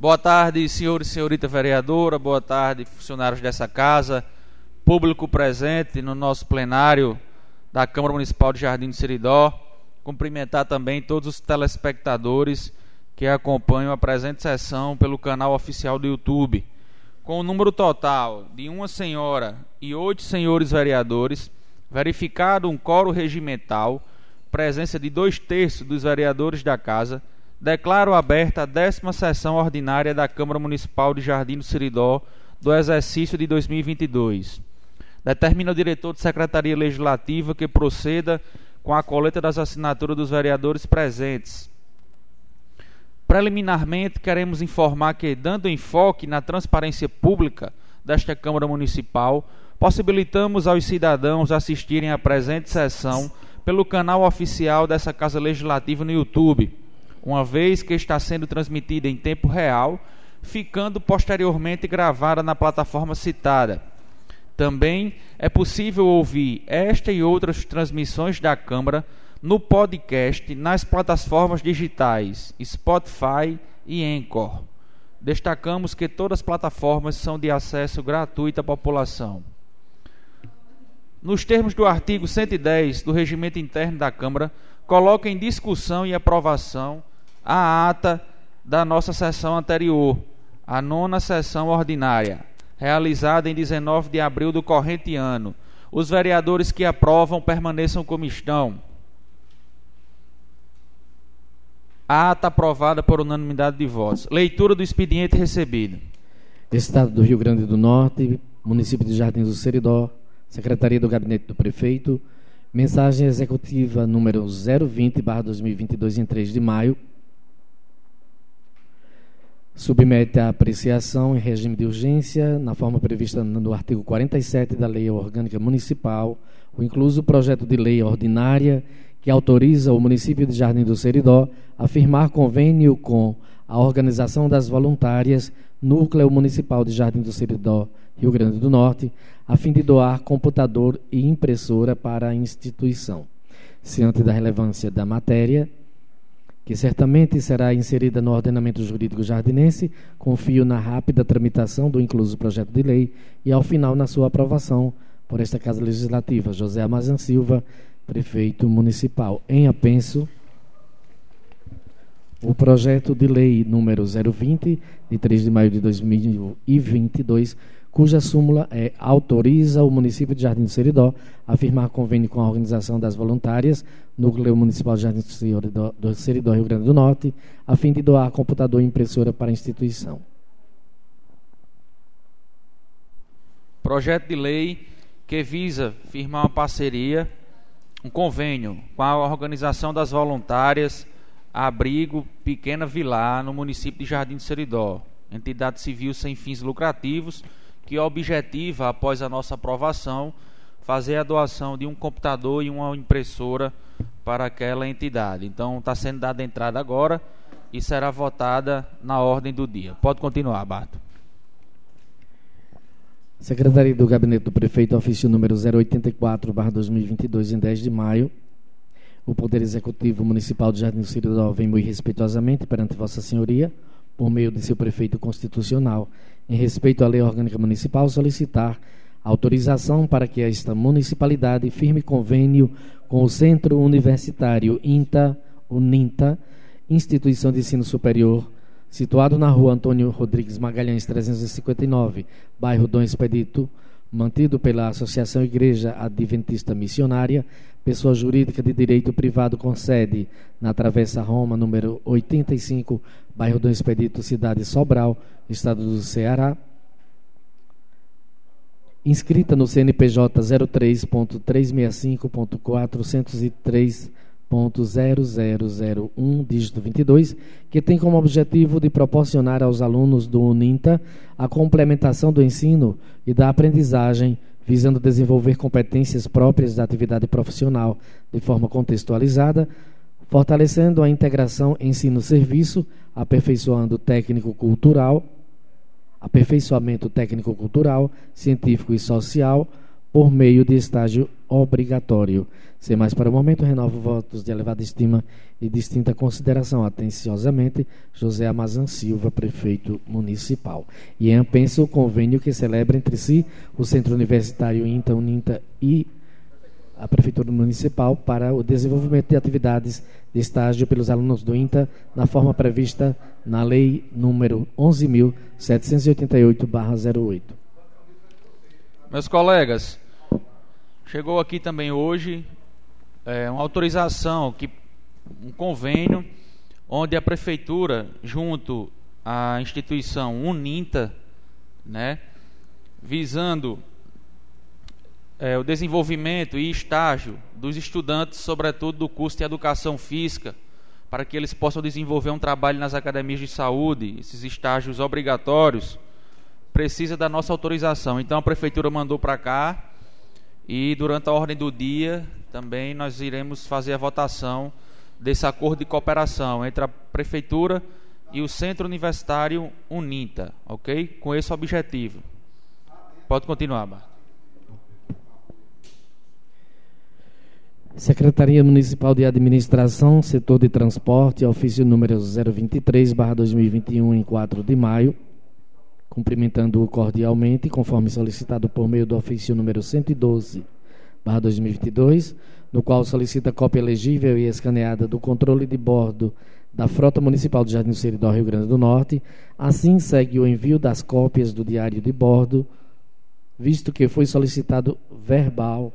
Boa tarde, senhor e senhorita vereadora, boa tarde, funcionários dessa casa, público presente no nosso plenário da Câmara Municipal de Jardim do Seridó. Cumprimentar também todos os telespectadores que acompanham a presente sessão pelo canal oficial do YouTube. Com o número total de uma senhora e oito senhores vereadores, verificado um coro regimental, presença de dois terços dos vereadores da Casa, declaro aberta a décima sessão ordinária da Câmara Municipal de Jardim do Seridó do exercício de 2022. Determina o diretor de Secretaria Legislativa que proceda com a coleta das assinaturas dos vereadores presentes. Preliminarmente, queremos informar que, dando enfoque na transparência pública desta Câmara Municipal, possibilitamos aos cidadãos assistirem à presente sessão pelo canal oficial dessa Casa Legislativa no YouTube, uma vez que está sendo transmitida em tempo real, ficando posteriormente gravada na plataforma citada. Também é possível ouvir esta e outras transmissões da Câmara no podcast nas plataformas digitais Spotify e Anchor. Destacamos que todas as plataformas são de acesso gratuito à população. Nos termos do artigo 110 do Regimento Interno da Câmara, coloca em discussão e aprovação a ata da nossa sessão anterior, a nona sessão ordinária, realizada em 19 de abril do corrente ano. Os vereadores que aprovam permaneçam como estão. A ata aprovada por unanimidade de votos. Leitura do expediente recebido. Estado do Rio Grande do Norte, município de Jardim do Seridó, Secretaria do Gabinete do Prefeito, mensagem executiva número 020/2022 em 3 de maio. Submete à apreciação em regime de urgência, na forma prevista no artigo 47 da Lei Orgânica Municipal, o incluso projeto de lei ordinária que autoriza o município de Jardim do Seridó a firmar convênio com a Organização das Voluntárias Núcleo Municipal de Jardim do Seridó, Rio Grande do Norte, a fim de doar computador e impressora para a instituição. Ciente da relevância da matéria, que certamente será inserida no ordenamento jurídico jardinense, confio na rápida tramitação do incluso projeto de lei e, ao final, na sua aprovação por esta Casa Legislativa. José Amazan Silva, prefeito municipal. Em apenso, o projeto de lei número 020, de 3 de maio de 2022, cuja súmula é autoriza o município de Jardim do Seridó a firmar convênio com a Organização das Voluntárias, Núcleo Municipal de Jardim do Seridó, Rio Grande do Norte, a fim de doar computador e impressora para a instituição. Projeto de lei que visa firmar uma parceria um convênio com a Organização das Voluntárias Abrigo Pequena Vilar, no município de Jardim do Seridó, entidade civil sem fins lucrativos, que objetiva, após a nossa aprovação, fazer a doação de um computador e uma impressora para aquela entidade. Então, está sendo dada entrada agora e será votada na ordem do dia. Pode continuar, Bato. Secretaria do Gabinete do Prefeito, ofício número 084-2022, em 10 de maio. O Poder Executivo Municipal de Jardim do Seridó vem muito respeitosamente perante Vossa Senhoria, por meio de seu prefeito constitucional, em respeito à Lei Orgânica Municipal, solicitar autorização para que esta municipalidade firme convênio com o Centro Universitário INTA, UNINTA, Instituição de Ensino Superior situado na rua Antônio Rodrigues Magalhães 359, bairro Dom Expedito, mantido pela Associação Igreja Adventista Missionária, pessoa jurídica de direito privado com sede na Travessa Roma, número 85, bairro Dom Expedito, cidade Sobral, estado do Ceará, inscrita no CNPJ 03.365.403 0001, dígito 22, que tem como objetivo de proporcionar aos alunos do UNINTA a complementação do ensino e da aprendizagem, visando desenvolver competências próprias da atividade profissional de forma contextualizada, fortalecendo a integração ensino-serviço, aperfeiçoando técnico-cultural, aperfeiçoamento técnico-cultural, científico e social, por meio de estágio obrigatório. Sem mais para o momento, renovo votos de elevada estima e distinta consideração. Atenciosamente, José Amazan Silva, prefeito municipal. E pensa o convênio que celebra entre si o Centro Universitário INTA, UNINTA e a Prefeitura Municipal para o desenvolvimento de atividades de estágio pelos alunos do INTA na forma prevista na Lei número 11.788-08. Meus colegas, chegou aqui também hoje é, uma autorização, que, um convênio, onde a Prefeitura, junto à instituição Uninta, né, visando é, o desenvolvimento e estágio dos estudantes, sobretudo do curso de Educação Física, para que eles possam desenvolver um trabalho nas academias de saúde, esses estágios obrigatórios, precisa da nossa autorização. Então a prefeitura mandou para cá e durante a ordem do dia também nós iremos fazer a votação desse acordo de cooperação entre a prefeitura e o Centro Universitário Uninta, ok? Com esse objetivo. Pode continuar, Marcos. Secretaria Municipal de Administração, Setor de Transporte, ofício número 023/2021 em 4 de maio, cumprimentando-o cordialmente, conforme solicitado por meio do ofício número 112/2022, no qual solicita cópia legível e escaneada do controle de bordo da Frota Municipal de Jardim Seridó, Rio Grande do Norte. Assim segue o envio das cópias do diário de bordo, visto que foi solicitado verbal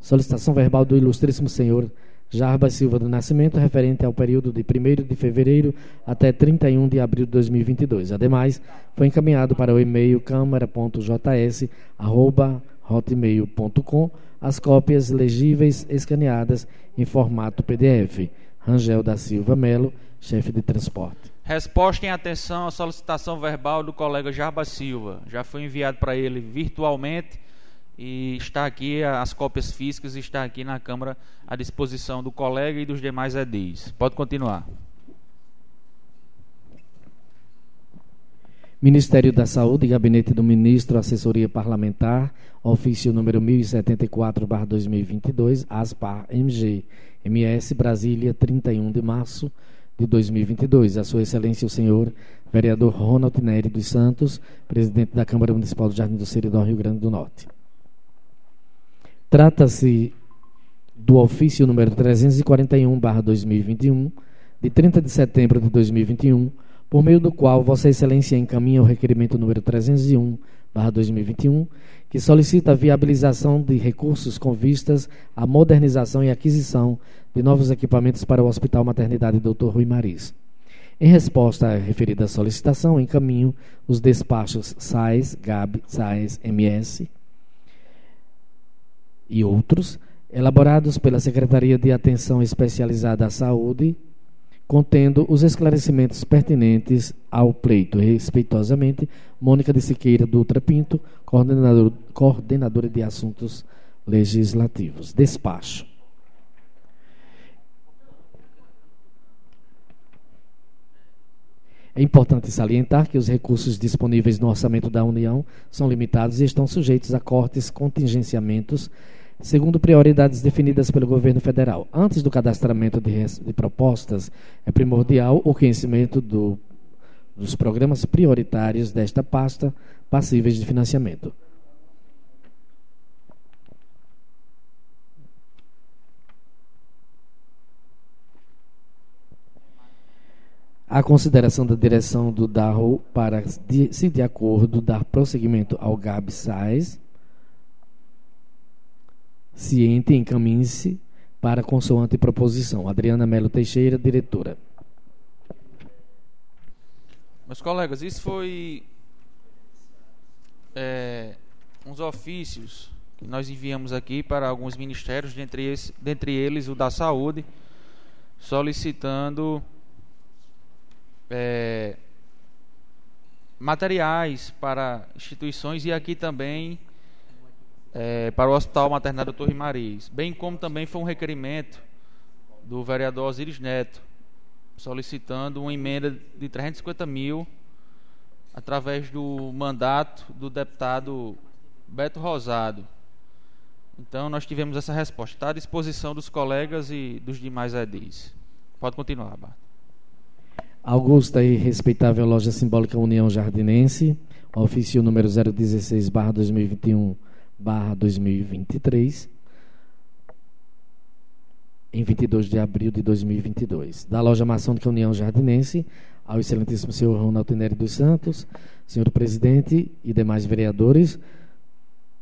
Solicitação verbal do Ilustríssimo Senhor Jarbas Silva do Nascimento, referente ao período de 1 de fevereiro até 31 de abril de 2022. Ademais, foi encaminhado para o e-mail câmara.js.hotmail.com as cópias legíveis escaneadas em formato PDF. Rangel da Silva Melo, chefe de transporte. Resposta em atenção à solicitação verbal do colega Jarbas Silva. Já foi enviado para ele virtualmente e está aqui as cópias físicas está aqui na Câmara à disposição do colega e dos demais edis. Pode continuar. Ministério da Saúde, Gabinete do Ministro, Assessoria Parlamentar, ofício número 1074/2022, ASPAR-MG, MS Brasília, 31 de março de 2022. A Sua Excelência o senhor vereador Ronald Nery dos Santos, presidente da Câmara Municipal do Jardim do Seridó, Rio Grande do Norte. Trata-se do ofício número 341/2021, de 30 de setembro de 2021, por meio do qual Vossa Excelência encaminha o requerimento número 301/2021, que solicita a viabilização de recursos com vistas à modernização e aquisição de novos equipamentos para o Hospital Maternidade Dr. Rui Maris. Em resposta à referida solicitação, encaminho os despachos SAIS, GAB, SAIS, MS, e outros, elaborados pela Secretaria de Atenção Especializada à Saúde, contendo os esclarecimentos pertinentes ao pleito. Respeitosamente, Mônica de Siqueira Dutra Pinto, coordenador, coordenadora de assuntos legislativos. Despacho. É importante salientar que os recursos disponíveis no orçamento da União são limitados e estão sujeitos a cortes, contingenciamentos segundo prioridades definidas pelo governo federal. Antes do cadastramento de, de propostas, é primordial o conhecimento do, dos programas prioritários desta pasta passíveis de financiamento. A consideração da direção do DARRO para, se de acordo, dar prosseguimento ao GAB-SAIS ciente, encaminhe-se para consoante proposição. Adriana Melo Teixeira, diretora. Meus colegas, isso foi é, uns ofícios que nós enviamos aqui para alguns ministérios, dentre, esse, dentre eles o da saúde, solicitando é, materiais para instituições e aqui também é, para o Hospital Maternário Torre Maris, bem como também foi um requerimento do vereador Osiris Neto, solicitando uma emenda de 350 mil através do mandato do deputado Beto Rosado. Então nós tivemos essa resposta. Está à disposição dos colegas e dos demais edis. Pode continuar, Bart. Augusta e respeitável loja simbólica União Jardinense, ofício número 016 2021 2023, em 22 de abril de 2022. Da loja maçônica União Jardinense, ao excelentíssimo senhor Ronaldo Nery dos Santos, senhor presidente e demais vereadores,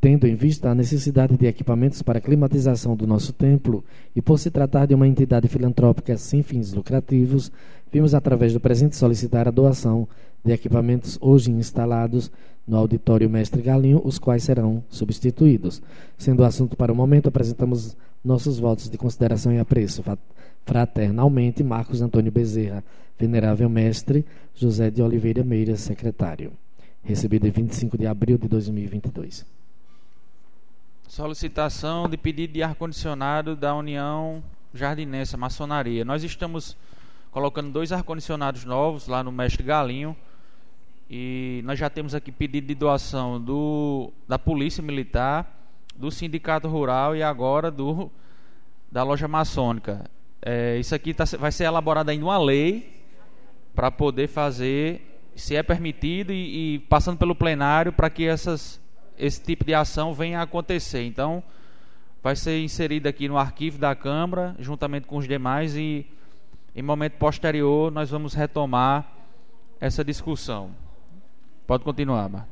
tendo em vista a necessidade de equipamentos para climatização do nosso templo e por se tratar de uma entidade filantrópica sem fins lucrativos, vimos através do presente solicitar a doação de equipamentos hoje instalados no auditório Mestre Galinho, os quais serão substituídos. Sendo o assunto para o momento, apresentamos nossos votos de consideração e apreço. Fraternalmente, Marcos Antônio Bezerra, Venerável Mestre, José de Oliveira Meira, secretário. Recebido em 25 de abril de 2022. Solicitação de pedido de ar-condicionado da União Jardinense, Maçonaria. Nós estamos colocando dois ar-condicionados novos lá no Mestre Galinho. E nós já temos aqui pedido de doação do, da Polícia Militar, do Sindicato Rural e agora do da loja maçônica. É, isso aqui tá, vai ser elaborada ainda uma lei para poder fazer, se é permitido, e, e passando pelo plenário para que essas esse tipo de ação venha a acontecer. Então, vai ser inserido aqui no arquivo da Câmara, juntamente com os demais, e em momento posterior nós vamos retomar essa discussão. Pode continuar, Mar.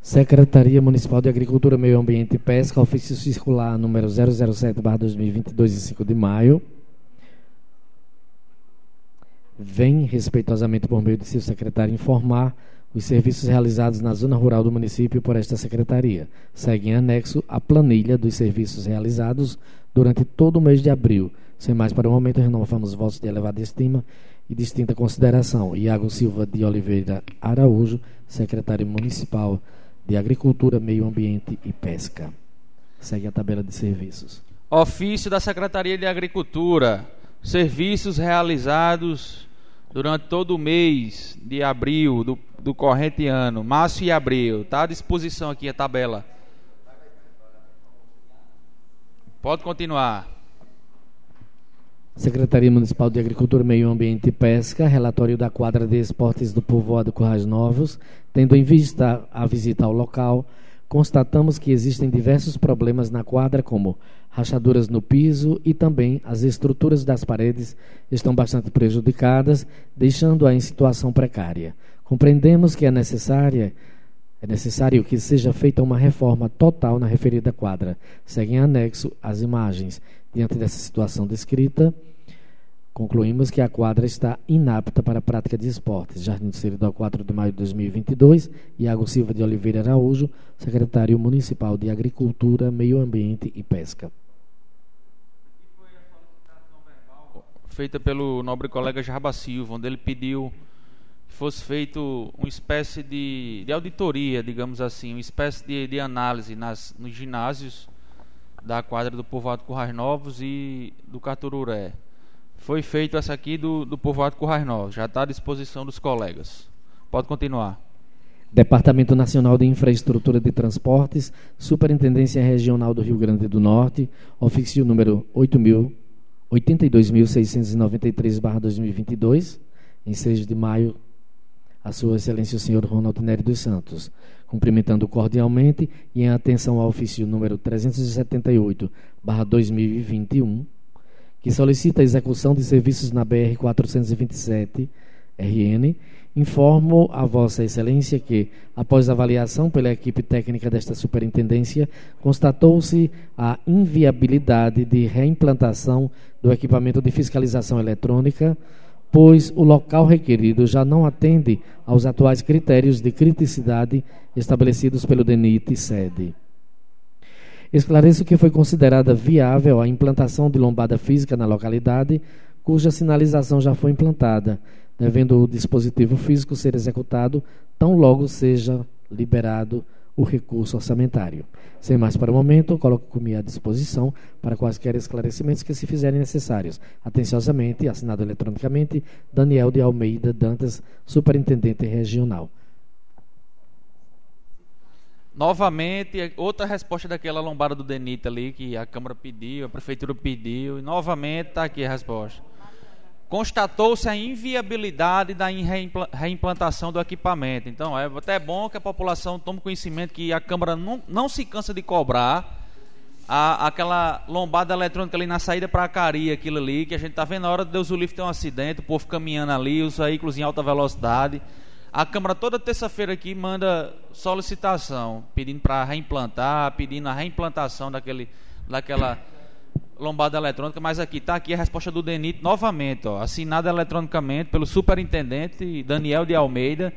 Secretaria Municipal de Agricultura, Meio Ambiente e Pesca, ofício circular número 007/2022 de 5 de maio. Vem respeitosamente por meio de seu secretário informar os serviços realizados na zona rural do município por esta secretaria. Segue em anexo a planilha dos serviços realizados durante todo o mês de abril. Sem mais para o momento, renovamos votos de elevada estima e distinta consideração. Iago Silva de Oliveira Araújo, secretário municipal de Agricultura, Meio Ambiente e Pesca. Segue a tabela de serviços. Ofício da Secretaria de Agricultura. Serviços realizados durante todo o mês de abril do, do corrente ano, março e abril. Está à disposição aqui a tabela. Pode continuar. Secretaria Municipal de Agricultura, Meio Ambiente e Pesca, relatório da quadra de esportes do povoado Currais Novos, tendo em vista a visita ao local, constatamos que existem diversos problemas na quadra, como rachaduras no piso e também as estruturas das paredes estão bastante prejudicadas, deixando-a em situação precária. Compreendemos que é necessária é necessário que seja feita uma reforma total na referida quadra. Segue em anexo as imagens. Diante dessa situação descrita, concluímos que a quadra está inapta para a prática de esportes. Jardim do Seridó, 4 de maio de 2022. Iago Silva de Oliveira Araújo, secretário municipal de Agricultura, Meio Ambiente e Pesca. Feita pelo nobre colega Jarba Silva, onde ele pediu fosse feito uma espécie de, de auditoria, digamos assim, uma espécie de, de análise nas, nos ginásios da quadra do povoado Currais Novos e do Catururé. Foi feito essa aqui do, do povoado Currais Novos, já está à disposição dos colegas. Pode continuar. Departamento Nacional de Infraestrutura de Transportes, Superintendência Regional do Rio Grande do Norte, ofício número 82.693-2022, em 6 de maio a Sua Excelência o Senhor Ronaldo Nery dos Santos, cumprimentando cordialmente e em atenção ao ofício número 378/2021, que solicita a execução de serviços na BR 427 RN, informo a Vossa Excelência que, após avaliação pela equipe técnica desta superintendência, constatou-se a inviabilidade de reimplantação do equipamento de fiscalização eletrônica pois o local requerido já não atende aos atuais critérios de criticidade estabelecidos pelo DENIT sede. Esclareço que foi considerada viável a implantação de lombada física na localidade, cuja sinalização já foi implantada, devendo o dispositivo físico ser executado tão logo seja liberado o recurso orçamentário. Sem mais para o momento, coloco-me à disposição para quaisquer esclarecimentos que se fizerem necessários. Atenciosamente, assinado eletronicamente, Daniel de Almeida Dantas, Superintendente Regional. Novamente, outra resposta daquela lombada do Denita ali, que a Câmara pediu, a Prefeitura pediu, e novamente está aqui a resposta. Constatou-se a inviabilidade da reimplantação do equipamento. Então, é até bom que a população tome conhecimento que a Câmara não, não se cansa de cobrar a, aquela lombada eletrônica ali na saída para a Cari, aquilo ali, que a gente está vendo na hora de Deus o livre ter um acidente, o povo caminhando ali, os veículos em alta velocidade. A Câmara toda terça-feira aqui manda solicitação, pedindo para reimplantar, pedindo a reimplantação daquele, daquela lombada eletrônica, mas aqui está aqui a resposta do DENIT novamente, ó, assinada eletronicamente pelo superintendente Daniel de Almeida,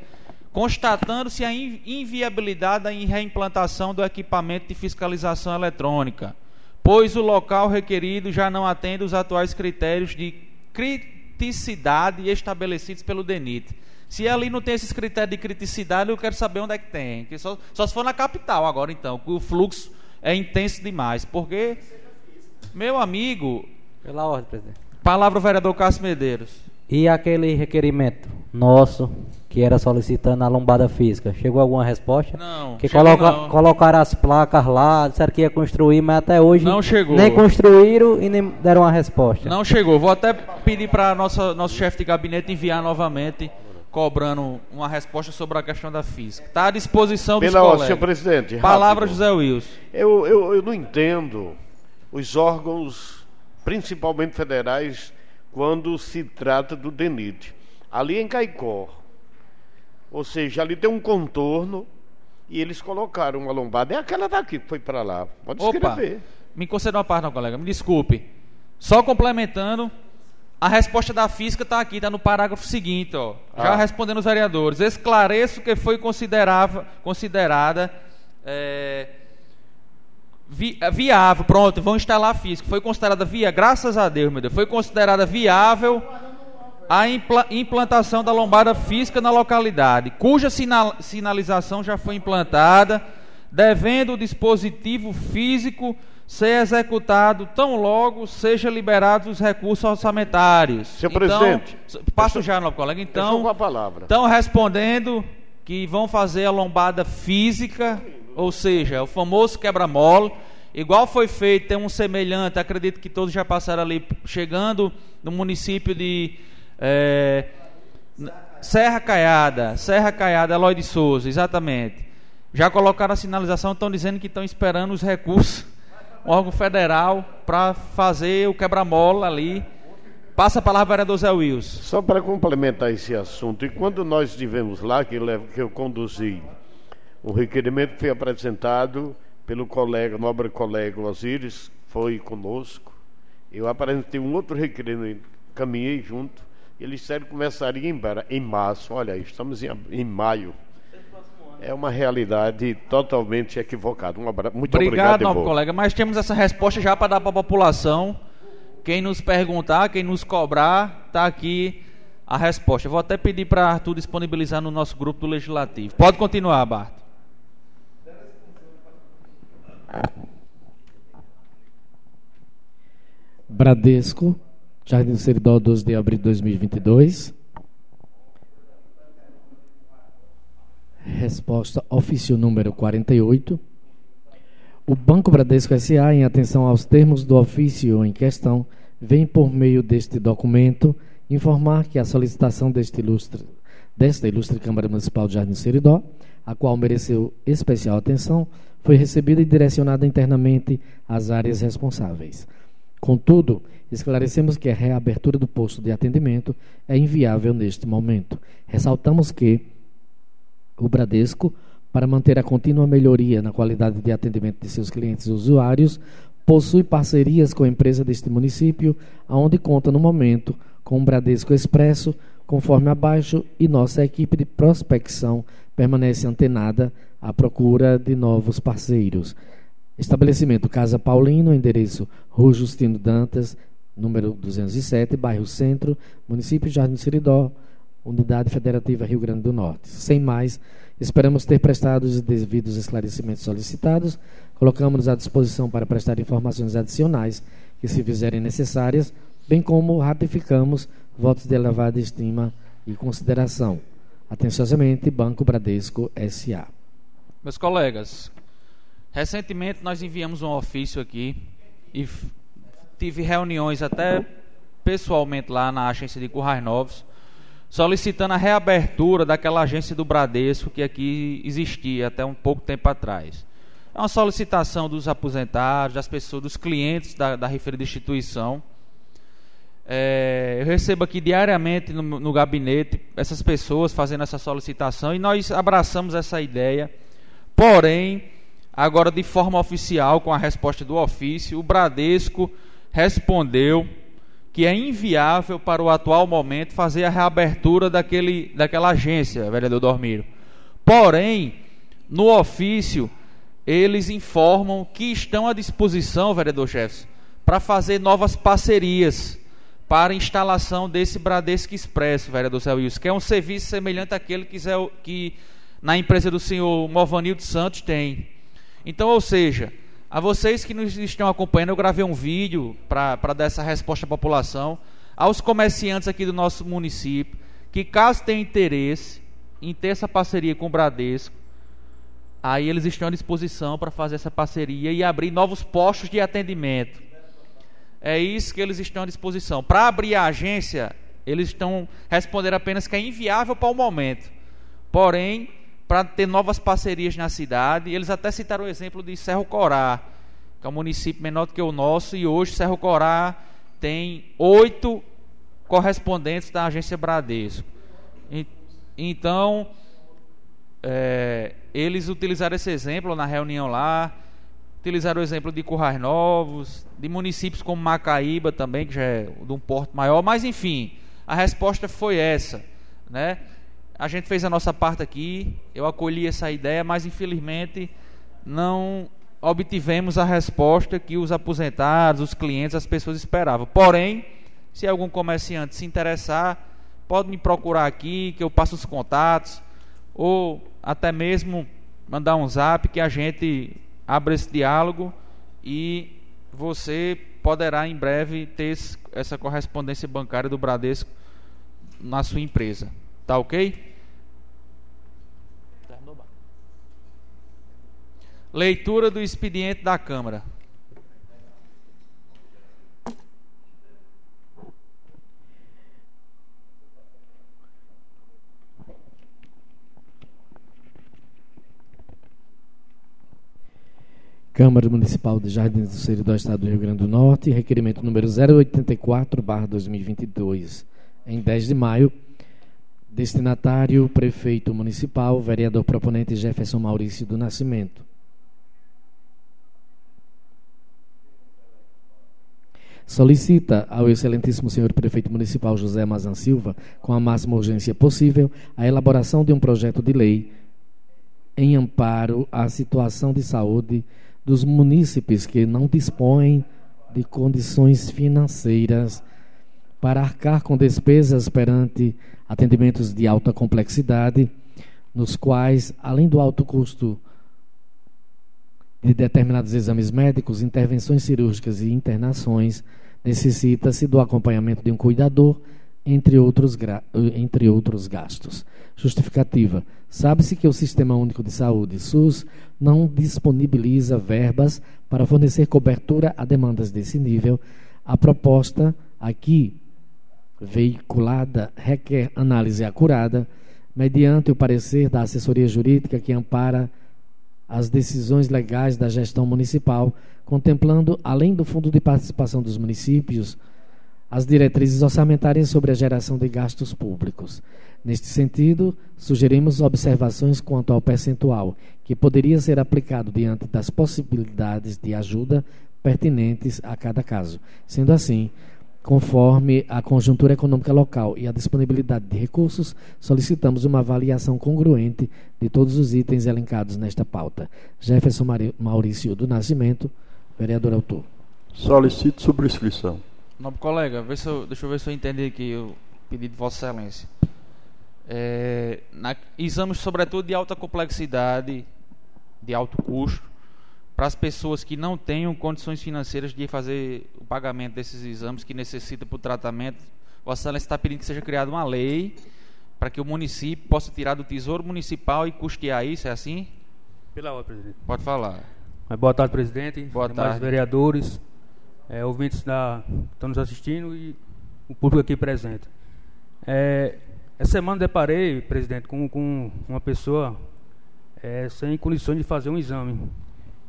constatando-se a inviabilidade da reimplantação do equipamento de fiscalização eletrônica, pois o local requerido já não atende os atuais critérios de criticidade estabelecidos pelo DENIT. Se ali não tem esses critérios de criticidade, eu quero saber onde é que tem. Só, só se for na capital agora, então, o fluxo é intenso demais. Porque, meu amigo. Pela ordem, presidente. Palavra o vereador Cássio Medeiros. E aquele requerimento nosso que era solicitando a lombada física. Chegou alguma resposta? Não. Que coloca, não. colocaram as placas lá, disseram que ia construir, mas até hoje não chegou. nem construíram e nem deram uma resposta. Não chegou. Vou até pedir para nosso chefe de gabinete enviar novamente, cobrando uma resposta sobre a questão da física. Está à disposição dos Pela, colegas. Senhor presidente. Palavra José Wilson. Eu, eu, eu não entendo os órgãos, principalmente federais, quando se trata do DENIT. Ali em Caicó, ou seja, ali tem um contorno e eles colocaram uma lombada. É aquela daqui que foi para lá. Pode Opa, escrever. Me conceda uma parte, não, colega. Me desculpe. Só complementando, a resposta da física está aqui, está no parágrafo seguinte, ó. Já ah. respondendo os vereadores. Esclareço que foi considerada é, vi, é, viável. Pronto, vão instalar a física. Foi considerada via, graças a Deus, meu Deus. Foi considerada viável a implantação da lombada física na localidade, cuja sinal, sinalização já foi implantada, devendo o dispositivo físico ser executado tão logo seja liberados os recursos orçamentários. Senhor então, presidente, passo já, meu colega. Então, com a palavra. Estão respondendo que vão fazer a lombada física, ou seja, o famoso quebra-mola. Igual foi feito, tem um semelhante, acredito que todos já passaram ali, chegando no município de é, Serra Caiada, Serra Caiada, Eloy de Souza, exatamente. Já colocaram a sinalização, estão dizendo que estão esperando os recursos, um órgão federal, para fazer o quebra-mola ali. Passa a palavra, vereador Zé Wilson. Só para complementar esse assunto, e quando nós estivemos lá, que eu, que eu conduzi, um requerimento foi apresentado pelo colega, nobre colega Osíris, foi conosco. Eu apresentei um outro requerimento, caminhei junto eles disseram que começaria em, em março. Olha, estamos em, em maio. É uma realidade totalmente equivocada. Um abra... Muito obrigado, obrigado colega. Mas temos essa resposta já para dar para a população. Quem nos perguntar, quem nos cobrar, está aqui a resposta. Eu vou até pedir para Arthur disponibilizar no nosso grupo do Legislativo. Pode continuar, Bart. Bradesco Jardim do Seridó, 12 de abril de 2022. Resposta ofício número 48. O Banco Bradesco S.A., em atenção aos termos do ofício em questão, vem por meio deste documento informar que a solicitação deste ilustre, desta ilustre Câmara Municipal de Jardim Seridó, a qual mereceu especial atenção, foi recebida e direcionada internamente às áreas responsáveis. Contudo, esclarecemos que a reabertura do posto de atendimento é inviável neste momento. Ressaltamos que o Bradesco, para manter a contínua melhoria na qualidade de atendimento de seus clientes e usuários, possui parcerias com a empresa deste município, aonde conta no momento com o Bradesco Expresso, conforme abaixo, e nossa equipe de prospecção permanece antenada à procura de novos parceiros. Estabelecimento Casa Paulino, endereço Rua Justino Dantas, número 207, bairro Centro, município Jardim Seridó, Unidade Federativa Rio Grande do Norte. Sem mais, esperamos ter prestado os devidos esclarecimentos solicitados. Colocamos-nos à disposição para prestar informações adicionais que se fizerem necessárias, bem como ratificamos votos de elevada estima e consideração. Atenciosamente, Banco Bradesco S.A. Meus colegas, recentemente nós enviamos um ofício aqui e tive reuniões até pessoalmente lá na agência de Currais Novos, solicitando a reabertura daquela agência do Bradesco que aqui existia até um pouco tempo atrás. É uma solicitação dos aposentados, das pessoas, dos clientes da, da referida instituição. É, eu recebo aqui diariamente no, no, gabinete essas pessoas fazendo essa solicitação e nós abraçamos essa ideia. Porém, agora de forma oficial, com a resposta do ofício, o Bradesco respondeu que é inviável para o atual momento fazer a reabertura daquele, daquela agência, vereador Dormiro. Porém, no ofício, eles informam que estão à disposição, vereador Jefferson, para fazer novas parcerias para instalação desse Bradesco Expresso, vereador Zé Wilson, que é um serviço semelhante àquele que, Zé, que na empresa do senhor Movanildo Santos tem. Então, ou seja, a vocês que nos estão acompanhando, eu gravei um vídeo para dar essa resposta à população, aos comerciantes aqui do nosso município, que caso tenham interesse em ter essa parceria com o Bradesco, aí eles estão à disposição para fazer essa parceria e abrir novos postos de atendimento. É isso que eles estão à disposição. Para abrir a agência, eles estão respondendo apenas que é inviável para o momento. Porém, para ter novas parcerias na cidade. Eles até citaram o exemplo de Cerro Corá, que é um município menor do que o nosso, e hoje Cerro Corá tem oito correspondentes da agência Bradesco. Então, é, eles utilizaram esse exemplo na reunião lá, utilizaram o exemplo de Currais Novos, de municípios como Macaíba também, que já é de um porto maior, mas enfim, a resposta foi essa, né? A gente fez a nossa parte aqui, eu acolhi essa ideia, mas infelizmente não obtivemos a resposta que os aposentados, os clientes, as pessoas esperavam. Porém, se algum comerciante se interessar, pode me procurar aqui, que eu passo os contatos, ou até mesmo mandar um zap que a gente abre esse diálogo e você poderá em breve ter essa correspondência bancária do Bradesco na sua empresa. Tá ok? Leitura do expediente da Câmara. Câmara Municipal de Jardins do Seridó, Estado do Rio Grande do Norte, requerimento número 084-2022, em 10 de maio. Destinatário, prefeito municipal, vereador proponente Jefferson Maurício do Nascimento. solicita ao excelentíssimo senhor prefeito municipal José Mazan Silva, com a máxima urgência possível, a elaboração de um projeto de lei em amparo à situação de saúde dos munícipes que não dispõem de condições financeiras para arcar com despesas perante atendimentos de alta complexidade, nos quais, além do alto custo de determinados exames médicos, intervenções cirúrgicas e internações, necessita-se do acompanhamento de um cuidador, entre outros, entre outros gastos. Justificativa. Sabe-se que o Sistema Único de Saúde, SUS, não disponibiliza verbas para fornecer cobertura a demandas desse nível. A proposta aqui veiculada requer análise acurada, mediante o parecer da assessoria jurídica que ampara as decisões legais da gestão municipal, contemplando, além do Fundo de Participação dos Municípios, as diretrizes orçamentárias sobre a geração de gastos públicos. Neste sentido, sugerimos observações quanto ao percentual que poderia ser aplicado diante das possibilidades de ajuda pertinentes a cada caso. Sendo assim, Conforme a conjuntura econômica local e a disponibilidade de recursos, solicitamos uma avaliação congruente de todos os itens elencados nesta pauta. Jefferson Maurício do Nascimento, vereador autor. Solicito subscrição. Nobre colega, deixa eu ver se eu entendi aqui o pedido de Vossa Excelência. É, na, exames, sobretudo, de alta complexidade, de alto custo, para as pessoas que não tenham condições financeiras de fazer o pagamento desses exames que necessita para o tratamento, Vossa Excelência está pedindo que seja criada uma lei para que o município possa tirar do tesouro municipal e custear isso, é assim? Pela hora, presidente. Pode falar. Mas boa tarde, presidente. Boa demais tarde. vereadores, é, ouvintes da, estão nos assistindo e o público aqui presente. É, essa semana deparei, presidente, com, com uma pessoa é, sem condições de fazer um exame.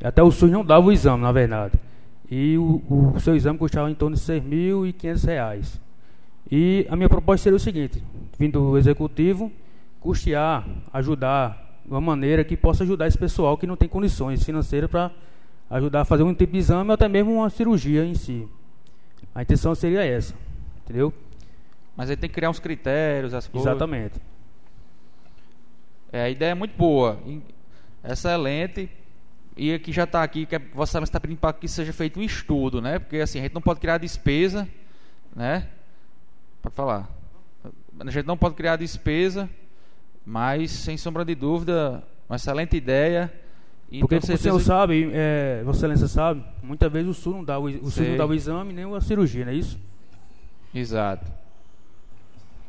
Até o SUS não dava o exame, na verdade. E o, o seu exame custava em torno de 6.500 reais. E a minha proposta seria o seguinte: vindo do executivo, custear, ajudar de uma maneira que possa ajudar esse pessoal que não tem condições financeiras para ajudar a fazer um tipo de exame ou até mesmo uma cirurgia em si. A intenção seria essa, entendeu? Mas aí tem que criar uns critérios, as coisas. Exatamente. É, a ideia é muito boa, excelente. E aqui já está aqui, que a Vossa Excelência está pedindo para que seja feito um estudo, né? Porque assim, a gente não pode criar despesa, né? Pode falar. A gente não pode criar despesa, mas sem sombra de dúvida, uma excelente ideia. E Porque com o certeza- senhor sabe, é, Vossa Excelência sabe, muitas vezes o SUS não dá o, o SUS não dá o exame nem a cirurgia, não é isso? Exato.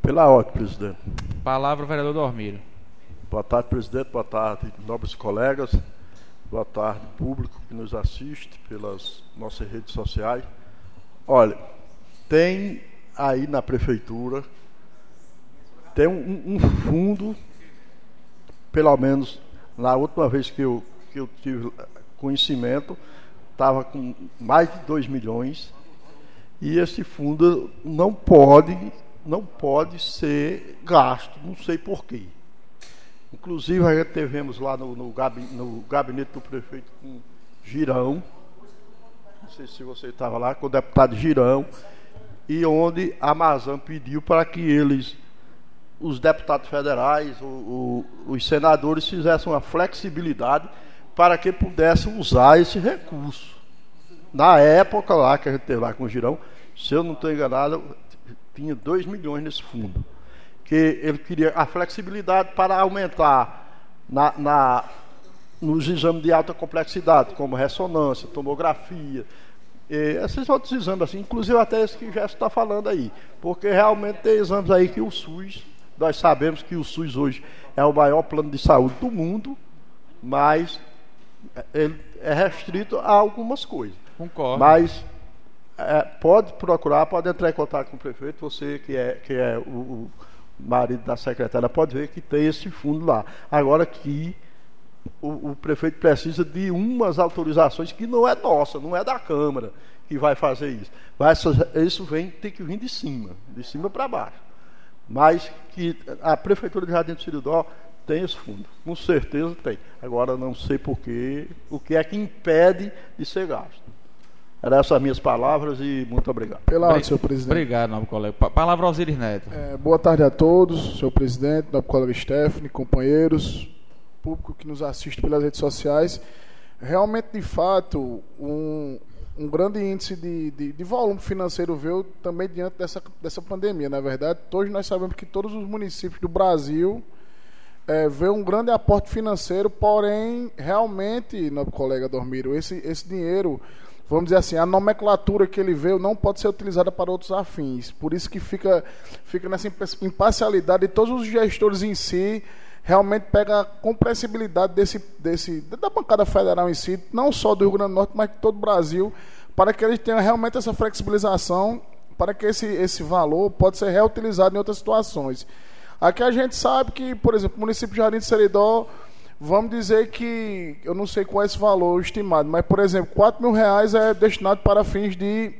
Pela ordem, presidente. Palavra, vereador Dormiro. Boa tarde, presidente. Boa tarde, nobres colegas. Boa tarde, público que nos assiste pelas nossas redes sociais. Olha, tem aí na prefeitura, tem um, um fundo, pelo menos na última vez que eu, que eu tive conhecimento, estava com mais de 2 milhões. E esse fundo não pode, não pode ser gasto, não sei porquê. Inclusive, a gente tivemos lá no, no gabi- no gabinete do prefeito com Girão, não sei se você estava lá, com o deputado Girão, e onde a Amazon pediu para que eles, os deputados federais, o- o- os senadores, fizessem uma flexibilidade para que pudessem usar esse recurso. Na época lá que a gente teve lá com o Girão, se eu não estou enganado, tinha 2 milhões nesse fundo. Que ele queria a flexibilidade para aumentar na, na- nos exames de alta complexidade, como ressonância, tomografia, esses outros exames, assim, inclusive até esse que o Gerson está falando aí. Porque realmente tem exames aí que o SUS, nós sabemos que o SUS hoje é o maior plano de saúde do mundo, mas ele é restrito a algumas coisas. Concordo. Mas é, pode procurar, pode entrar em contato com o prefeito, você que é, que é o, o marido da secretária, pode ver que tem esse fundo lá. Agora que o, o prefeito precisa de umas autorizações que não é nossa, não é da Câmara que vai fazer isso. Mas isso- vem, tem que vir de cima, de cima para baixo. Mas que a Prefeitura de Jardim do Siridó tem esse fundo, com certeza tem. Agora não sei porquê, o que é que impede de ser gasto. Eram essas minhas palavras e muito obrigado. Pela ordem, senhor presidente. Obrigado, nobre colega. Pa- Palavra ao Osiris Neto. É, boa tarde a todos, senhor presidente, nobre colega Stephanie, companheiros, público que nos assiste pelas redes sociais. Realmente, de fato, um, um grande índice de, de, de volume financeiro veio também diante dessa, dessa pandemia. Na verdade, todos nós sabemos que todos os municípios do Brasil é, vê um grande aporte financeiro, porém, realmente, nobre colega Dormiro, esse, esse dinheiro, vamos dizer assim, a nomenclatura que ele veio não pode ser utilizada para outros afins. Por isso que fica, fica nessa impa- imparcialidade e todos os gestores em si realmente pega a compreensibilidade desse, desse, da bancada federal em si, não só do Rio Grande do Norte, mas de todo o Brasil, para que eles tenham realmente essa flexibilização, para que esse, esse valor pode ser reutilizado em outras situações. Aqui a gente sabe que, por exemplo, o município de Jardim de Seridó, vamos dizer que, eu não sei qual é esse valor estimado, mas, por exemplo, 4 mil reais é destinado para fins de,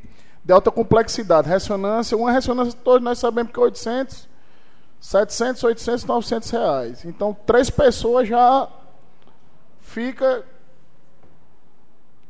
de alta complexidade. Ressonância, uma ressonância, todos nós sabemos que é 800, 700, 800, 900 reais. Então, três pessoas já fica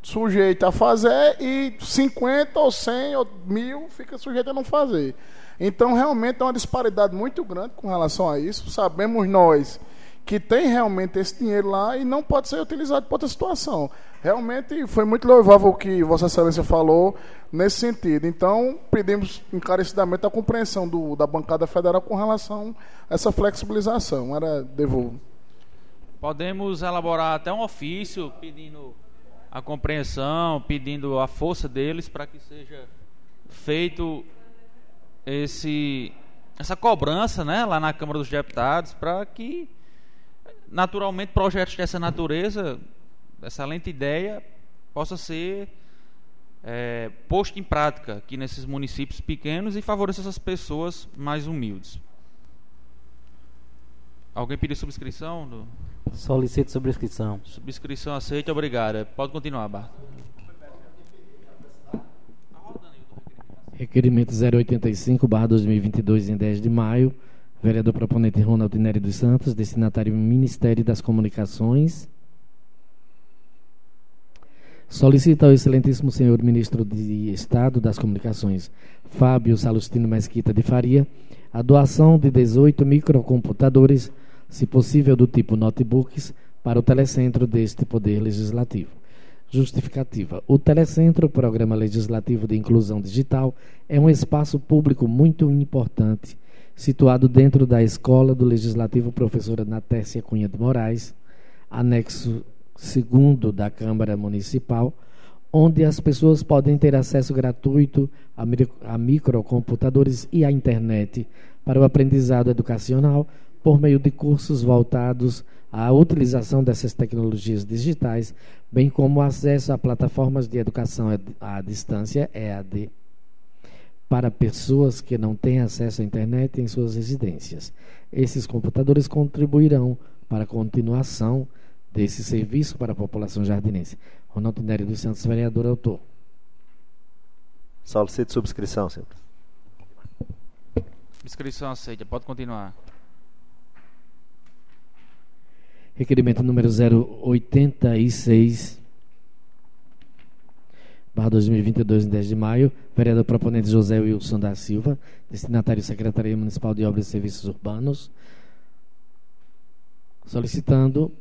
sujeito a fazer e 50 ou 100 ou mil fica sujeito a não fazer. Então, realmente é uma disparidade muito grande com relação a isso. Sabemos nós que tem realmente esse dinheiro lá e não pode ser utilizado para outra situação. Realmente foi muito louvável o que Vossa Excelência falou nesse sentido. Então, pedimos encarecidamente a compreensão do, da bancada federal com relação a essa flexibilização. Era devolvo. Podemos elaborar até um ofício pedindo a compreensão, pedindo a força deles para que seja feito esse essa cobrança, né, lá na Câmara dos Deputados, para que naturalmente projetos dessa natureza, excelente ideia, possa ser é, posto em prática aqui nesses municípios pequenos e favoreça essas pessoas mais humildes. Alguém pediu subscrição? Do... Solicito subscrição. Subscrição aceita, obrigado. Pode continuar, Barto. Requerimento 085, barra 2022, em 10 de maio. Vereador proponente Ronaldo Nery dos Santos, destinatário Ministério das Comunicações. Solicita ao excelentíssimo senhor ministro de Estado das Comunicações, Fábio Salustino Mesquita de Faria, a doação de 18 microcomputadores, se possível do tipo notebooks, para o telecentro deste Poder Legislativo. Justificativa. O Telecentro, Programa Legislativo de Inclusão Digital, é um espaço público muito importante, situado dentro da Escola do Legislativo Professora Natécia Cunha de Moraes, anexo segundo da Câmara Municipal, onde as pessoas podem ter acesso gratuito a microcomputadores e à internet para o aprendizado educacional por meio de cursos voltados à utilização dessas tecnologias digitais, bem como acesso a plataformas de educação à distância EAD para pessoas que não têm acesso à internet em suas residências. Esses computadores contribuirão para a continuação desse serviço para a população jardinense. Ronaldo Nery dos Santos, vereador autor. Solicito subscrição, senhor. Subscrição aceita, pode continuar. Requerimento número 086, barra 2022, em 10 de maio. Vereador proponente José Wilson da Silva, destinatário Secretaria Municipal de Obras e Serviços Urbanos, solicitando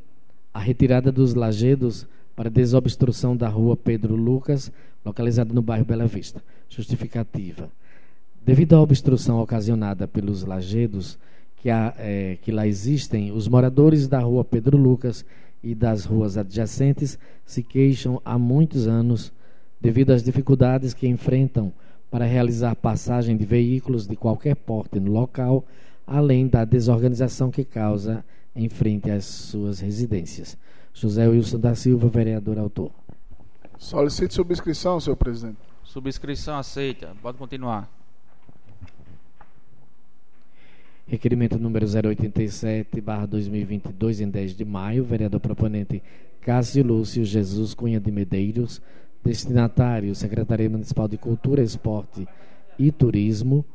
a retirada dos lajedos para desobstrução da rua Pedro Lucas, localizada no bairro Bela Vista. Justificativa. Devido à obstrução ocasionada pelos lajedos, que, há, é, que lá existem, os moradores da rua Pedro Lucas e das ruas adjacentes se queixam há muitos anos devido às dificuldades que enfrentam para realizar passagem de veículos de qualquer porte no local, além da desorganização que causa em frente às suas residências. José Wilson da Silva, vereador autor. Solicito subscrição, senhor presidente. Subscrição aceita. Pode continuar. Requerimento número 087, barra 2022, em 10 de maio, vereador proponente Cássio Lúcio Jesus Cunha de Medeiros, destinatário Secretaria Municipal de Cultura, Esporte e Turismo,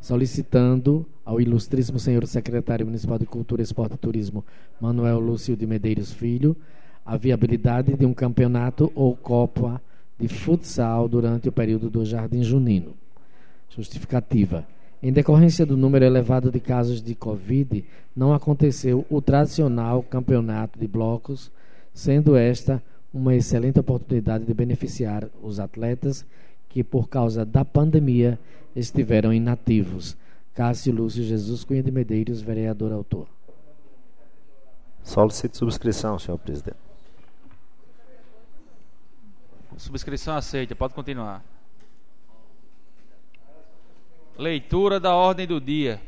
solicitando ao ilustríssimo senhor secretário municipal de Cultura, Esporte e Turismo, Manuel Lúcio de Medeiros Filho, a viabilidade de um campeonato ou copa de futsal durante o período do Jardim Junino. Justificativa em decorrência do número elevado de casos de Covid, não aconteceu o tradicional campeonato de blocos, sendo esta uma excelente oportunidade de beneficiar os atletas que, por causa da pandemia, estiveram inativos. Cássio Lúcio Jesus Cunha de Medeiros, vereador autor. Solicito subscrição, senhor presidente. Subscrição aceita, pode continuar. Leitura da ordem do dia.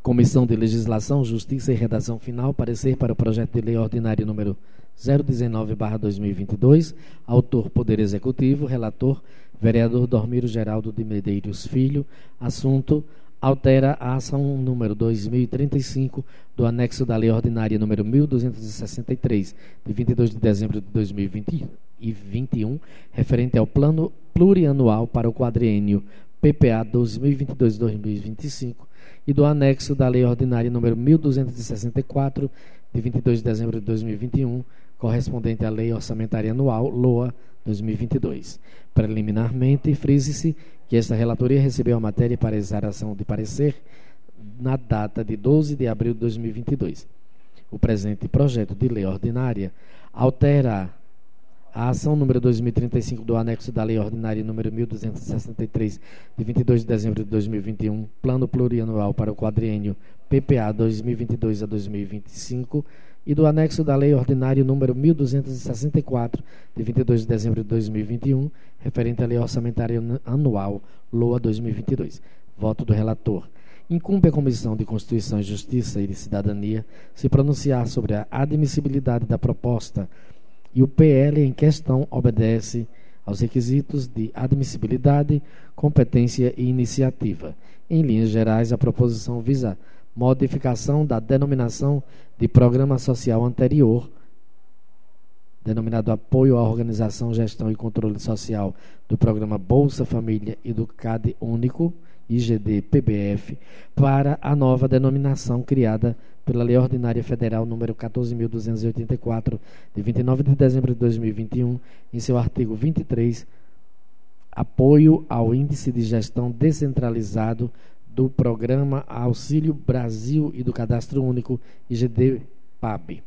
Comissão de Legislação, Justiça e Redação Final, parecer para o projeto de lei ordinário número 019/2022, autor Poder Executivo, relator vereador Dormiro Geraldo de Medeiros Filho, assunto altera a ação número 2035 do anexo da Lei Ordinária número 1263, de 22 de dezembro de 2021, referente ao Plano Plurianual para o quadriênio PPA 2022-2025 e do anexo da Lei Ordinária número 1264, de 22 de dezembro de 2021, correspondente à Lei Orçamentária Anual, LOA 2022. Preliminarmente, frise-se que esta relatoria recebeu a matéria para exaração de parecer na data de 12 de abril de 2022. O presente projeto de lei ordinária altera a ação número 2035 do anexo da lei ordinária número 1263 de 22 de dezembro de 2021, plano plurianual para o quadriênio PPA 2022 a 2025 e do anexo da Lei Ordinária número 1264, de 22 de dezembro de 2021, referente à Lei Orçamentária Anual, LOA 2022. Voto do relator. Incumbe a Comissão de Constituição e Justiça e de Cidadania se pronunciar sobre a admissibilidade da proposta e o PL em questão obedece aos requisitos de admissibilidade, competência e iniciativa. Em linhas gerais, a proposição visa modificação da denominação de programa social anterior, denominado Apoio à Organização, Gestão e Controle Social do Programa Bolsa Família e do CAD Único, IGD-PBF, para a nova denominação criada pela Lei Ordinária Federal número 14.284, de 29 de dezembro de 2021, em seu artigo 23, apoio ao Índice de Gestão Descentralizado do Programa Auxílio Brasil e do Cadastro Único IGD-PAB,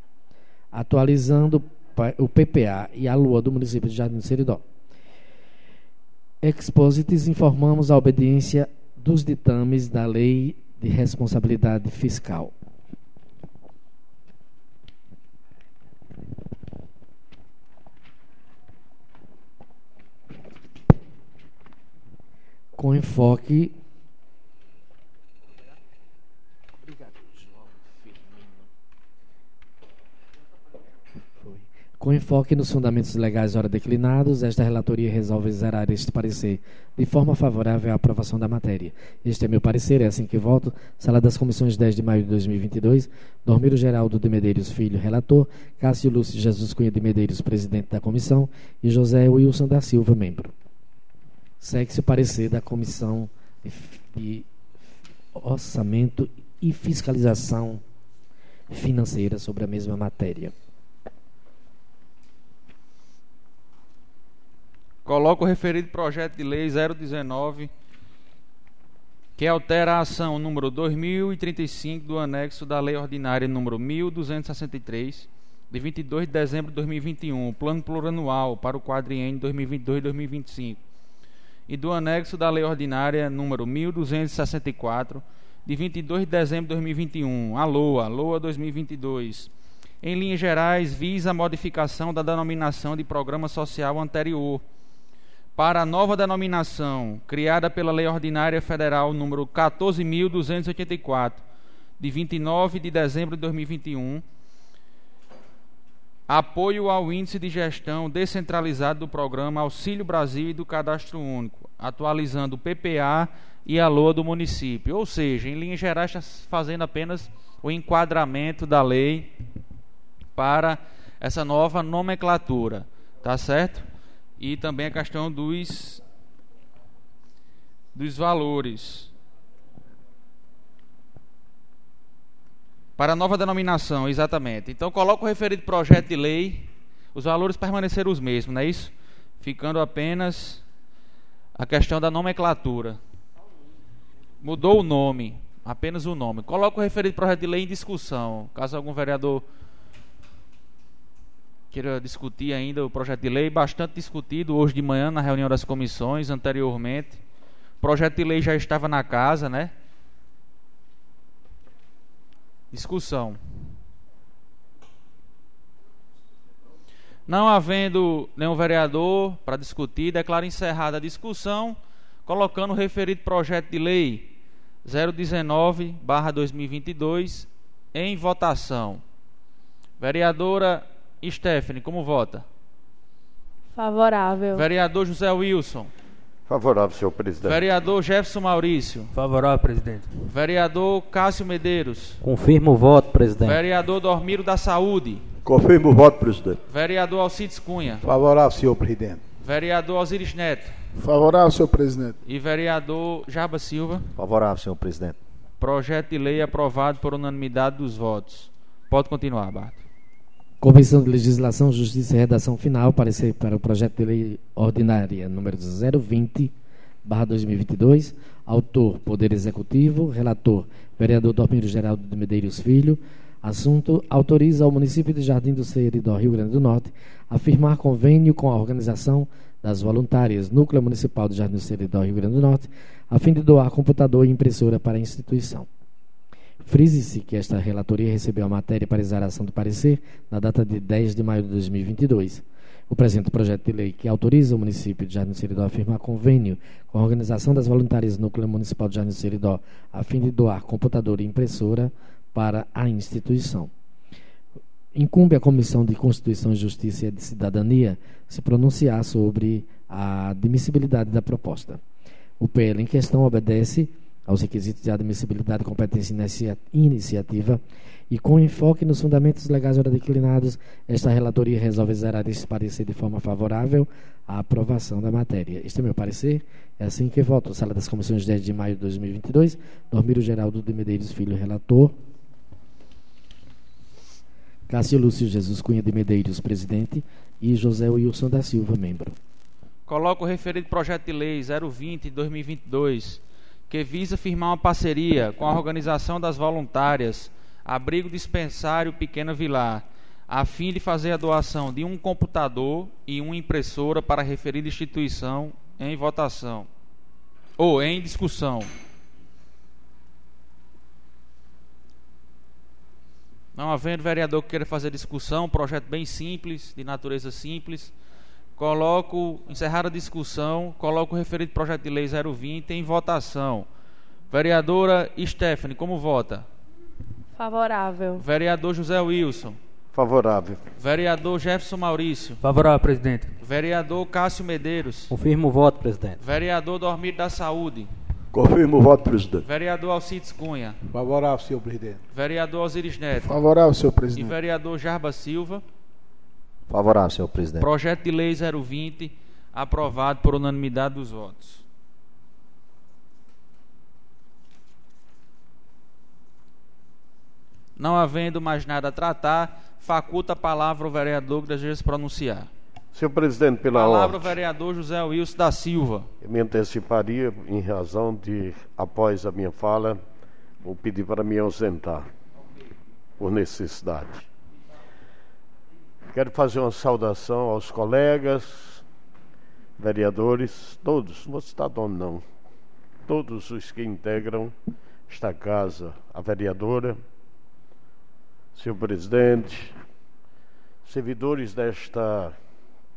atualizando o PPA e a Lua do município de Jardim do Seridó. Exposites informamos a obediência dos ditames da Lei de Responsabilidade Fiscal. Com enfoque Com enfoque nos fundamentos legais ora declinados, esta relatoria resolve zerar este parecer de forma favorável à aprovação da matéria. Este é meu parecer, é assim que voto. Sala das Comissões 10 de maio de 2022. Dormiro Geraldo de Medeiros Filho, relator. Cássio Lúcio Jesus Cunha de Medeiros, presidente da comissão. E José Wilson da Silva, membro. Segue-se o parecer da Comissão de Orçamento e Fiscalização Financeira sobre a mesma matéria. Coloco o referido projeto de lei 019, que altera a ação número 2035 do anexo da Lei Ordinária número 1263, de 22 de dezembro de 2021, plano plurianual para o quadriênio 2022-2025, e do anexo da Lei Ordinária número 1264, de 22 de dezembro de 2021, a LOA, LOA 2022. Em linhas gerais, visa a modificação da denominação de programa social anterior para a nova denominação criada pela Lei Ordinária Federal número 14284, de 29 de dezembro de 2021, apoio ao índice de gestão descentralizado do programa Auxílio Brasil e do Cadastro Único, atualizando o PPA e a LOA do município. Ou seja, em linhas gerais, está fazendo apenas o enquadramento da lei para essa nova nomenclatura. Tá certo? E também a questão dos dos valores. Para a nova denominação, exatamente. Então coloca o referido projeto de lei, os valores permaneceram os mesmos, não é isso? Ficando apenas a questão da nomenclatura. Mudou o nome, apenas o nome. Coloca o referido projeto de lei em discussão, caso algum vereador queira discutir ainda o projeto de lei, bastante discutido hoje de manhã na reunião das comissões, anteriormente. O projeto de lei já estava na casa, né? Discussão. Não havendo nenhum vereador para discutir, declaro encerrada a discussão, colocando o referido projeto de lei 019/2022 em votação. Vereadora Stephanie, como vota? Favorável. Vereador José Wilson. Favorável, senhor presidente. Vereador Jefferson Maurício. Favorável, presidente. Vereador Cássio Medeiros. Confirmo o voto, presidente. Vereador Dormiro da Saúde. Confirmo o voto, presidente. Vereador Alcides Cunha. Favorável, senhor presidente. Vereador Osiris Neto. Favorável, senhor presidente. E vereador Jaba Silva. Favorável, senhor presidente. Projeto de lei aprovado por unanimidade dos votos. Pode continuar, Bart. Comissão de Legislação, Justiça e Redação Final, parecer para o projeto de lei ordinária número 020, barra 2022, autor, Poder Executivo, relator, vereador Dormiro Geraldo de Medeiros Filho, assunto, autoriza ao município de Jardim do Seridó, Rio Grande do Norte, a firmar convênio com a organização das voluntárias Núcleo Municipal de Jardim do Seridó, Rio Grande do Norte, a fim de doar computador e impressora para a instituição. Frise-se que esta relatoria recebeu a matéria para exaração do parecer na data de 10 de maio de 2022. O presente projeto de lei que autoriza o município de Jardim Seridó a firmar convênio com a Organização das Voluntárias Núcleo Municipal de Jardim Seridó a fim de doar computador e impressora para a instituição. Incumbe à Comissão de Constituição Justiça e de Cidadania se pronunciar sobre a admissibilidade da proposta. O PL em questão obedece aos requisitos de admissibilidade, competência e iniciativa e com enfoque nos fundamentos legais ora declinados, esta relatoria resolve zerar este parecer de forma favorável à aprovação da matéria. Este é meu parecer. É assim que voto. Sala das Comissões 10 de maio de 2022. Dormiro Geraldo de Medeiros Filho, relator. Cássio Lúcio Jesus Cunha de Medeiros, presidente, e José Wilson da Silva, membro. Coloco o referido projeto de lei 020 de 2022, que visa firmar uma parceria com a Organização das Voluntárias, Abrigo Dispensário Pequena Vilar, a fim de fazer a doação de um computador e uma impressora para a referida instituição em votação ou em discussão. Não havendo vereador que queira fazer discussão, projeto bem simples, de natureza simples, coloco, encerrar a discussão, coloco o referido projeto de lei 020 em votação. Vereadora Stephanie, como vota? Favorável. Vereador José Wilson. Favorável. Vereador Jefferson Maurício. Favorável, presidente. Vereador Cássio Medeiros. Confirmo o voto, presidente. Vereador Dormir da Saúde. Confirmo o voto, presidente. Vereador Alcides Cunha. Favorável, senhor presidente. Vereador Osiris Neto. Favorável, senhor E presidente. vereador Jarba Silva. Favorável, senhor presidente. Projeto de lei 020 aprovado por unanimidade dos votos. Não havendo mais nada a tratar, faculta a palavra ao vereador que deseja se pronunciar. Senhor presidente, pela Palavra ordem, vereador José Wilson da Silva. eu me anteciparia em razão de, após a minha fala, vou pedir para me ausentar, por necessidade. Quero fazer uma saudação aos colegas, vereadores, todos, não vou citar nome não, todos os que integram esta casa, a vereadora, senhor presidente, servidores desta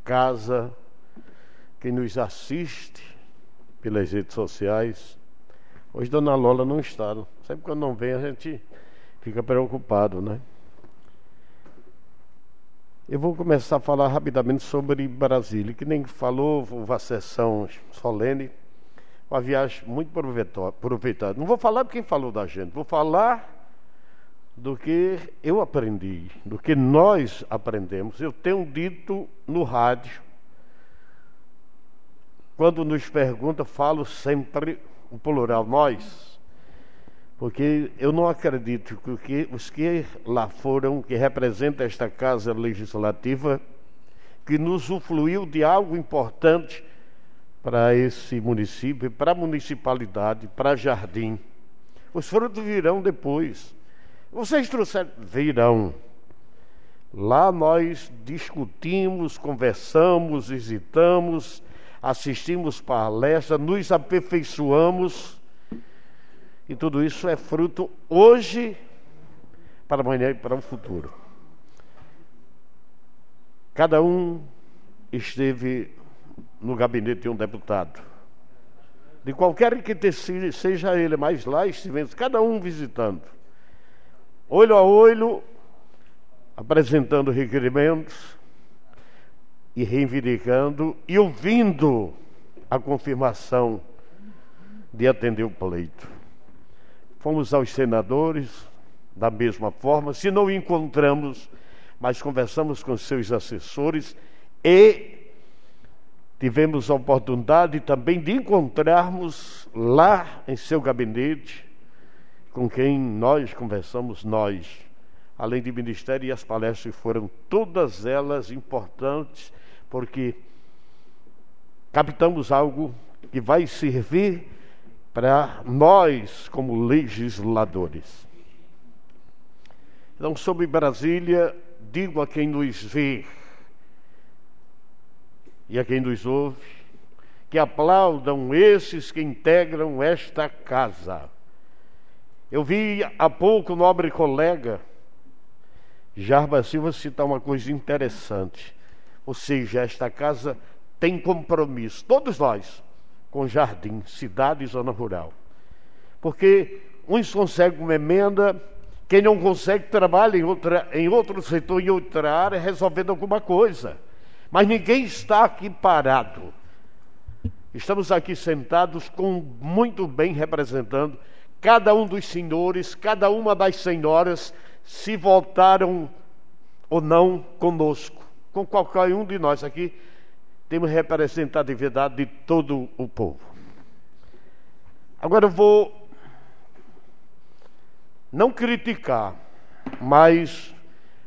casa, quem nos assiste pelas redes sociais. Hoje Dona Lola não está. Sempre quando não vem a gente fica preocupado, né? Eu vou começar a falar rapidamente sobre Brasília, que nem falou, uma sessão solene, uma viagem muito aproveitada. Não vou falar de quem falou da gente, vou falar do que eu aprendi, do que nós aprendemos. Eu tenho dito no rádio, quando nos pergunta, falo sempre o plural, nós, porque eu não acredito que os que lá foram, que representam esta casa legislativa, que nos influiu de algo importante para esse município, para a municipalidade, para Jardim. Os frutos virão depois. Vocês trouxeram, virão. Lá nós discutimos, conversamos, visitamos, assistimos palestras, nos aperfeiçoamos. E tudo isso é fruto hoje para amanhã e para o futuro. Cada um esteve no gabinete de um deputado. De qualquer que seja ele, mas lá estivemos, cada um visitando olho a olho, apresentando requerimentos e reivindicando e ouvindo a confirmação de atender o pleito. Fomos aos senadores da mesma forma, se não encontramos, mas conversamos com seus assessores e tivemos a oportunidade também de encontrarmos lá em seu gabinete com quem nós conversamos, nós, além de ministério, e as palestras foram todas elas importantes, porque captamos algo que vai servir para nós, como legisladores. Então, sobre Brasília, digo a quem nos vê e a quem nos ouve, que aplaudam esses que integram esta casa. Eu vi há pouco o nobre colega Jarba Silva citar uma coisa interessante. Ou seja, esta casa tem compromisso, todos nós, com jardim, cidade e zona rural. Porque uns conseguem uma emenda, quem não consegue trabalha em, outra, em outro setor, em outra área, resolvendo alguma coisa. Mas ninguém está aqui parado. Estamos aqui sentados com muito bem representando cada um dos senhores, cada uma das senhoras se voltaram ou não conosco, com qualquer um de nós aqui, temos representatividade de todo o povo. Agora eu vou não criticar, mas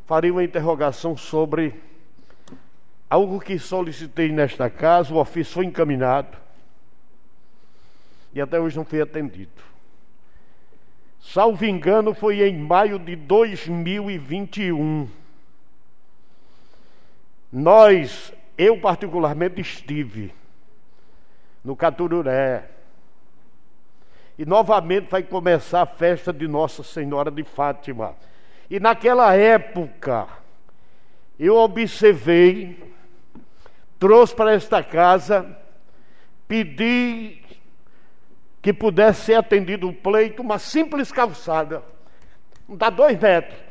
farei uma interrogação sobre algo que solicitei nesta casa, o ofício foi encaminhado e até hoje não foi atendido. Salvo engano, foi em maio de 2021. Nós, eu particularmente estive no Catururé. E novamente vai começar a festa de Nossa Senhora de Fátima. E naquela época, eu observei, trouxe para esta casa, pedi que pudesse ser atendido o pleito, uma simples calçada, dá dois metros.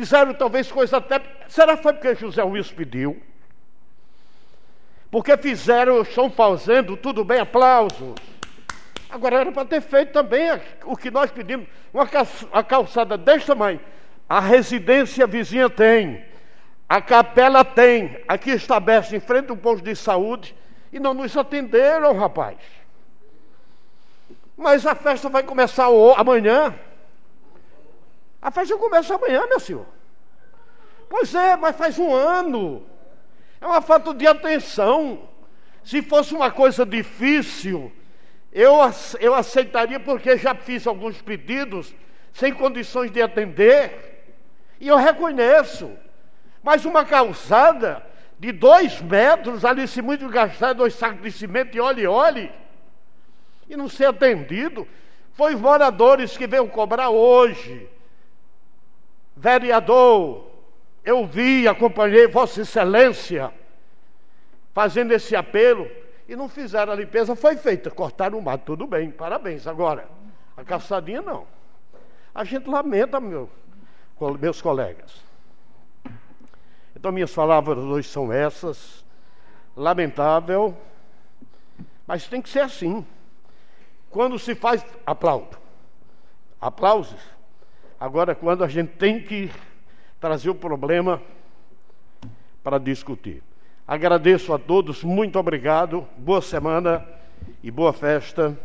Fizeram talvez coisa até. Será que foi porque José Wilson pediu? Porque fizeram, estão fazendo, tudo bem, aplausos. Agora era para ter feito também o que nós pedimos, uma calçada deste tamanho. A residência vizinha tem, a capela tem, aqui está aberto em frente ao posto de saúde, e não nos atenderam, rapaz. Mas a festa vai começar amanhã. A festa começa amanhã, meu senhor. Pois é, mas faz um ano. É uma falta de atenção. Se fosse uma coisa difícil, eu, eu aceitaria, porque já fiz alguns pedidos sem condições de atender. E eu reconheço. Mas uma calçada de dois metros, ali se muito gastar dois sacos de cimento e olhe, olhe e não ser atendido. Foi os moradores que veio cobrar hoje. Vereador, eu vi, acompanhei Vossa Excelência fazendo esse apelo e não fizeram a limpeza, foi feita, cortaram o mato, tudo bem, parabéns. Agora, a calçadinha não. A gente lamenta, meu, meus colegas. Então, minhas palavras hoje são essas. Lamentável, mas tem que ser assim. Quando se faz, aplaudo. Aplausos. Agora, quando a gente tem que trazer o problema para discutir. Agradeço a todos, muito obrigado, boa semana e boa festa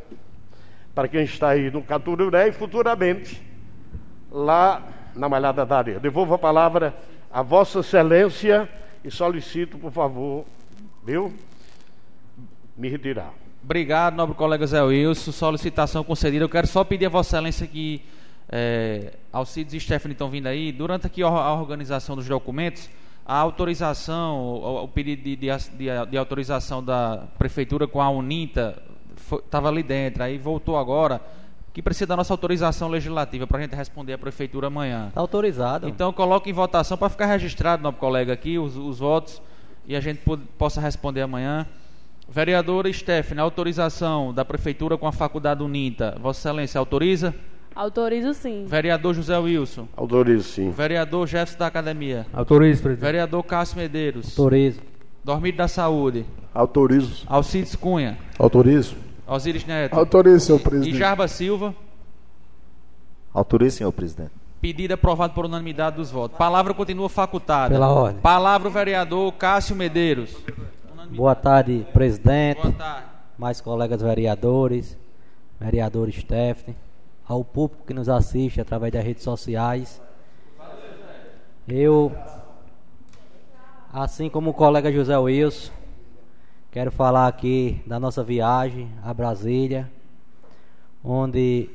para quem está aí no Catururé e futuramente lá na Malhada da Areia. Devolvo a palavra a Vossa Excelência e solicito, por favor, viu, me retirar. Obrigado, nobre colega Zé Wilson. Solicitação concedida. Eu quero só pedir a Vossa Excelência que é, Alcides e Stephanie estão vindo aí. Durante aqui a organização dos documentos, a autorização, o, o pedido de, de, de, de, autorização da Prefeitura com a UNINTA estava ali dentro, aí voltou agora, que precisa da nossa autorização legislativa para a gente responder à Prefeitura amanhã. Está autorizado. Então coloque em votação para ficar registrado, nobre colega, aqui os, os votos e a gente possa responder amanhã. Vereadora Stephanie, autorização da Prefeitura com a Faculdade Uninta. Vossa Excelência, autoriza? Autorizo sim. Vereador José Wilson. Autorizo sim. Vereador Jefferson da Academia. Autorizo, presidente. Vereador Cássio Medeiros. Autorizo. Dormido da Saúde. Autorizo. Alcides Cunha. Autorizo. Osiris Neto. Autorizo, senhor presidente. E Jarba Silva. Autorizo, senhor presidente. Pedido aprovado por unanimidade dos votos. Palavra continua facultada. Pela ordem. Palavra o vereador Cássio Medeiros. Boa tarde, presidente. Boa tarde. Mais colegas vereadores, vereador Stephanie, ao público que nos assiste através das redes sociais. Eu, assim como o colega José Wilson, quero falar aqui da nossa viagem a Brasília, onde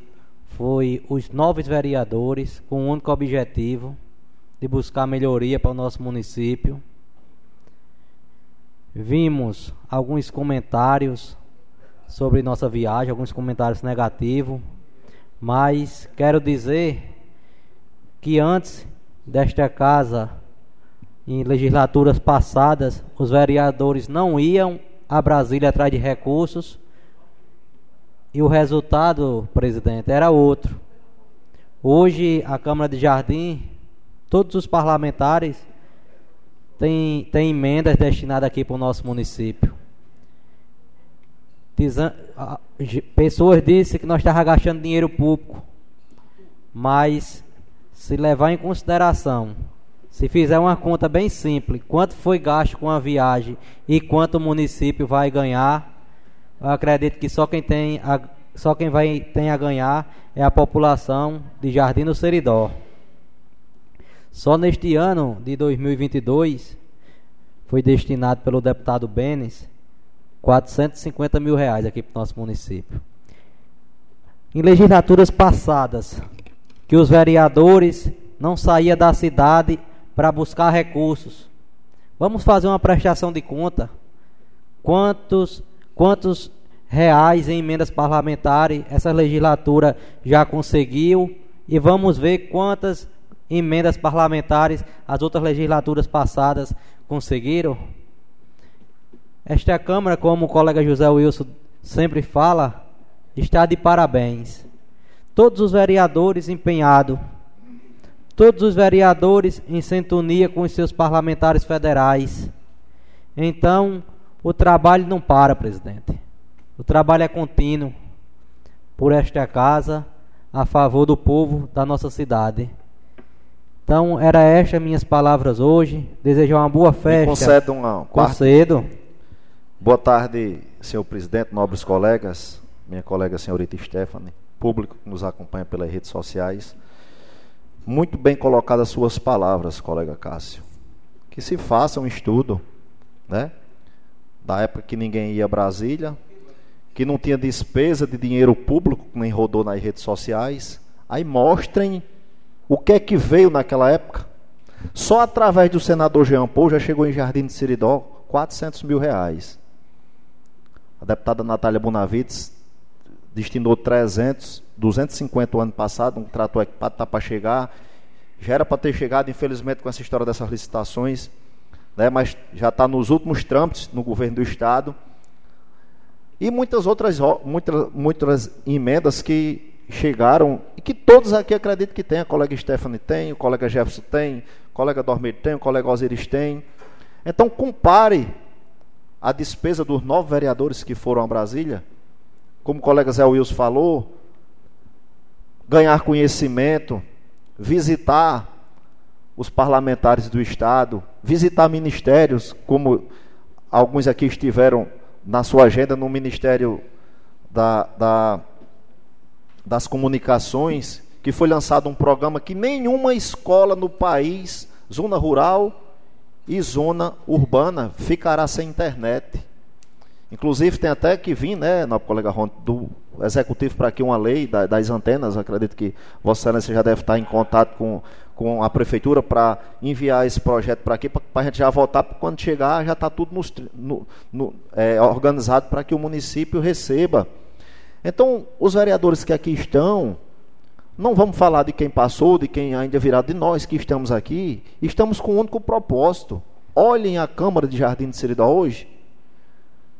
foi os novos vereadores com o único objetivo de buscar melhoria para o nosso município Vimos alguns comentários sobre nossa viagem, alguns comentários negativos, mas quero dizer que antes desta casa em legislaturas passadas, os vereadores não iam a Brasília atrás de recursos e o resultado, presidente, era outro. Hoje, a Câmara de Jardim, todos os parlamentares têm, têm emendas destinadas aqui para o nosso município. Pessoas disseram que nós estávamos gastando dinheiro público, mas se levar em consideração, se fizer uma conta bem simples, quanto foi gasto com a viagem e quanto o município vai ganhar, eu acredito que só quem tem a, só quem vai tem a ganhar é a população de Jardim do Seridó. Só neste ano de 2022 foi destinado pelo deputado Benes 450 mil reais aqui para o nosso município. Em legislaturas passadas, que os vereadores não saíam da cidade para buscar recursos. Vamos fazer uma prestação de conta. Quantos, quantos reais em emendas parlamentares essa legislatura já conseguiu e vamos ver quantas emendas parlamentares as outras legislaturas passadas conseguiram. Esta Câmara, como o colega José Wilson sempre fala, está de parabéns. Todos os vereadores empenhados, todos os vereadores em sintonia com os seus parlamentares federais. Então, o trabalho não para, presidente. O trabalho é contínuo por esta casa, a favor do povo da nossa cidade. Então, era estas minhas palavras hoje. Desejo uma boa festa. Me conceda uma Concedo. Boa tarde, senhor presidente, nobres colegas, minha colega senhorita Stephanie, público que nos acompanha pelas redes sociais. Muito bem colocadas suas palavras, colega Cássio. Que se faça um estudo, né? Da época que ninguém ia a Brasília, que não tinha despesa de dinheiro público, nem rodou nas redes sociais. Aí mostrem o que é que veio naquela época. Só através do senador Jean Paul já chegou em Jardim de Seridó 400 mil reais. A deputada Natália Bonavides destinou 300, 250 o ano passado, um trator equipado está para chegar. Já era para ter chegado, infelizmente, com essa história dessas licitações, né, mas já está nos últimos trâmites no governo do Estado. E muitas outras, muitas, muitas emendas que chegaram e que todos aqui acreditam que tem. A colega Stephanie tem, o colega Jefferson tem, o colega Dormir tem, o colega Osiris tem. Então compare a despesa dos nove vereadores que foram a Brasília, como o colega Zé Wilson falou, ganhar conhecimento, visitar os parlamentares do Estado, visitar ministérios, como alguns aqui estiveram na sua agenda no Ministério da, da, das Comunicações, que foi lançado um programa que nenhuma escola no país, zona rural, e zona urbana ficará sem internet. Inclusive tem até que vir, né, nosso colega Ron, do executivo para aqui uma lei das antenas. Acredito que Vossa Excelência já deve estar em contato com, com a prefeitura para enviar esse projeto para aqui, para a gente já votar, quando chegar já está tudo no, no, é, organizado para que o município receba. Então, os vereadores que aqui estão, não vamos falar de quem passou, de quem ainda virá, de nós que estamos aqui. Estamos com um único propósito. Olhem a Câmara de Jardim de Seridó hoje.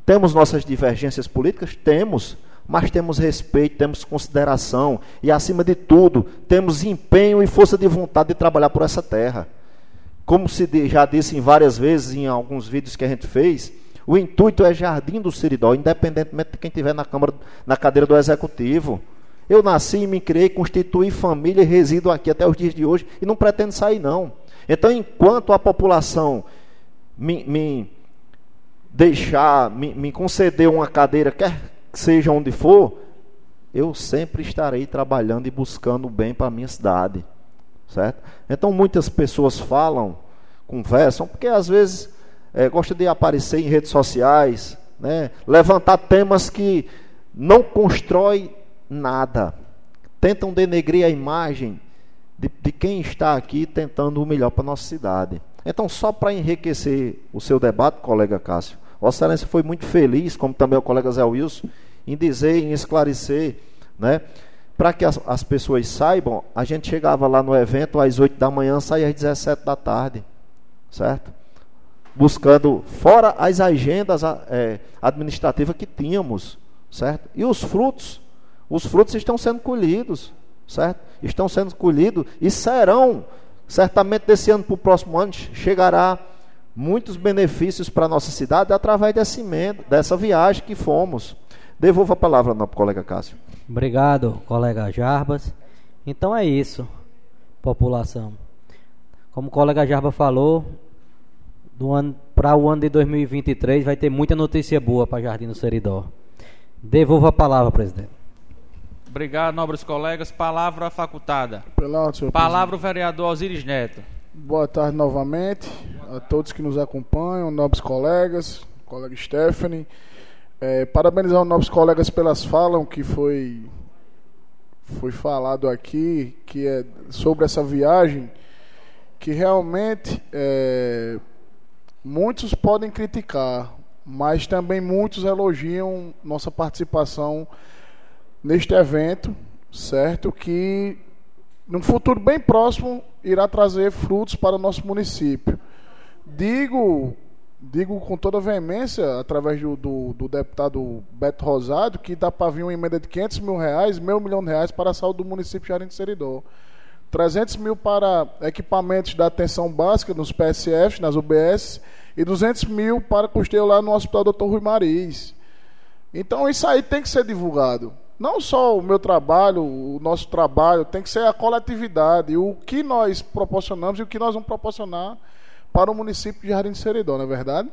Temos nossas divergências políticas? Temos. Mas temos respeito, temos consideração e, acima de tudo, temos empenho e força de vontade de trabalhar por essa terra. Como se já disse várias vezes em alguns vídeos que a gente fez, o intuito é Jardim do Seridó, independentemente de quem estiver na Câmara, na cadeira do Executivo. Eu nasci me criei, constituí família e resido aqui até os dias de hoje e não pretendo sair, não. Então, enquanto a população me, me deixar, me, me conceder uma cadeira, quer que seja onde for, eu sempre estarei trabalhando e buscando o bem para a minha cidade. Certo? Então, muitas pessoas falam, conversam, porque às vezes é, gosta de aparecer em redes sociais, né, levantar temas que não constrói nada. Tentam denegrir a imagem de, de quem está aqui tentando o melhor para a nossa cidade. Então, só para enriquecer o seu debate, colega Cássio, Vossa Excelência foi muito feliz, como também o colega Zé Wilson, em dizer, em esclarecer, né? Para que as, as, pessoas saibam, a gente chegava lá no evento às 8 da manhã, saía às 17 da tarde. certo? Buscando fora as agendas é, administrativas que tínhamos, certo? E os frutos, os frutos estão sendo colhidos, certo? Estão sendo colhidos e serão, certamente desse ano para o próximo ano, chegará muitos benefícios para a nossa cidade através desse, dessa viagem que fomos. Devolvo a palavra ao colega Cássio. Obrigado, colega Jarbas. Então é isso, população. Como o colega Jarba falou, para o ano de 2023 vai ter muita notícia boa para Jardim do Seridó. Devolvo a palavra, presidente. Obrigado, nobres colegas. Palavra facultada. Pela, senhor Palavra o vereador Osiris Neto. Boa tarde novamente a todos que nos acompanham, nobres colegas, colega Stephanie. É, parabenizar os nobres colegas pelas falas que foi, foi falado aqui, que é sobre essa viagem, que realmente é, muitos podem criticar, mas também muitos elogiam nossa participação neste evento, certo? Que num futuro bem próximo irá trazer frutos para o nosso município. Digo, digo com toda veemência, através do, do, do deputado Beto Rosado, que dá para vir uma emenda de 500 mil reais, meio milhão de reais para a saúde do município de Jardim de Seridó. 300 mil para equipamentos da atenção básica nos PSFs, nas UBS, e 200 mil para custeio lá no Hospital Dr. Rui Mariz. Então isso aí tem que ser divulgado não só o meu trabalho, o nosso trabalho, tem que ser a coletividade, o que nós proporcionamos e o que nós vamos proporcionar para o município de Jardim de Seridó, não é verdade?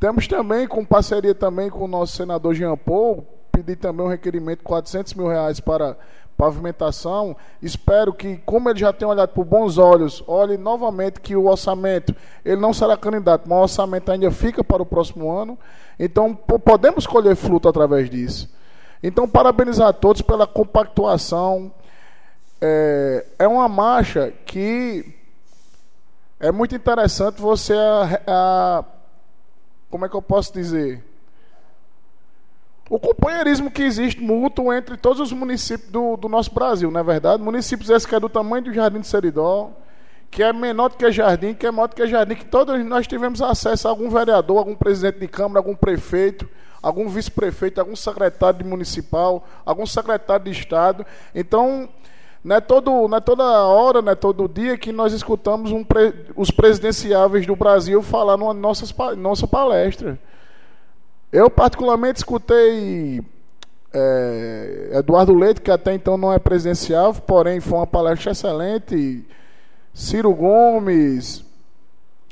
Temos também, com parceria também com o nosso senador Jean Paul, pedir também um requerimento de 400 mil reais para pavimentação. Espero que, como ele já tem olhado por bons olhos, olhe novamente que o orçamento, ele não será candidato, mas o orçamento ainda fica para o próximo ano. Então, podemos colher fruto através disso. Então, parabenizar a todos pela compactuação. É, é uma marcha que é muito interessante você. A, a, como é que eu posso dizer? O companheirismo que existe mútuo entre todos os municípios do, do nosso Brasil, não é verdade? Municípios esse que é do tamanho do Jardim de Seridó, que é menor do que Jardim, que é maior do que Jardim, que todos nós tivemos acesso a algum vereador, algum presidente de Câmara, algum prefeito algum vice-prefeito, algum secretário de municipal, algum secretário de Estado. Então, não é, todo, não é toda hora, não é todo dia que nós escutamos um pre, os presidenciáveis do Brasil falar numa nossas, nossa palestra. Eu, particularmente, escutei é, Eduardo Leite, que até então não é presidencial, porém foi uma palestra excelente. Ciro Gomes,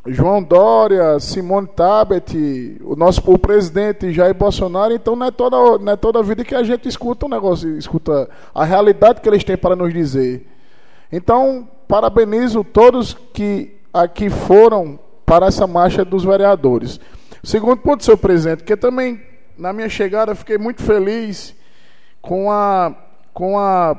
João Dória, Simone Tabet, o nosso o presidente Jair Bolsonaro, então não é toda não é toda a vida que a gente escuta um negócio, escuta a realidade que eles têm para nos dizer. Então, parabenizo todos que aqui foram para essa marcha dos vereadores. Segundo ponto, senhor presidente, que também na minha chegada fiquei muito feliz com a com a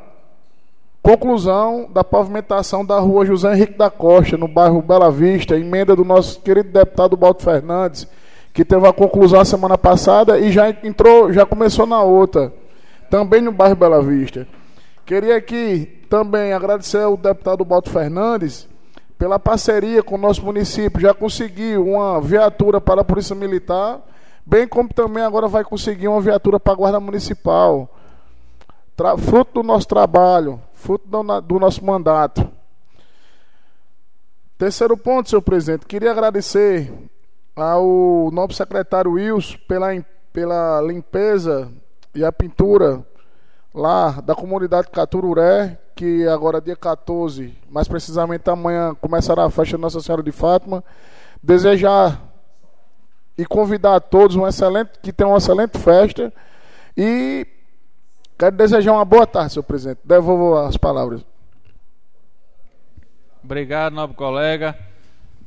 Conclusão da pavimentação da rua José Henrique da Costa, no bairro Bela Vista, emenda do nosso querido deputado Balto Fernandes, que teve a conclusão a semana passada e já entrou, já começou na outra, também no bairro Bela Vista. Queria aqui também agradecer ao deputado Balto Fernandes pela parceria com o nosso município, já conseguiu uma viatura para a Polícia Militar, bem como também agora vai conseguir uma viatura para a Guarda Municipal. fruto do nosso trabalho, fruto do, nosso mandato. Terceiro ponto, senhor presidente, queria agradecer ao novo secretário Wilson pela, pela limpeza e a pintura lá da comunidade Catururé, que agora dia 14, mais precisamente amanhã, começará a festa Nossa Senhora de Fátima. Desejar e convidar a todos um excelente, que tenham uma excelente festa e Quero desejar uma boa tarde, senhor presidente. Devolvo as palavras. Obrigado, nobre colega.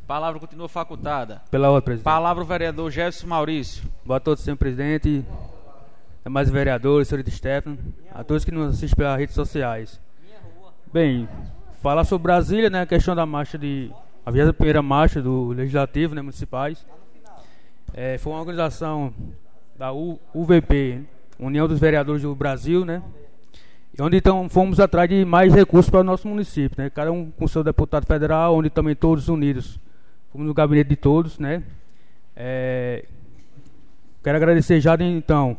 Palavra continua facultada. Pela outra, presidente. Palavra o vereador Jefferson Maurício. Boa tarde, senhor presidente. É mais vereadores, senhorita Stefano, a todos que nos assistem pelas redes sociais. Bem, falar sobre Brasília, né, a questão da marcha de a primeira marcha do legislativo, né, municipais. É, foi uma organização da U, UVP, União dos Vereadores do Brasil, né? Onde então fomos atrás de mais recursos para o nosso município, né? Cada um com seu deputado federal, onde também todos unidos fomos no gabinete de todos, né? É, quero agradecer já então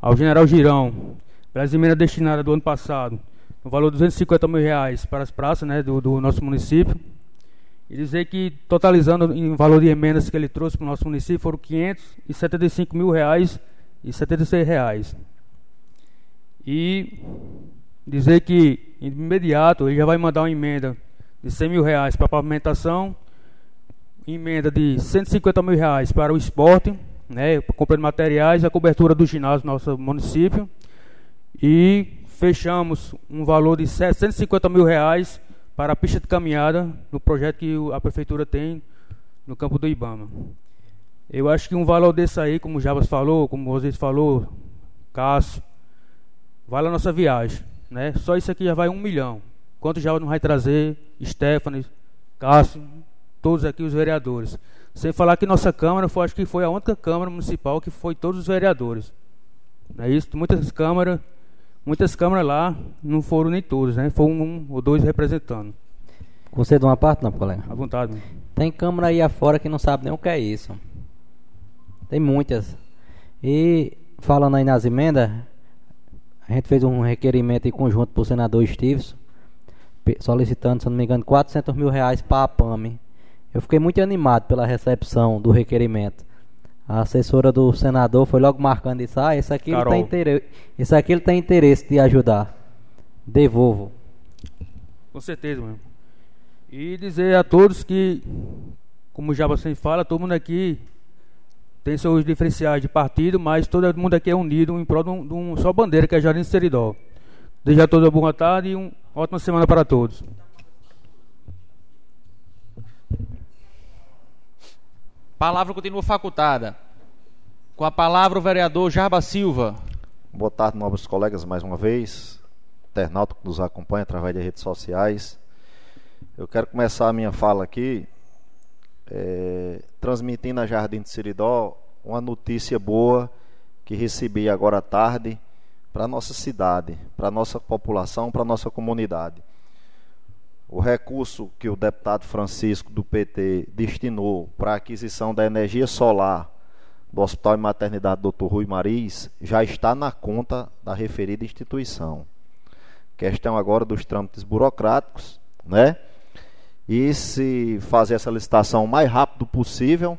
ao General Girão pelas emendas destinadas do ano passado, no valor de 250 mil reais para as praças né, do, do nosso município. E dizer que, totalizando em valor de emendas que ele trouxe para o nosso município, foram 575 mil reais e 76 reais. E dizer que, de imediato, ele já vai mandar uma emenda de 100 mil reais para a pavimentação, emenda de 150 mil reais para o esporte, né, compra de materiais, a cobertura do ginásio do nosso município. E fechamos um valor de 750 mil reais para a pista de caminhada no projeto que a prefeitura tem no campo do Ibama. Eu acho que um valor desse aí, como o Javas falou, como o Rosés falou, Cássio, vale a nossa viagem. Né? Só isso aqui já vai um milhão. Quanto já não vai trazer Stephanie, Cássio, todos aqui os vereadores. Sem falar que nossa Câmara foi, acho que foi a única Câmara Municipal que foi todos os vereadores. Não é isso? Muitas câmaras, muitas câmaras lá não foram nem todos, né? Foi um, um ou dois representando. Você de uma parte não, colega? À vontade. Tem câmara aí afora que não sabe nem o que é isso. Tem muitas. E falando aí nas emendas, a gente fez um requerimento em conjunto para o senador Stevenson, solicitando, se não me engano, 400 mil reais para a PAME. Eu fiquei muito animado pela recepção do requerimento. A assessora do senador foi logo marcando isso. Ah, esse aqui, ele tem, interesse, esse aqui ele tem interesse de ajudar. Devolvo. Com certeza, meu. E dizer a todos que, como já você fala, todo mundo aqui tem seus diferenciais de partido, mas todo mundo aqui é unido em prol de um, de um só bandeira, que é Jardim Seridó. Desejo a todos uma boa tarde e uma ótima semana para todos. Palavra continua facultada. Com a palavra o vereador Jarba Silva. Boa tarde, nobres colegas, mais uma vez. Internauta que nos acompanha através das redes sociais. Eu quero começar a minha fala aqui é, transmitindo a Jardim de Seridó uma notícia boa que recebi agora à tarde para nossa cidade, para nossa população, para nossa comunidade. O recurso que o deputado Francisco do PT destinou para a aquisição da energia solar do Hospital e Maternidade Dr. Rui Maris já está na conta da referida instituição. Questão agora dos trâmites burocráticos, né? E se fazer essa licitação o mais rápido possível,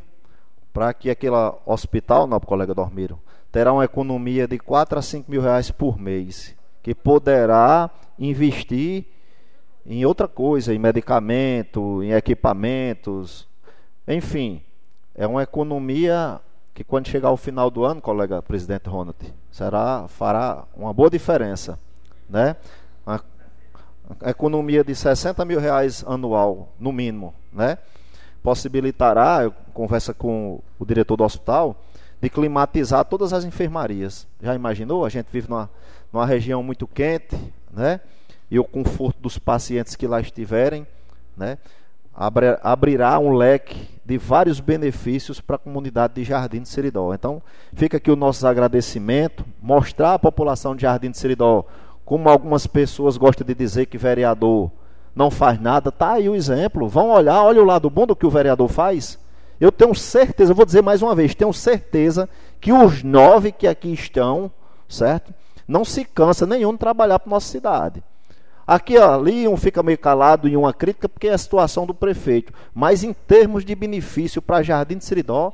para que aquele hospital, nosso colega Dormiro, terá uma economia de 4 a 5 mil reais por mês, que poderá investir em outra coisa, em medicamento, em equipamentos, enfim, é uma economia que quando chegar ao final do ano, colega presidente Ronald, será fará uma boa diferença, né? Economia de 60 mil reais anual, no mínimo, né? Possibilitará, conversa com o diretor do hospital, de climatizar todas as enfermarias. Já imaginou? A gente vive numa, numa região muito quente, né? E o conforto dos pacientes que lá estiverem, né? Abre, abrirá um leque de vários benefícios para a comunidade de Jardim de Seridó. Então, fica aqui o nosso agradecimento, mostrar à população de Jardim de Seridó como algumas pessoas gostam de dizer que vereador não faz nada, tá aí o exemplo. Vão olhar, olha o lado bom do que o vereador faz. Eu tenho certeza, vou dizer mais uma vez, tenho certeza que os nove que aqui estão, certo? Não se cansa nenhum de trabalhar para nossa cidade. Aqui ali um fica meio calado em uma crítica porque é a situação do prefeito, mas em termos de benefício para Jardim de Seridó,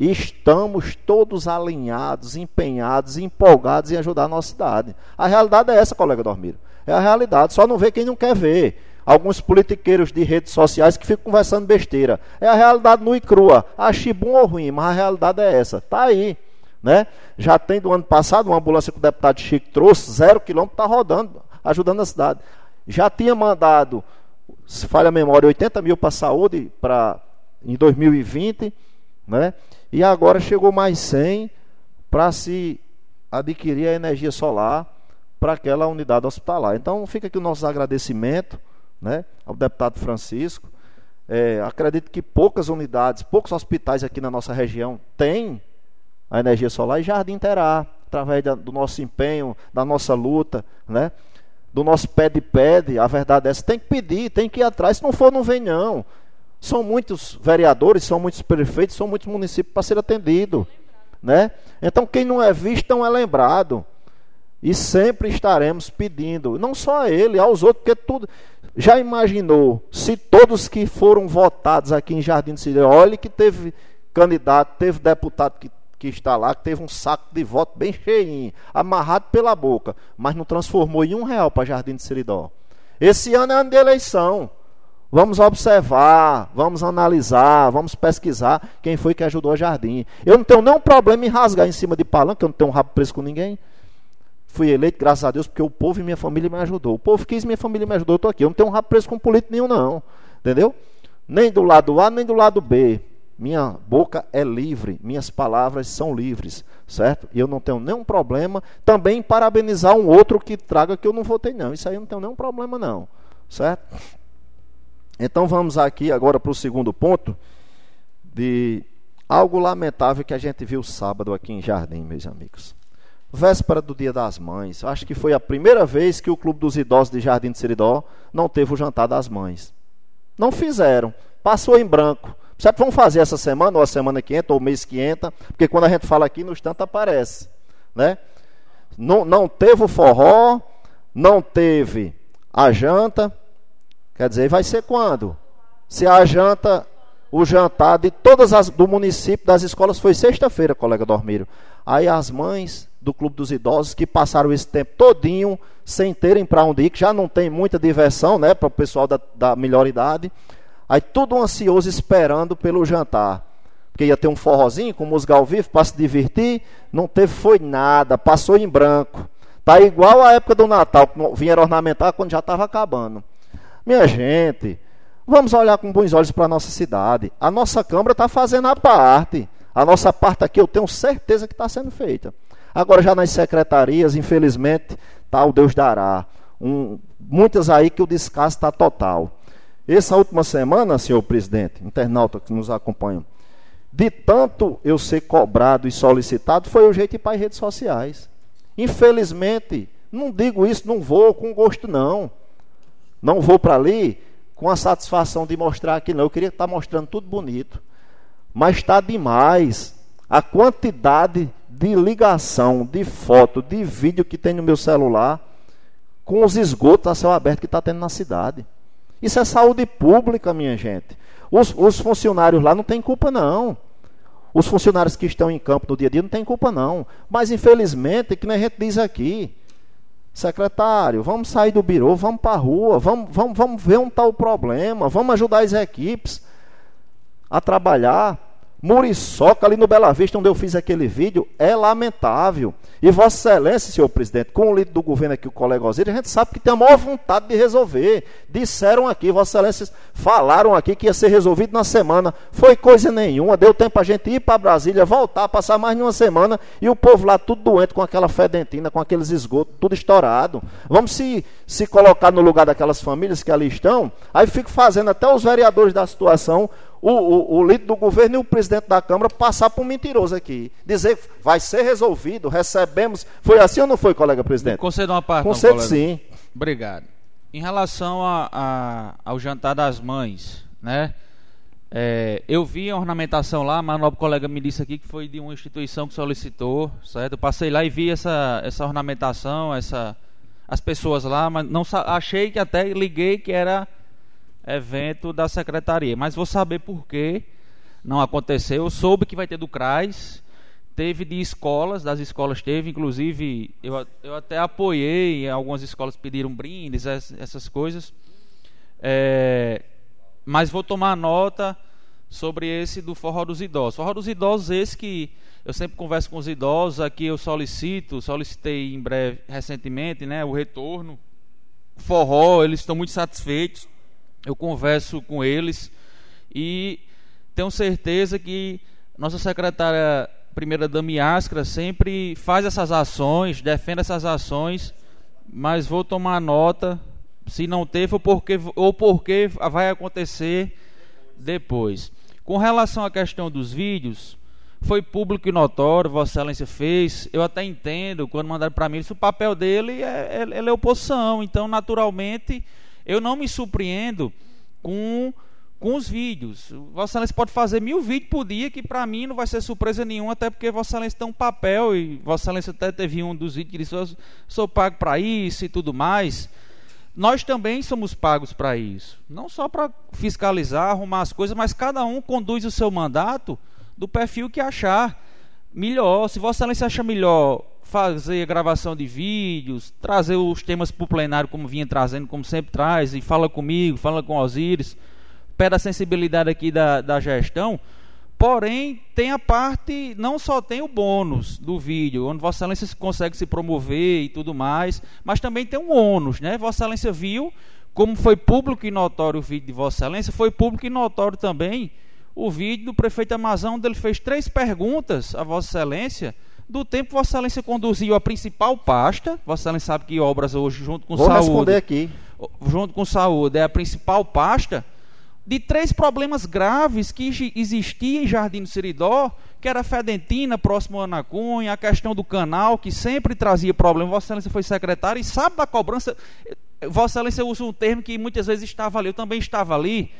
e estamos todos alinhados, empenhados, empolgados em ajudar a nossa cidade. A realidade é essa, colega Dormiro. É a realidade, só não vê quem não quer ver. Alguns politiqueiros de redes sociais que ficam conversando besteira. É a realidade nua e crua. Ache bom ou ruim, mas a realidade é essa. Está aí. Né? Já tem do ano passado uma ambulância que o deputado Chico trouxe, zero quilômetro, está rodando, ajudando a cidade. Já tinha mandado, se falha a memória, 80 mil para a saúde pra, em 2020, né? E agora chegou mais 100 para se adquirir a energia solar para aquela unidade hospitalar. Então fica aqui o nosso agradecimento né, ao deputado Francisco. É, acredito que poucas unidades, poucos hospitais aqui na nossa região têm a energia solar e Jardim terá, através da, do nosso empenho, da nossa luta, né? do nosso pé de pede, a verdade é essa, tem que pedir, tem que ir atrás, se não for, não vem não. São muitos vereadores, são muitos prefeitos, são muitos municípios para ser atendido. Né? Então, quem não é visto não é lembrado. E sempre estaremos pedindo, não só a ele, aos outros, porque tudo. Já imaginou se todos que foram votados aqui em Jardim de Cidade, olhe que teve candidato, teve deputado que, que está lá, que teve um saco de voto bem cheinho, amarrado pela boca, mas não transformou em um real para Jardim de Seridó. Esse ano é ano de eleição. Vamos observar, vamos analisar, vamos pesquisar quem foi que ajudou a Jardim. Eu não tenho nenhum problema em rasgar em cima de palanque, eu não tenho um rabo preso com ninguém. Fui eleito, graças a Deus, porque o povo e minha família me ajudou. O povo quis minha família me ajudou, eu estou aqui. Eu não tenho um rabo preso com político nenhum, não. Entendeu? Nem do lado A, nem do lado B. Minha boca é livre, minhas palavras são livres, certo? E eu não tenho nenhum problema também em parabenizar um outro que traga que eu não votei, não. Isso aí eu não tenho nenhum problema, não, certo? Então vamos aqui agora para o segundo ponto de algo lamentável que a gente viu sábado aqui em Jardim, meus amigos. Véspera do Dia das Mães. Acho que foi a primeira vez que o Clube dos Idosos de Jardim de Seridó não teve o jantar das mães. Não fizeram. Passou em branco. Sabe vamos fazer essa semana, ou a semana que entra, ou o mês que entra, porque quando a gente fala aqui, no instante aparece. Né? Não, não teve o forró, não teve a janta. Quer dizer, vai ser quando? Se a janta, o jantar de todas as do município, das escolas, foi sexta-feira, colega Dormiro. Aí as mães do Clube dos Idosos que passaram esse tempo todinho sem terem para onde ir, que já não tem muita diversão, né, para o pessoal da, da melhor idade. Aí tudo ansioso esperando pelo jantar. Porque ia ter um forrozinho com música ao vivo para se divertir. Não teve, foi nada, passou em branco. Tá igual a época do Natal, que vieram ornamentar quando já estava acabando. Minha gente, vamos olhar com bons olhos para a nossa cidade. A nossa Câmara está fazendo a parte. A nossa parte aqui eu tenho certeza que está sendo feita. Agora já nas secretarias, infelizmente, tá o Deus dará. Um, muitas aí que o descaso está total. Essa última semana, senhor presidente, internauta que nos acompanha, de tanto eu ser cobrado e solicitado, foi o jeito para as redes sociais. Infelizmente, não digo isso, não vou com gosto, não. Não vou para ali com a satisfação de mostrar que não. Eu queria estar mostrando tudo bonito. Mas está demais. A quantidade de ligação, de foto, de vídeo que tem no meu celular com os esgotos a céu aberto que está tendo na cidade. Isso é saúde pública, minha gente. Os, os funcionários lá não têm culpa, não. Os funcionários que estão em campo no dia a dia não têm culpa, não. Mas, infelizmente, que nem a gente diz aqui, secretário, vamos sair do birô, vamos para a rua, vamos, vamos, vamos ver onde está o problema, vamos ajudar as equipes a trabalhar. Muriçoca, ali no Bela Vista, onde eu fiz aquele vídeo, é lamentável. E Vossa Excelência, senhor presidente, com o líder do governo aqui, o colega Osíris, a gente sabe que tem a maior vontade de resolver. Disseram aqui, Vossa Excelência falaram aqui que ia ser resolvido na semana. Foi coisa nenhuma. Deu tempo a gente ir para Brasília, voltar, passar mais de uma semana e o povo lá tudo doente com aquela fedentina, com aqueles esgotos, tudo estourado. Vamos se, se colocar no lugar daquelas famílias que ali estão. Aí fico fazendo até os vereadores da situação o, o, o, líder do governo e o presidente da Câmara passar por um mentiroso aqui. Dizer que vai ser resolvido, recebemos. Foi assim ou não foi, colega presidente? Concedo uma parte. Concedo não, sim. Obrigado. Em relação a, a, ao jantar das mães, né? É, eu vi a ornamentação lá, mas o nobre colega me disse aqui que foi de uma instituição que solicitou, certo? Eu passei lá e vi essa, essa ornamentação, essa, as pessoas lá, mas não achei que até liguei que era evento da secretaria. Mas vou saber por que não aconteceu. Eu soube que vai ter do CRAS, teve de escolas, das escolas teve, inclusive eu, eu até apoiei, algumas escolas pediram brindes, essas coisas. É, mas vou tomar nota sobre esse do Forró dos Idosos. Forró dos Idosos, esse que eu sempre converso com os idosos, aqui eu solicito, solicitei em breve, recentemente, né, o retorno. Forró, eles estão muito satisfeitos eu converso com eles e tenho certeza que nossa secretária primeira dama Ascra sempre faz essas ações, defende essas ações, mas vou tomar nota se não teve ou porque, ou porque vai acontecer depois. Com relação à questão dos vídeos, foi público e notório, Vossa Excelência fez. Eu até entendo, quando mandaram para mim, isso, o papel dele é, é, é oposição. Então, naturalmente, eu não me surpreendo com com os vídeos. Vossa Excelência pode fazer mil vídeos por dia, que para mim não vai ser surpresa nenhuma, até porque Vossa Excelência tem um papel, e Vossa Excelência até teve um dos vídeos que disse, eu sou pago para isso e tudo mais. Nós também somos pagos para isso. Não só para fiscalizar, arrumar as coisas, mas cada um conduz o seu mandato do perfil que achar melhor. Se Vossa Excelência acha melhor fazer gravação de vídeos, trazer os temas para o plenário como vinha trazendo, como sempre traz, e fala comigo, fala com Osíris, pede a sensibilidade aqui da, da gestão. Porém, tem a parte, não só tem o bônus do vídeo, onde Vossa Excelência consegue se promover e tudo mais, mas também tem um ônus, né? Vossa Excelência viu como foi público e notório o vídeo de Vossa Excelência, foi público e notório também o vídeo do prefeito Amazão, onde ele fez três perguntas a Vossa Excelência, do tempo Vossa Excelência conduziu a principal pasta, Vossa Excelência sabe que obras hoje, junto com Vou saúde. responder aqui. Junto com saúde, é a principal pasta de três problemas graves que existiam em Jardim do Seridó, que era a fedentina próximo a Ana Cunha, a questão do canal, que sempre trazia problema. Vossa Excelência foi secretário e sabe da cobrança. Vossa Excelência usa um termo que muitas vezes estava ali, eu também estava ali.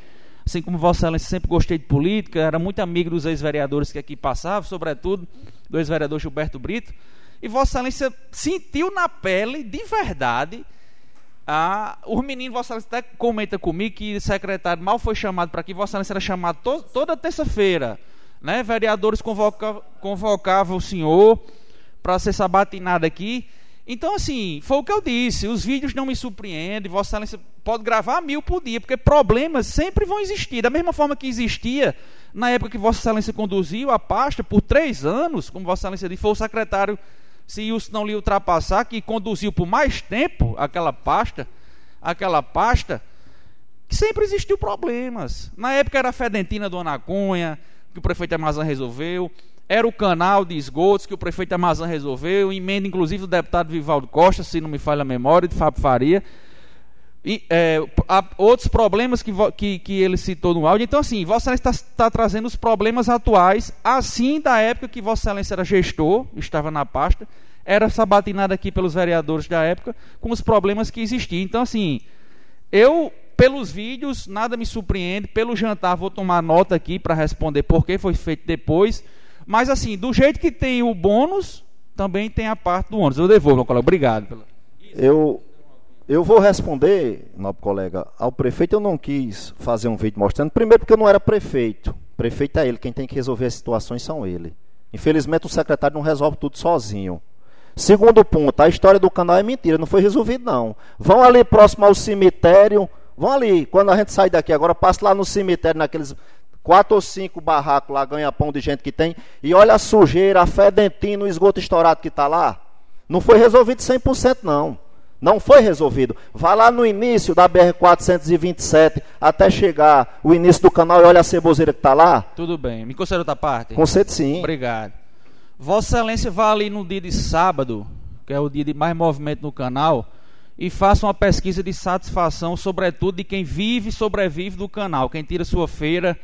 Assim como Vossa Excelência sempre gostei de política, era muito amigo dos ex-vereadores que aqui passavam, sobretudo do ex-vereador Gilberto Brito. E Vossa Excelência sentiu na pele, de verdade, ah, os meninos, Vossa Excelência até comenta comigo que o secretário mal foi chamado para aqui, Vossa Excelência era chamado to toda terça-feira. Né? Vereadores convoca, convocavam o senhor para ser sabatinado aqui. Então, assim, foi o que eu disse: os vídeos não me surpreendem, Vossa Excelência pode gravar mil por dia, porque problemas sempre vão existir. Da mesma forma que existia na época que Vossa Excelência conduziu a pasta por três anos, como Vossa Excelência disse, foi o secretário se isso não lhe ultrapassar, que conduziu por mais tempo aquela pasta, aquela pasta, que sempre existiu problemas. Na época era a Fedentina do Anacunha, que o prefeito Amazon resolveu, era o canal de esgotos que o prefeito Amazon resolveu, emenda inclusive do deputado Vivaldo Costa, se não me falha a memória, de Fábio Faria. E, é, outros problemas que, que, que, ele citou no áudio. Então, assim, Vossa Excelência está tá trazendo os problemas atuais, assim da época que Vossa Excelência era gestor, estava na pasta, era sabatinado aqui pelos vereadores da época, com os problemas que existiam. Então, assim, eu, pelos vídeos, nada me surpreende. Pelo jantar, vou tomar nota aqui para responder por que foi feito depois. Mas, assim, do jeito que tem o bônus, também tem a parte do ônus. Eu devolvo, meu colega. Obrigado. Eu eu vou responder, nobre colega, ao prefeito eu não quis fazer um vídeo mostrando, primeiro porque eu não era prefeito. Prefeito é ele, quem tem que resolver as situações são ele. Infelizmente o secretário não resolve tudo sozinho. Segundo ponto, a história do canal é mentira, não foi resolvido não. Vão ali próximo ao cemitério, vão ali, quando a gente sai daqui agora, passa lá no cemitério, naqueles quatro ou cinco barracos lá, ganha-pão de gente que tem, e olha a sujeira, a fedentina, o esgoto estourado que está lá. Não foi resolvido 100% não. Não foi resolvido. Vá lá no início da BR-427 até chegar o início do canal e olha a ceboseira que está lá. Tudo bem. Me concede outra parte? Concede sim. Obrigado. Vossa Excelência vá ali no dia de sábado, que é o dia de mais movimento no canal, e faça uma pesquisa de satisfação, sobretudo de quem vive e sobrevive do canal, quem tira sua feira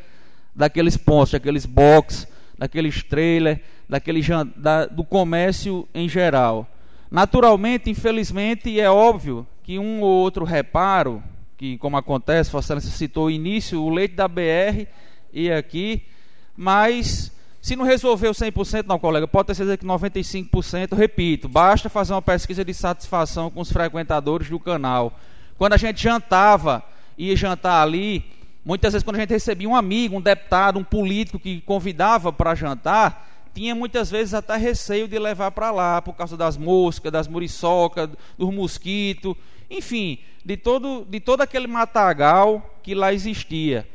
daqueles pontos, daqueles box, daqueles trailer, daquele, da, do comércio em geral. Naturalmente, infelizmente, é óbvio que um ou outro reparo, que como acontece, Excelência citou o início, o leite da BR e aqui, mas se não resolveu 100%, não, colega, pode ter certeza que 95%, repito, basta fazer uma pesquisa de satisfação com os frequentadores do canal. Quando a gente jantava, ia jantar ali, muitas vezes quando a gente recebia um amigo, um deputado, um político que convidava para jantar, tinha muitas vezes até receio de levar para lá, por causa das moscas, das muriçocas, dos mosquitos, enfim, de todo, de todo aquele matagal que lá existia.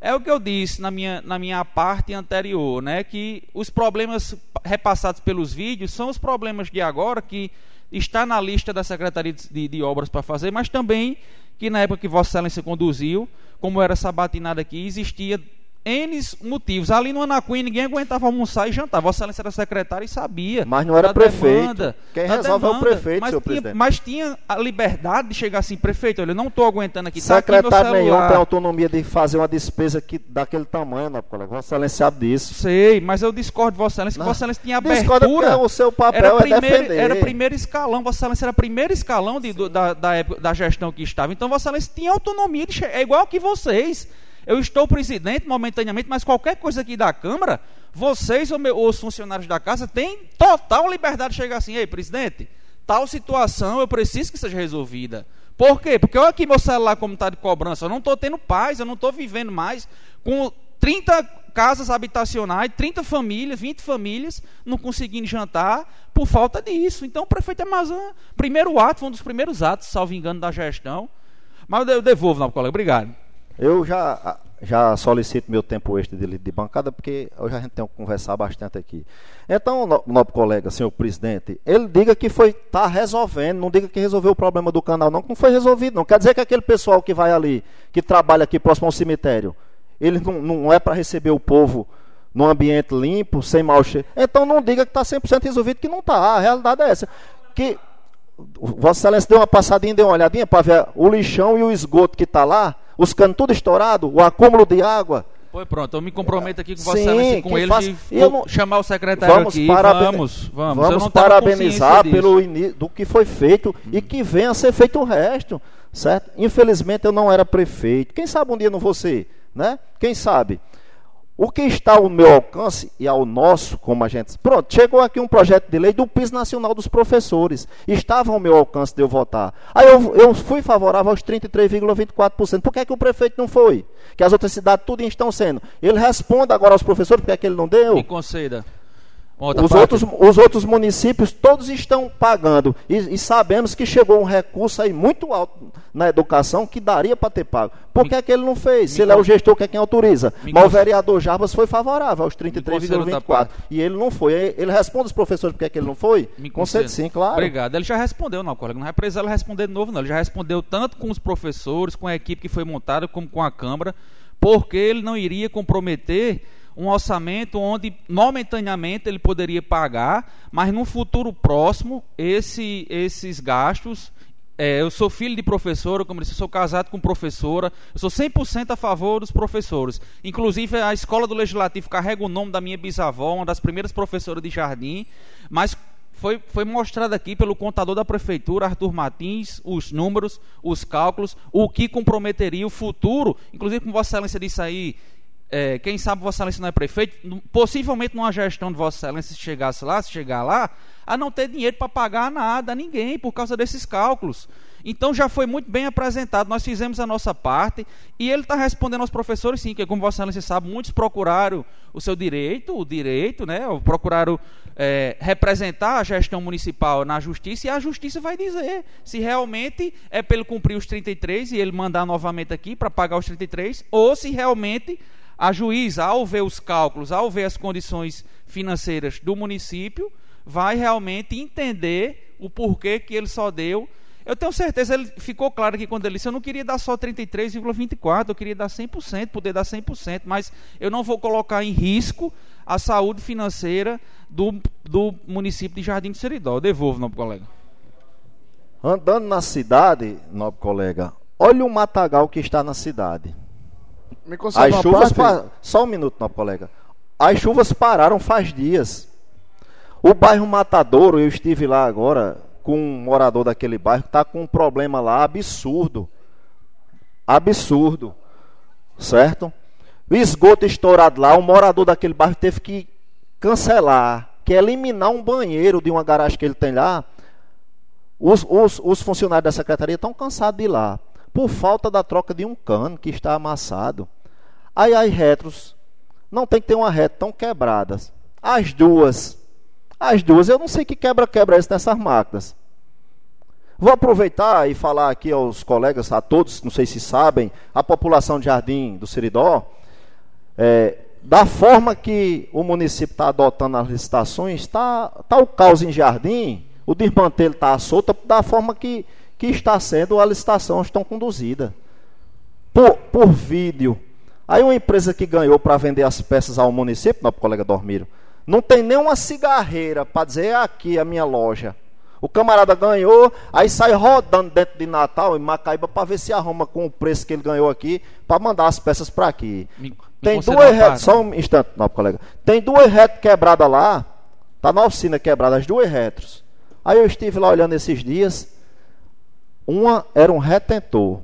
É o que eu disse na minha, na minha parte anterior, né? Que os problemas repassados pelos vídeos são os problemas de agora que está na lista da Secretaria de, de Obras para fazer, mas também que na época que Vossa Excelência conduziu, como era sabatinado aqui, existia N motivos. Ali no Anacuim ninguém aguentava almoçar e jantar. Vossa Excelência era secretário e sabia. Mas não era prefeito. Demanda, Quem resolve demanda, é o prefeito, mas senhor tinha, presidente. Mas tinha a liberdade de chegar assim, prefeito, olha, eu não estou aguentando aqui. Secretário tá aqui nenhum tem autonomia de fazer uma despesa que, daquele tamanho, né, colega? Vossa Excelência sabe disso. Sei, mas eu discordo de Vossa Excelência, que Vossa Excelência tinha abertura. o seu papel era é primeiro, defender. Era primeiro escalão, Vossa Excelência era primeiro escalão de, do, da, da, época, da gestão que estava. Então Vossa Excelência tinha autonomia de É igual que vocês. Eu estou presidente momentaneamente, mas qualquer coisa aqui da Câmara, vocês ou, meu, os funcionários da casa têm total liberdade de chegar assim, ei, presidente, tal situação eu preciso que seja resolvida. Por quê? Porque olha aqui meu celular como está de cobrança. Eu não estou tendo paz, eu não estou vivendo mais com 30 casas habitacionais, 30 famílias, 20 famílias, não conseguindo jantar por falta disso. Então o prefeito Amazon, primeiro ato, foi um dos primeiros atos, salvo engano, da gestão. Mas eu devolvo, não, colega. Obrigado. Eu já, já solicito meu tempo extra de, de bancada, porque hoje a gente tem que conversar bastante aqui. Então, o nosso colega, senhor presidente, ele diga que foi tá resolvendo, não diga que resolveu o problema do canal, não, que não foi resolvido, não. Quer dizer que aquele pessoal que vai ali, que trabalha aqui próximo ao cemitério, ele não, não é para receber o povo num ambiente limpo, sem mau cheiro. Então não diga que está 100% resolvido, que não está. A realidade é essa. Que Vossa Excelência deu uma passadinha, deu uma olhadinha para ver o lixão e o esgoto que está lá, os canos tudo estourado, o acúmulo de água. Pois pronto, eu me comprometo aqui com Vossa Excelência com ele faz... de não... chamar o secretário vamos aqui. Paraben... Vamos, vamos. Vamos parabenizar pelo in... do que foi feito hum. e que venha a ser feito o resto, certo? Infelizmente eu não era prefeito. Quem sabe um dia não vou ser né? Quem sabe? O que está ao meu alcance e ao nosso, como a gente. Pronto, chegou aqui um projeto de lei do piso nacional dos professores. Estava ao meu alcance de eu votar. Aí eu, eu fui favorável aos 33,24%. Por que, é que o prefeito não foi? Que as outras cidades tudo estão sendo. Ele responda agora aos professores por que, é que ele não deu. Me conceda. Os outros, os outros municípios todos estão pagando. E, e, sabemos que chegou um recurso aí muito alto na educação que daria para ter pago. Por que, é que ele não fez? Se ele é o gestor, que é quem autoriza. Mas o vereador Jarbas foi favorável aos 33,24. E ele não foi. Ele responde os professores por que, é que ele não foi? Me Conceito sim, claro. Obrigado. Ele já respondeu, não, colega. Não é preciso responder de novo, não. Ele já respondeu tanto com os professores, com a equipe que foi montada, como com a Câmara, porque ele não iria comprometer um orçamento onde momentaneamente ele poderia pagar, mas no futuro próximo esse, esses gastos. É, eu sou filho de professora, como eu disse, eu sou casado com professora, eu sou 100% a favor dos professores. Inclusive, a Escola do Legislativo carrega o nome da minha bisavó, uma das primeiras professoras de jardim, mas foi, foi mostrado aqui pelo contador da prefeitura, Arthur Martins, os números, os cálculos, o que comprometeria o futuro. Inclusive, como Vossa Excelência disse aí, é, quem sabe Vossa Excelência não é prefeito, possivelmente numa gestão de Vossa Excelência, se chegasse lá, se chegar lá, a não ter dinheiro para pagar nada a ninguém por causa desses cálculos. Então já foi muito bem apresentado, nós fizemos a nossa parte e ele está respondendo aos professores sim, que como Vossa Excelência sabe, muitos procuraram o seu direito, o direito, né? Procuraram é, representar a gestão municipal na justiça e a justiça vai dizer se realmente é pelo cumprir os 33 e ele mandar novamente aqui para pagar os 33 ou se realmente a juíza, ao ver os cálculos, ao ver as condições financeiras do município, vai realmente entender o porquê que ele só deu. Eu tenho certeza, ele ficou claro aqui quando ele disse, eu não queria dar só 33,24, eu queria dar 100%, poder dar 100%, mas eu não vou colocar em risco a saúde financeira do, do município de Jardim do Seridó. Eu devolvo, nobre colega. Andando na cidade, nobre colega, olha o matagal que está na cidade. Me As chuvas pa... Só um minuto, não, colega. As chuvas pararam faz dias. O bairro Matadouro, eu estive lá agora com um morador daquele bairro está com um problema lá absurdo. Absurdo. Certo? O esgoto estourado lá, o morador daquele bairro teve que cancelar, que eliminar um banheiro de uma garagem que ele tem lá. Os, os, os funcionários da secretaria estão cansados de ir lá por falta da troca de um cano que está amassado. Aí as retros não tem que ter uma reta tão quebradas. As duas, as duas, eu não sei que quebra-quebra é nessas máquinas. Vou aproveitar e falar aqui aos colegas, a todos, não sei se sabem, a população de Jardim do Seridó, é, da forma que o município está adotando as licitações, está tá o caos em Jardim, o desmantelo está solto, da forma que que está sendo a licitação estão conduzida por, por vídeo. Aí uma empresa que ganhou para vender as peças ao município, não, colega Dormiro, não tem nem uma cigarreira para dizer é aqui a minha loja. O camarada ganhou, aí sai rodando dentro de Natal em Macaíba para ver se arruma com o preço que ele ganhou aqui para mandar as peças para aqui. Me, tem me duas retas, só um instante, não, colega. Tem duas retas quebradas lá, tá na oficina quebrada as duas retros. Aí eu estive lá olhando esses dias, uma era um retentor.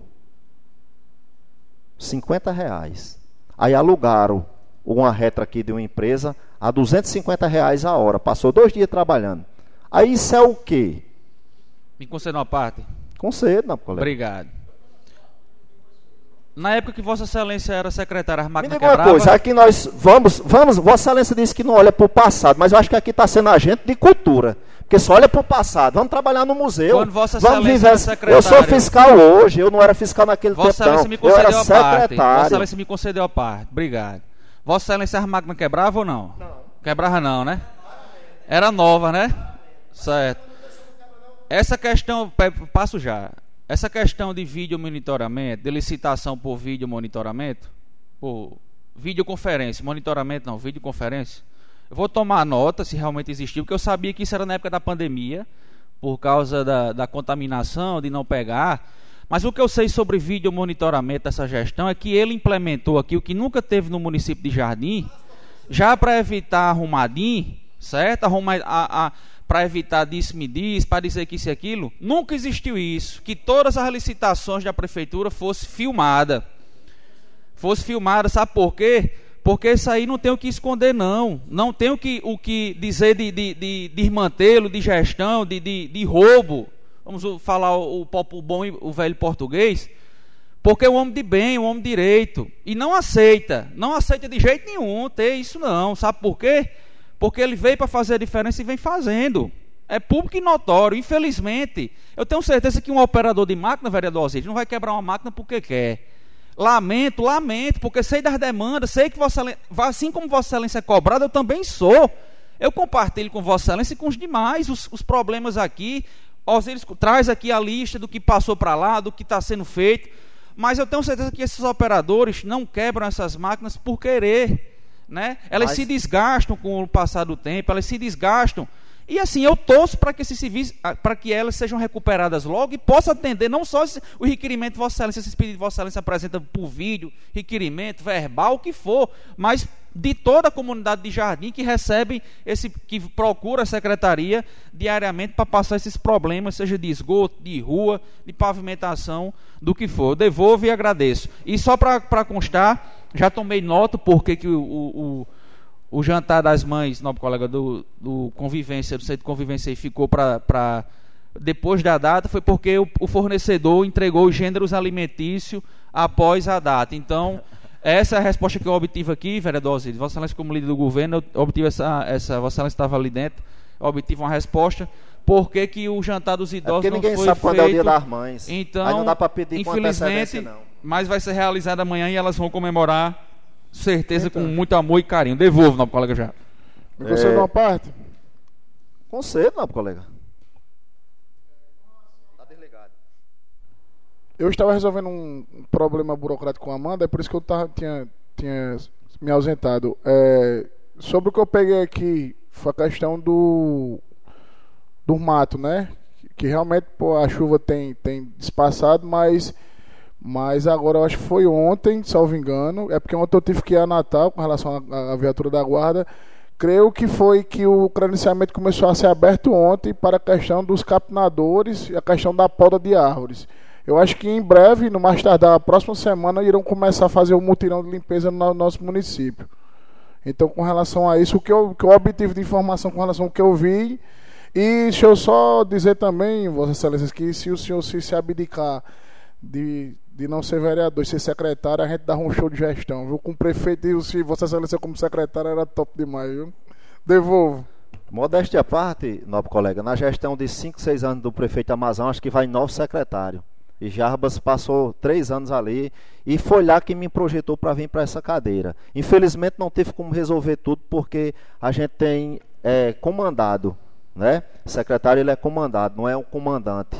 50 reais. Aí alugaram uma retra aqui de uma empresa a 250 reais a hora. Passou dois dias trabalhando. Aí isso é o quê? Me conceda uma parte? Concedo, não, colega. Obrigado. Na época que Vossa Excelência era secretária, as Me máquinas diga uma coisa, aqui nós vamos, vamos, Vossa Excelência disse que não olha para o passado, mas eu acho que aqui está sendo agente de cultura. Porque só olha para o passado. Vamos trabalhar no museu. Quando Vossa vamos secretário- Eu sou fiscal hoje, eu não era fiscal naquele Vossa tempo. Excelência me não. Eu era concedeu a parte. Vossa secretário. Excelência me concedeu a parte. Obrigado. Vossa Excelência as máquinas quebravam ou não? Não. Quebrava não, né? Era nova, né? Certo. Essa questão, passo já. Essa questão de vídeo monitoramento, de licitação por vídeo monitoramento, por videoconferência, monitoramento não, videoconferência. Eu vou tomar nota se realmente existiu, porque eu sabia que isso era na época da pandemia, por causa da, da contaminação, de não pegar. Mas o que eu sei sobre vídeo monitoramento dessa gestão é que ele implementou aqui o que nunca teve no município de Jardim, já para evitar arrumadinho, certo? Arruma, a, a, para evitar disse-me diz, para dizer que isso e aquilo. Nunca existiu isso, que todas as licitações da prefeitura fosse filmada. Fosse filmada, sabe por quê? Porque isso aí não tem o que esconder, não. Não tem o que, o que dizer de, de, de, desmantelo, de gestão, de, de, de roubo. Vamos falar o, o, o bom e o velho português. Porque é um homem de bem, um homem de direito. E não aceita, não aceita de jeito nenhum ter isso não. Sabe por quê? Porque ele veio para fazer a diferença e vem fazendo. É público e notório. Infelizmente, eu tenho certeza que um operador de máquina, vereador Osíris, não vai quebrar uma máquina porque quer. Lamento, lamento, porque sei das demandas, sei que Vossa Excelência, assim como Vossa Excelência é cobrada, eu também sou. Eu compartilho com Vossa Excelência e com os demais os, os problemas aqui. Osíris traz aqui a lista do que passou para lá, do que está sendo feito. Mas eu tenho certeza que esses operadores não quebram essas máquinas por querer. Né? Elas Mas- se desgastam com o passar do tempo, elas se desgastam. E assim, eu torço para que esses civis, ah, para que elas sejam recuperadas logo e possa atender não só esse- o requerimento de Vossa Excelência, esses pedidos de Vossa Excelência apresenta por vídeo, requerimento, verbal, o que for, mas de toda a comunidade de Jardim que recebe esse, que procura a secretaria diariamente para passar esses problemas, seja de esgoto, de rua, de pavimentação, do que for. Eu devolvo e agradeço. E só para constar, já tomei nota porque que o, o, o jantar das mães, nobre colega, do, do convivência, do centro de convivência aí ficou para depois da data, foi porque o, o fornecedor entregou os gêneros alimentícios após a data. Então, essa é a resposta que eu obtive aqui, vereador Osiris. Vossa Excelência, como líder do governo, eu obtive essa, essa Vossa Excelência estava ali dentro, obtive uma resposta. Por que, que o jantar dos É idosos porque não ninguém foi sabe feito? quando é o dia das mães. Então, Aí não dá para pedir infelizmente, não. mas vai ser realizado amanhã e elas vão comemorar, certeza, com muito amor e carinho. Devolvo, nobre colega, já. Me concede É. uma parte? Concedo, não, colega. Tá desligado. Eu estava resolvendo um problema burocrático com a Amanda, é por isso que eu tava, tinha, tinha me ausentado. É, sobre o que eu peguei aqui, foi a questão do, do mato, né? Que realmente pô, a chuva tem, tem despassado, mas, mas agora eu acho que foi ontem, salvo engano. É porque ontem eu tive que ir a Natal com relação à, viatura da guarda. Creio que foi que o credenciamento começou a ser aberto ontem para a questão dos capinadores e a questão da poda de árvores. Eu acho que em breve, no mais tardar, a próxima semana, irão começar a fazer um mutirão de limpeza no nosso município. Então, com relação a isso, o que eu, o que eu obtive de informação com relação ao que eu vi. E deixa eu só dizer também, Vossa Excelência, que se o senhor se, se abdicar de, de não ser vereador e ser secretário, a gente dá um show de gestão, viu? Com o prefeito e se Vossa Excelência como secretário era top demais, viu? Devolvo. Modéstia à parte, nobre colega, na gestão de 5, 6 anos do prefeito Amazon, acho que vai novo secretário. E Jarbas passou três anos ali e foi lá que me projetou para vir para essa cadeira. Infelizmente não teve como resolver tudo porque a gente tem é, comandado, né? O secretário ele é comandado, não é um comandante.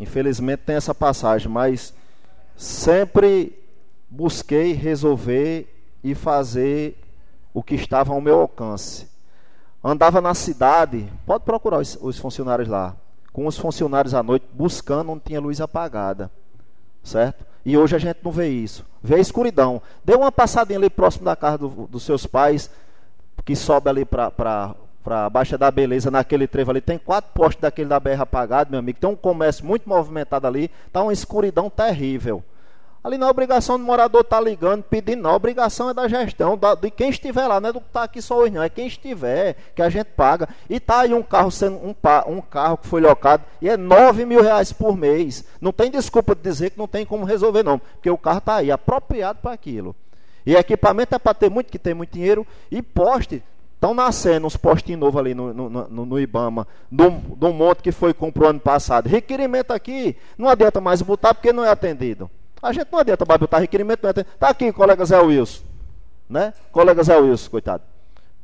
Infelizmente tem essa passagem, mas sempre busquei resolver e fazer o que estava ao meu alcance. Andava na cidade, pode procurar os, os funcionários lá, com os funcionários à noite buscando onde tinha luz apagada, certo? E hoje a gente não vê isso, vê a escuridão. Dê uma passadinha ali próximo da casa do- dos seus pais, que sobe ali para para a Baixa da Beleza, naquele trevo ali, tem quatro postes daquele da BR apagado, meu amigo. Tem um comércio muito movimentado ali, tá uma escuridão terrível. Ali não é obrigação do morador estar tá ligando, pedindo, não. A obrigação é da gestão, da, de quem estiver lá, não é do que está aqui só hoje, não. É quem estiver, que a gente paga. E está aí um carro sendo um, um carro que foi locado e é 9 mil reais por mês. Não tem desculpa de dizer que não tem como resolver, não. Porque o carro está aí, apropriado para aquilo. E equipamento é para ter muito, que tem muito dinheiro. E poste, Estão nascendo uns postinhos novos ali no, no, no, no Ibama, do, do monte que foi comprado ano passado. Requerimento aqui, não adianta mais botar porque não é atendido. A gente não adianta mais botar requerimento, não é atendido. Está aqui, colega Zé Wilson. Né? Colega Zé Wilson, coitado.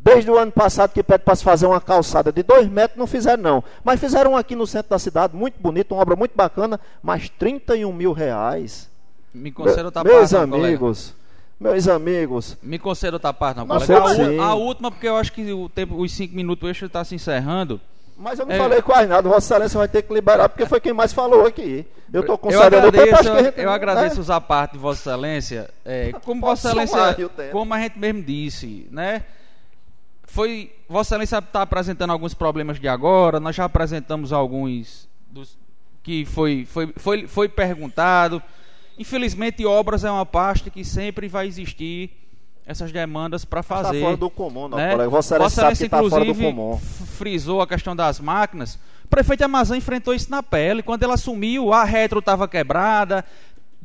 Desde o ano passado que pede para se fazer uma calçada de dois metros, não fizeram não. Mas fizeram aqui no centro da cidade, muito bonito, uma obra muito bacana, mas 31 mil reais. Me conceda outra Meus amigos, colega. Meus amigos. Me conceda outra parte, não, colega. A, a, última, porque eu acho que o tempo, os cinco minutos extra está se encerrando. Mas eu não é... falei quase nada, Vossa Excelência vai ter que liberar, porque foi quem mais falou aqui. Eu estou concedendo eu agradeço, tempo, gente, Eu agradeço né? usar parte de Vossa Excelência. É, como Vossa Excelência, como a gente mesmo disse, né? Foi, Vossa Excelência está apresentando alguns problemas de agora, nós já apresentamos alguns dos que foi, foi, foi, foi perguntado. Infelizmente, obras é uma pasta que sempre vai existir essas demandas para tá fazer. Está fora do comum, não, né? colega. Vossa Excelência sabe que está fora do comum. frisou a questão das máquinas. O prefeito Amazã enfrentou isso na pele. Quando ele assumiu, a retro estava quebrada,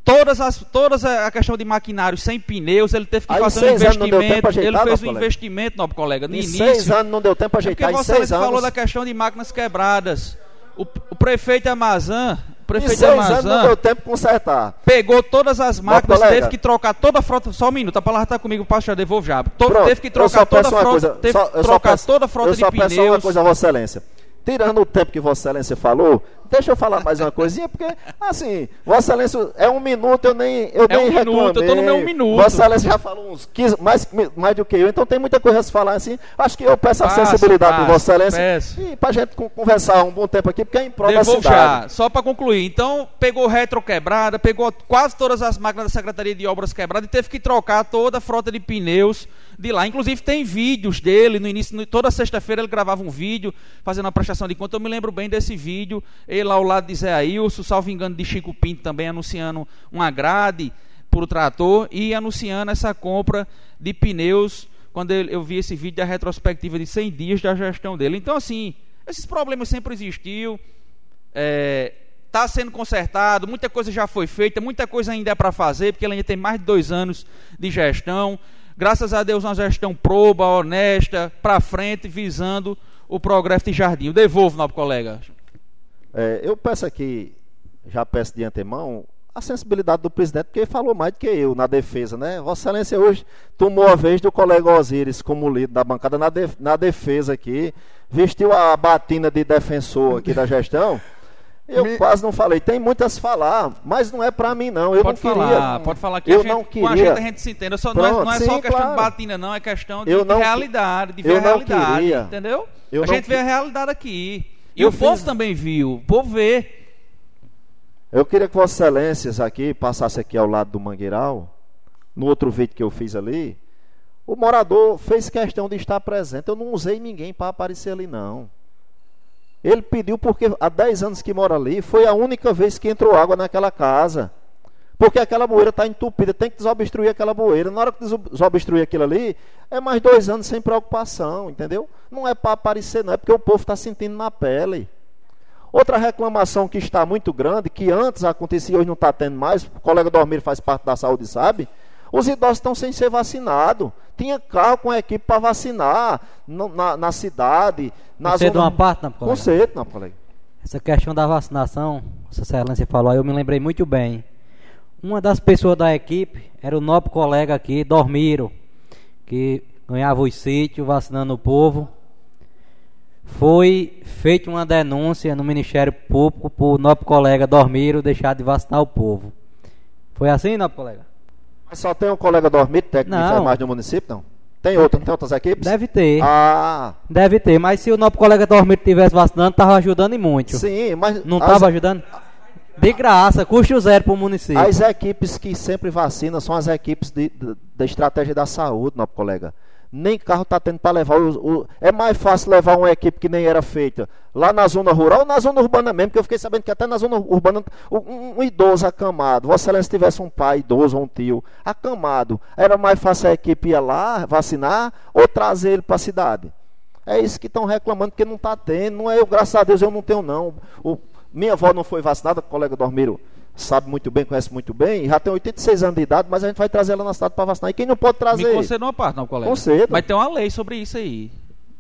todas as todas a questão de maquinário sem pneus, ele teve que Aí fazer um investimento. Ajeitar, ele fez um colega. investimento, nobre colega, no em início. seis anos não deu tempo para ajeitar. É porque você falou da questão de máquinas quebradas. O, o prefeito Amazã prefeito de Amazã não deu tempo de consertar. Pegou todas as máquinas, teve que trocar toda a frota. Só um minuto, a palavra está comigo, pastor, devolvo já. Pronto, teve que trocar toda a frota. Coisa, teve só, que trocar peço, toda a frota de pneus. Eu só peço uma coisa, Vossa Excelência. Tirando o tempo que Vossa Excelência falou, deixa eu falar mais uma coisinha, porque, assim, Vossa Excelência, é um minuto, eu nem, eu é nem um reclamei. minuto, eu tô no meu minuto. Vossa Excelência já falou uns 15, mais, mais do que eu, então tem muita coisa a se falar assim. Acho que eu peço passo, a sensibilidade passo, de Vossa Excelência peço. e pra gente conversar um bom tempo aqui, porque é em prol da cidade. já, só para concluir. Então, pegou retro quebrada, pegou quase todas as máquinas da Secretaria de Obras quebradas e teve que trocar toda a frota de pneus de lá. Inclusive tem vídeos dele, no início, toda sexta-feira ele gravava um vídeo fazendo a prestação de conta. Eu me lembro bem desse vídeo, ele ao lado de Zé Ailson, salvo engano de Chico Pinto também anunciando uma grade para o trator e anunciando essa compra de pneus quando eu vi esse vídeo da retrospectiva de 100 dias da gestão dele. Então, assim, esses problemas sempre existiu, está é, tá sendo consertado, muita coisa já foi feita, muita coisa ainda é para fazer, porque ele ainda tem mais de dois anos de gestão. Graças a Deus, uma gestão proba, honesta, para frente, visando o progresso de Jardim. Eu devolvo, nobre colega. É, eu peço aqui, já peço de antemão, a sensibilidade do presidente, porque ele falou mais do que eu na defesa, né? Vossa Excelência hoje tomou a vez do colega Osíris como líder da bancada na, na defesa aqui, vestiu a batina de defensor aqui da gestão. Eu Me... quase não falei. Tem muitas falar, mas não é para mim não. Eu pode não falar, queria. Pode falar que eu a gente, não queria. com a gente a gente se entende. Só, Pronto, não é, não é sim, só questão claro. de batina não, é questão de, não, de realidade, de ver a realidade, queria. entendeu? Eu a gente vê a realidade aqui. E eu o fiz... povo também viu. O povo vê. Eu queria que Vossas Excelências aqui passasse aqui ao lado do Mangueiral, no outro vídeo que eu fiz ali. O morador fez questão de estar presente. Eu não usei ninguém para aparecer ali não. Ele pediu porque há 10 anos que mora ali, foi a única vez que entrou água naquela casa. Porque aquela bueira está entupida, tem que desobstruir aquela bueira. Na hora que desobstruir aquilo ali, é mais dois anos sem preocupação, entendeu? Não é para aparecer, não, é porque o povo está sentindo na pele. Outra reclamação que está muito grande, que antes acontecia, hoje não está tendo mais, o colega Dormir faz parte da saúde, sabe? Os idosos estão sem ser vacinados. Tinha carro com equipe para vacinar no, na, na, cidade. Na Você zona... uma parte, não, colega? Conceito, não, colega. Essa questão da vacinação, Vossa Excelência falou, eu me lembrei muito bem. Uma das pessoas da equipe era o nobre colega aqui, Dormiro, que ganhava os sítios vacinando o povo. Foi feita uma denúncia no Ministério Público por nobre colega Dormiro deixar de vacinar o povo. Foi assim, nobre colega? Mas só tem um colega dormir técnico não. de enfermagem do município, não? Tem outro, tem outras equipes? Deve ter. Ah. Deve ter, mas se o nosso colega dormir estivesse vacinando, estava ajudando e muito. Sim, mas. Não estava as... ajudando? De graça, custo zero para o município. As equipes que sempre vacinam são as equipes de, de, da estratégia da saúde, nosso colega. Nem carro está tendo para levar. O, o, é mais fácil levar uma equipe que nem era feita lá na zona rural ou na zona urbana mesmo, porque eu fiquei sabendo que até na zona urbana um, um idoso acamado, Vossa Excelência tivesse um pai idoso ou um tio acamado, era mais fácil a equipe ir lá vacinar ou trazer ele para a cidade. É isso que estão reclamando, porque não está tendo. Não é eu, graças a Deus, eu não tenho, não. O, minha avó não foi vacinada, colega Dormiro sabe muito bem, conhece muito bem, já tem 86 anos de idade, mas a gente vai trazer ela na cidade para vacinar. E quem não pode trazer? Me conceda uma parte, não, colega. Concedo. Mas tem uma lei sobre isso aí.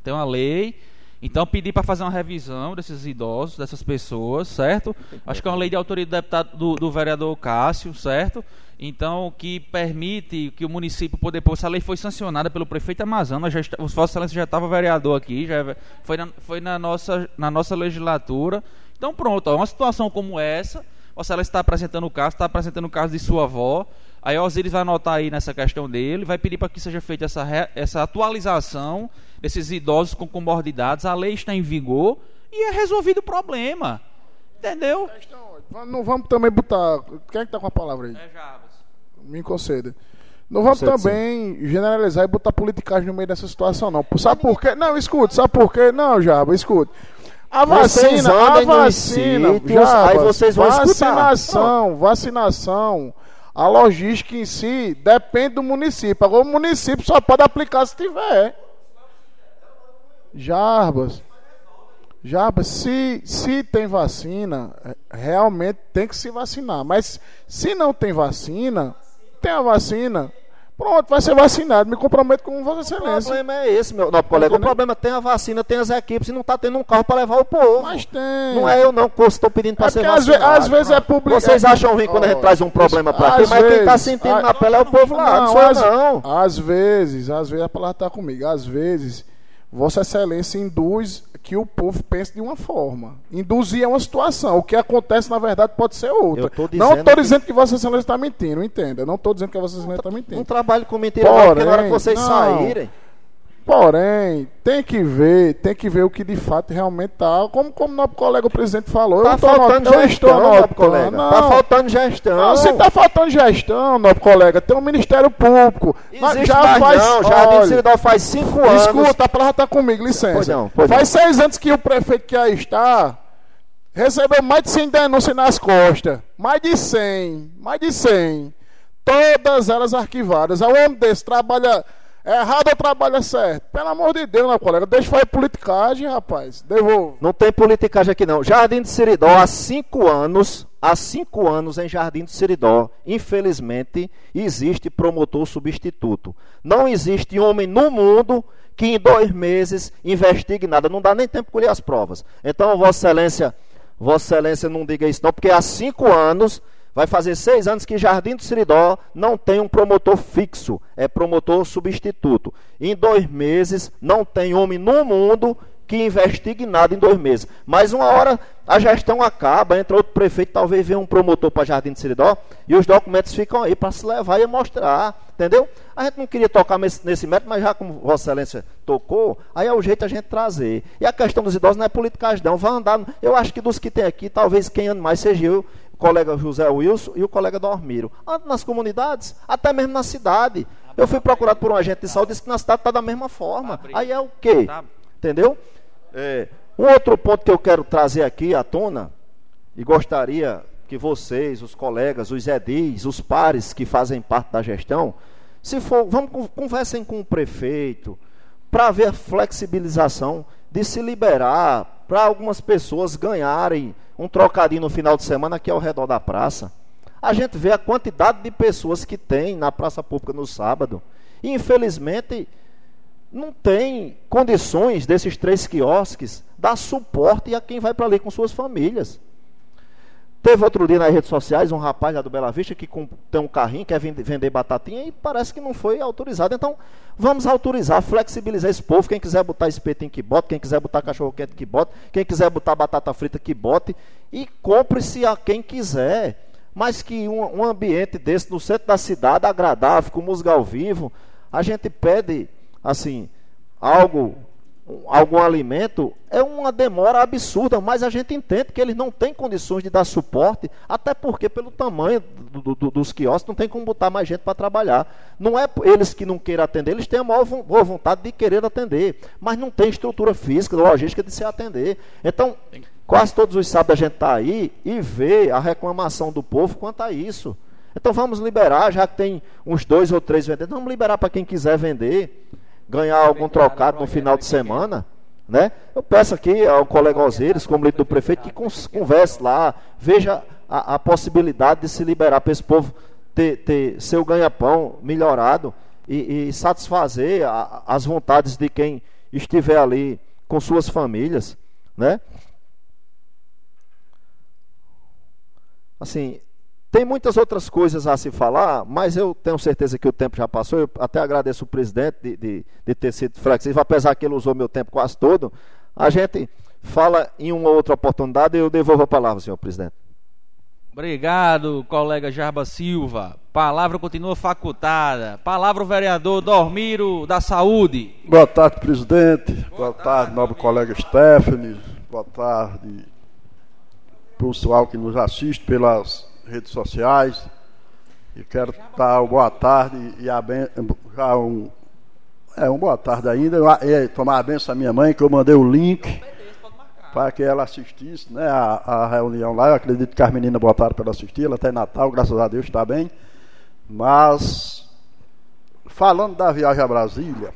Tem uma lei. Então pedir para fazer uma revisão desses idosos, dessas pessoas, certo? Acho que é uma lei de autoria do deputado do, do vereador Cássio, certo? Então, que permite que o município poder pôr. Essa lei foi sancionada pelo prefeito Amazonas, já está, o Vossa Excelência já estava vereador aqui, já foi, na, foi na, nossa, na nossa legislatura. Então, pronto, ó, uma situação como essa ou se ela está apresentando o caso, está apresentando o caso de sua avó. Aí o Osiris vai anotar aí nessa questão dele, vai pedir para que seja feita essa, essa atualização desses idosos com comorbidades. A lei está em vigor e é resolvido o problema. Entendeu? Não vamos também botar. Quem é que está com a palavra aí? É Jarbas. Me conceda. Não vamos também sim. generalizar e botar politicagem no meio dessa situação, não. Sabe por quê? Não, escute, sabe por quê? Não, Jarbas, escute. A vacina, a vacina, sítios, já, aí vocês vão vacinação, escutar. vacinação, a logística em si depende do município. Agora o município só pode aplicar se tiver. Jarbas. Jarbas, se, se tem vacina, realmente tem que se vacinar. Mas se não tem vacina, tem a vacina. Pronto, vai ser vacinado. Me comprometo com Vossa Excelência. O problema é esse, meu nobre colega. O problema é tem a vacina, tem as equipes e não está tendo um carro para levar o povo. Mas tem. Não é eu não que estou pedindo para é ser vacinado. Às, vezes é público. Vocês acham ruim quando a gente traz um problema para aqui, mas quem está sentindo na pele é o povo lá. Não, não, às, não. Às vezes, às vezes a palavra está comigo. Às vezes, Vossa Excelência induz que o povo pense de uma forma. Induzir é uma situação. O que acontece, na verdade, pode ser outra. não estou dizendo que Vossa Excelência está mentindo, entenda. Não estou dizendo que Vossa Excelência está mentindo. Não trabalho com mentira, Porém, porque na hora que vocês não, saírem. Porém, tem que ver, tem que ver o que de fato realmente está. Como, como nosso colega o presidente falou, tá faltando not... gestão, nobre colega. Não. Tá faltando gestão. Não, se está faltando gestão, nobre colega, tem um Ministério Público. Existe já faz, não, Jardim Ciridó faz cinco anos. Escuta, a palavra está comigo, licença. Pois não, pois faz não. seis anos que o prefeito que aí está recebeu mais de 100 denúncias nas costas. Mais de 100, mais de 100. Todas elas arquivadas. A homem desse trabalha errado ou trabalho certo? Pelo amor de Deus, meu colega. Deixa fazer politicagem, rapaz. Devolvo. Não tem politicagem aqui, não. Jardim de Seridó, há cinco anos, há cinco anos em Jardim de Seridó, infelizmente, existe promotor substituto. Não existe homem no mundo que em dois meses investigue nada. Não dá nem tempo de colher as provas. Então, Vossa Excelência, Vossa Excelência não diga isso, não, porque há cinco anos Vai fazer seis anos que Jardim do Siridó não tem um promotor fixo, é promotor substituto. Em dois meses, não tem homem no mundo que investigue nada em dois meses. Mas uma hora a gestão acaba, entra outro prefeito, talvez venha um promotor para Jardim de Siridó, e os documentos ficam aí para se levar e mostrar, entendeu? A gente não queria tocar nesse, método, mas já como Vossa Excelência tocou, aí é o jeito a gente trazer. E a questão dos idosos não é politicagem, não. Vai andar. Eu acho que dos que tem aqui, talvez quem anda mais seja eu colega José Wilson e o colega Dormiro. Ando nas comunidades, até mesmo na cidade. Eu fui procurado por um agente de saúde disse que na cidade está da mesma forma. Aí é o quê? Entendeu? É, um outro ponto que eu quero trazer aqui à tona, e gostaria que vocês, os colegas, os edis, os pares que fazem parte da gestão, se for, vamos conversem com o prefeito para ver a flexibilização de se liberar para algumas pessoas ganharem um trocadinho no final de semana aqui ao redor da praça. A gente vê a quantidade de pessoas que tem na praça pública no sábado. E infelizmente não tem condições desses três quiosques dar suporte a quem vai para ali com suas famílias. Teve outro dia nas redes sociais um rapaz lá do Bela Vista que tem um carrinho, quer vender batatinha e parece que não foi autorizado. Então, vamos autorizar, flexibilizar esse povo. Quem quiser botar espetinho que bota, quem quiser botar cachorro quente que bota, quem quiser botar batata frita que bote. E compre-se a quem quiser. Mas que um, um ambiente desse no centro da cidade, agradável, com música ao vivo, a gente pede, assim, algo algum alimento, é uma demora absurda, mas a gente entende que eles não têm condições de dar suporte, até porque pelo tamanho do, do, dos quiosques não tem como botar mais gente para trabalhar. Não é eles que não queiram atender, eles têm a maior boa vontade de querer atender, mas não tem estrutura física, logística de se atender. Então, quase todos os sábados a gente está aí e vê a reclamação do povo quanto a isso. Então vamos liberar, já que tem uns dois ou três vendedores, vamos liberar para quem quiser vender ganhar algum trocado no final de semana, né? Eu peço aqui ao colega Osíris, como líder do prefeito, que converse lá, veja a, a possibilidade de se liberar para esse povo ter, ter seu ganha-pão melhorado e, e satisfazer a, as vontades de quem estiver ali com suas famílias, né? Assim, tem muitas outras coisas a se falar, mas eu tenho certeza que o tempo já passou. Eu até agradeço o presidente de, de, de ter sido flexível, apesar que ele usou meu tempo quase todo. A gente fala em uma outra oportunidade e eu devolvo a palavra, senhor presidente. Obrigado, colega Jarba Silva. Palavra continua facultada. Palavra o vereador Dormiro da Saúde. Boa tarde, presidente. Boa, Boa tarde, tarde, nobre colega Stephanie. Boa tarde, pessoal que nos assiste pelas redes sociais. E quero dar boa tarde e a ben... já um é uma boa tarde ainda. E tomar a benção à minha mãe, que eu mandei o link para que ela assistisse né, a, a, reunião lá. Eu acredito que as meninas botaram para ela assistir. Ela está em Natal, graças a Deus está bem. Mas, falando da viagem a Brasília,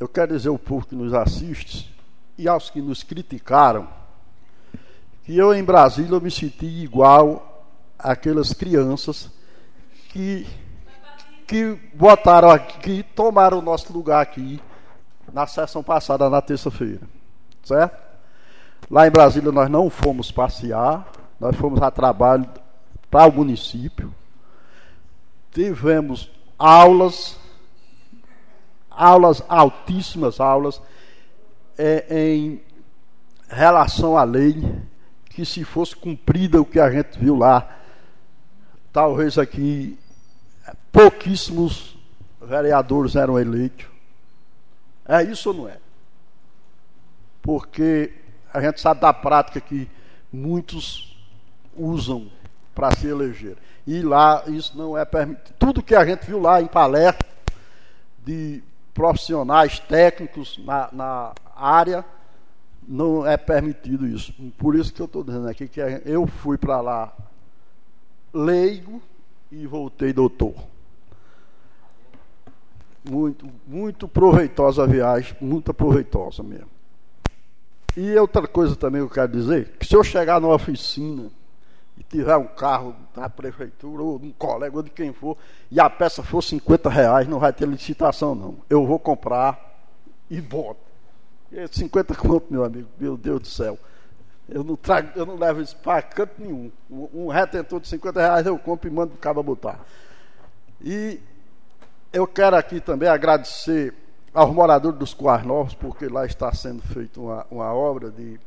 eu quero dizer ao povo que nos assiste e aos que nos criticaram que eu em Brasília eu me senti igual aquelas crianças que que botaram aqui, tomaram o nosso lugar aqui na sessão passada na terça-feira. Certo? Lá em Brasília nós não fomos passear, nós fomos a trabalho para o município. Tivemos aulas, aulas altíssimas aulas é, em relação à lei que se fosse cumprida o que a gente viu lá, talvez aqui pouquíssimos vereadores eram eleitos. É isso ou não é? Porque a gente sabe da prática que muitos usam para se eleger. E lá isso não é permitido. Tudo que a gente viu lá em palestra de profissionais técnicos na, na área não é permitido isso. Por isso que eu estou dizendo aqui que eu fui para lá leigo e voltei doutor. Muito, muito proveitosa a viagem, muito proveitosa mesmo. E outra coisa também que eu quero dizer, que se eu chegar numa oficina e tiver um carro da prefeitura, ou de um colega, ou de quem for, e a peça for 50 reais, não vai ter licitação não. Eu vou comprar e boto. 50 conto, meu amigo, meu Deus do céu. Eu não, trago, eu não levo isso para canto nenhum. Um retentor de 50 reais eu compro e mando o cabo botar. E eu quero aqui também agradecer aos moradores dos Coar Novos, porque lá está sendo feita uma, uma obra de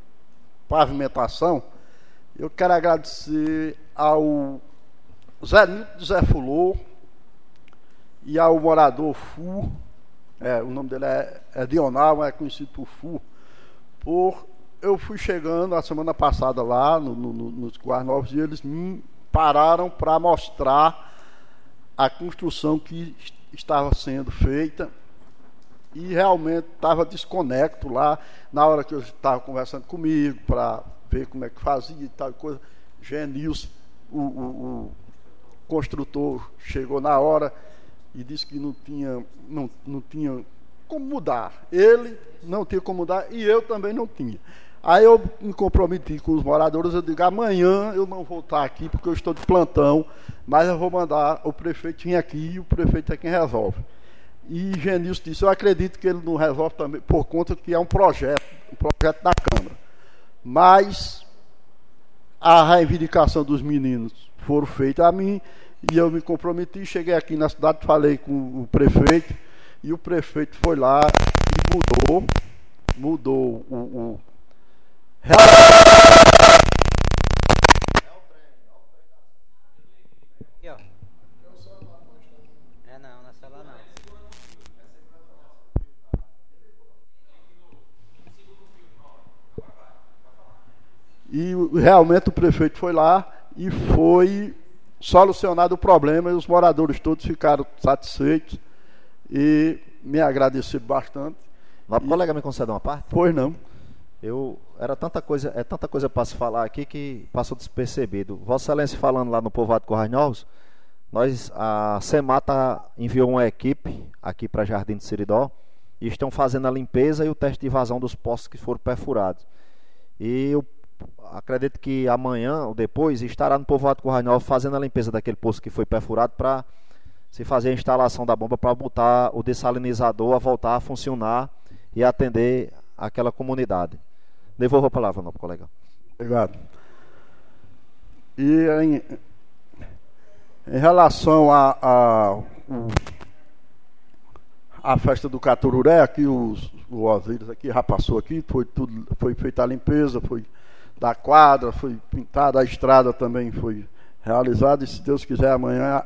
pavimentação. Eu quero agradecer ao Zé Nito Zé Fulô e ao morador Fu, é, o nome dele é, é Dional, é conhecido por Fu. Por, eu fui chegando a semana passada lá no, no, no, nos Guardas Novos e eles me pararam para mostrar a construção que estava sendo feita e realmente estava desconecto lá na hora que eu estava conversando comigo para ver como é que fazia e tal coisa. Genils, o, o, o construtor, chegou na hora e disse que não tinha, não, não tinha como mudar. Ele não tinha como mudar e eu também não tinha. Aí eu me comprometi com os moradores, eu digo, amanhã eu não vou estar aqui porque eu estou de plantão, mas eu vou mandar o prefeito vir aqui e o prefeito é quem resolve. E Genilson disse, eu acredito que ele não resolve também, por conta que é um projeto, um projeto da Câmara. Mas a reivindicação dos meninos foram feitas a mim, e eu me comprometi, cheguei aqui na cidade, falei com o prefeito, e o prefeito foi lá e mudou, mudou o. o... E realmente o prefeito foi lá e foi solucionado o problema e os moradores todos ficaram satisfeitos e me agradeceram bastante. Mas, colega, me concedeu uma parte? Pois não. Eu era tanta coisa, é tanta coisa para se falar aqui que passou despercebido. Vossa Excelência falando lá no povoado Corrais Novos, nós a Semata enviou uma equipe aqui para Jardim de Seridó e estão fazendo a limpeza e o teste de vazão dos postos que foram perfurados. E eu acredito que amanhã ou depois estará no povoado Corrais Novos fazendo a limpeza daquele poço que foi perfurado para se fazer a instalação da bomba para botar o dessalinizador a voltar a funcionar e atender aquela comunidade. Devolvo a palavra, nobre colega. Obrigado. E em, em relação a, a, a, festa do Catururé, aqui os, o Osíris aqui já passou aqui, foi, tudo, foi feita a limpeza, foi da quadra, foi pintada a estrada também foi realizada, e se Deus quiser amanhã.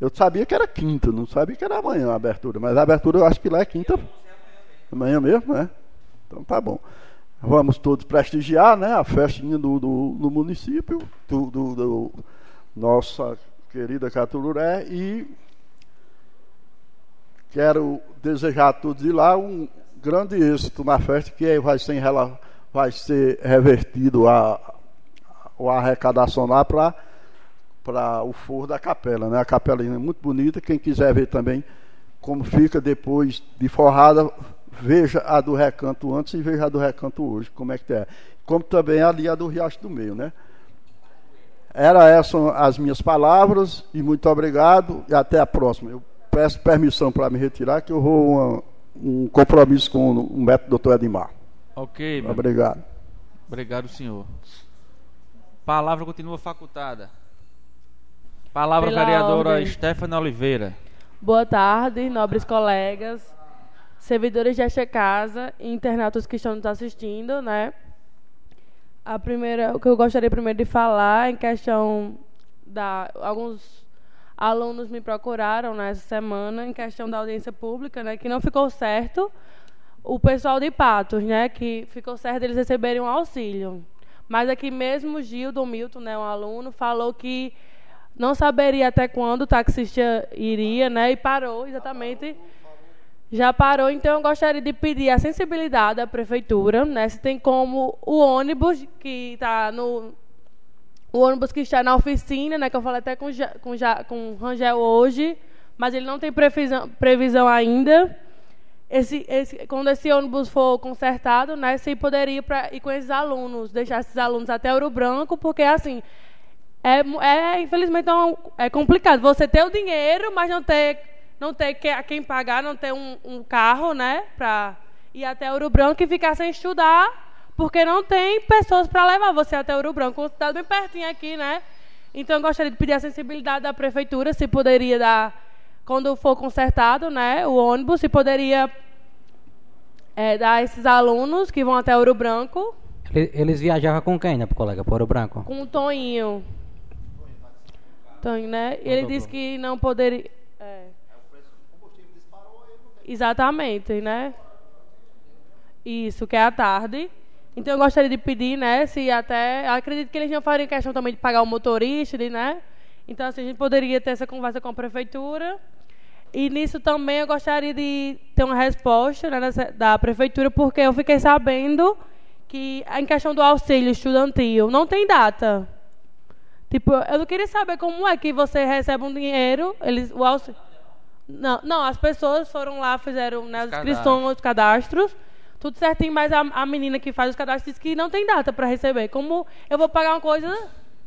Eu sabia que era quinta, não sabia que era amanhã a abertura, mas a abertura eu acho que lá é quinta. Amanhã mesmo, né? Então tá bom. Vamos todos prestigiar né, a festinha do, do, do município, do, do, do, nossa querida Catururé, e quero desejar a todos de lá um grande êxito na festa, que vai ser, vai ser revertido a, a arrecadação lá para para o forro da capela, né? A capela é muito bonita. Quem quiser ver também como fica depois de forrada, veja a do recanto antes e veja a do recanto hoje, como é que é. Como também ali a do Riacho do Meio, né? Era essas as minhas palavras e muito obrigado e até a próxima. Eu peço permissão para me retirar que eu vou uma, um compromisso com o método doutor Edmar. Ok, meu Obrigado. Obrigado, senhor. Palavra continua facultada. Palavra Pela vereadora ordem. Stephanie Oliveira. Boa tarde, nobres colegas servidores desta casa e internautas que estão nos assistindo, né? A primeira, o que eu gostaria primeiro de falar em questão da alguns alunos me procuraram nessa semana em questão da audiência pública, né, que não ficou certo o pessoal de Patos, né, que ficou certo eles receberem um auxílio. Mas aqui mesmo Gil do Milton, né, um aluno, falou que não saberia até quando o taxista iria, né, e parou exatamente já parou, então eu gostaria de pedir a sensibilidade da prefeitura, né? Se tem como o ônibus que está no o ônibus que está na oficina, né? Que eu falei até com com, com Rangel hoje, mas ele não tem previsão, previsão ainda. Esse, esse, quando esse ônibus for consertado, né? Se poderia pra, ir com esses alunos, deixar esses alunos até Ouro Branco, porque assim é, é infelizmente é, é complicado. Você ter o dinheiro, mas não ter não ter que, quem pagar, não ter um, um carro, né, para ir até Ouro Branco e ficar sem estudar, porque não tem pessoas para levar você até Ouro Branco, uma cidade bem pertinho aqui, né? Então, eu gostaria de pedir a sensibilidade da prefeitura, se poderia dar, quando for consertado, né, o ônibus, se poderia é, dar esses alunos que vão até Ouro Branco. Eles viajavam com quem, né, colega, para Ouro Branco? Com o Toninho. Toninho, né? Ele disse que não poderia... Exatamente, né? Isso, que é à tarde. Então eu gostaria de pedir, né, se até. Acredito que eles não fariam questão também de pagar o motorista, né? Então, assim, a gente poderia ter essa conversa com a prefeitura. E nisso também eu gostaria de ter uma resposta né, da prefeitura, porque eu fiquei sabendo que em questão do auxílio estudantil não tem data. Tipo, eu queria saber como é que você recebe um dinheiro, eles, o auxílio. Não, não, as pessoas foram lá, fizeram né, as inscrições, os cadastros, tudo certinho, mas a, a menina que faz os cadastros disse que não tem data para receber. Como eu vou pagar uma coisa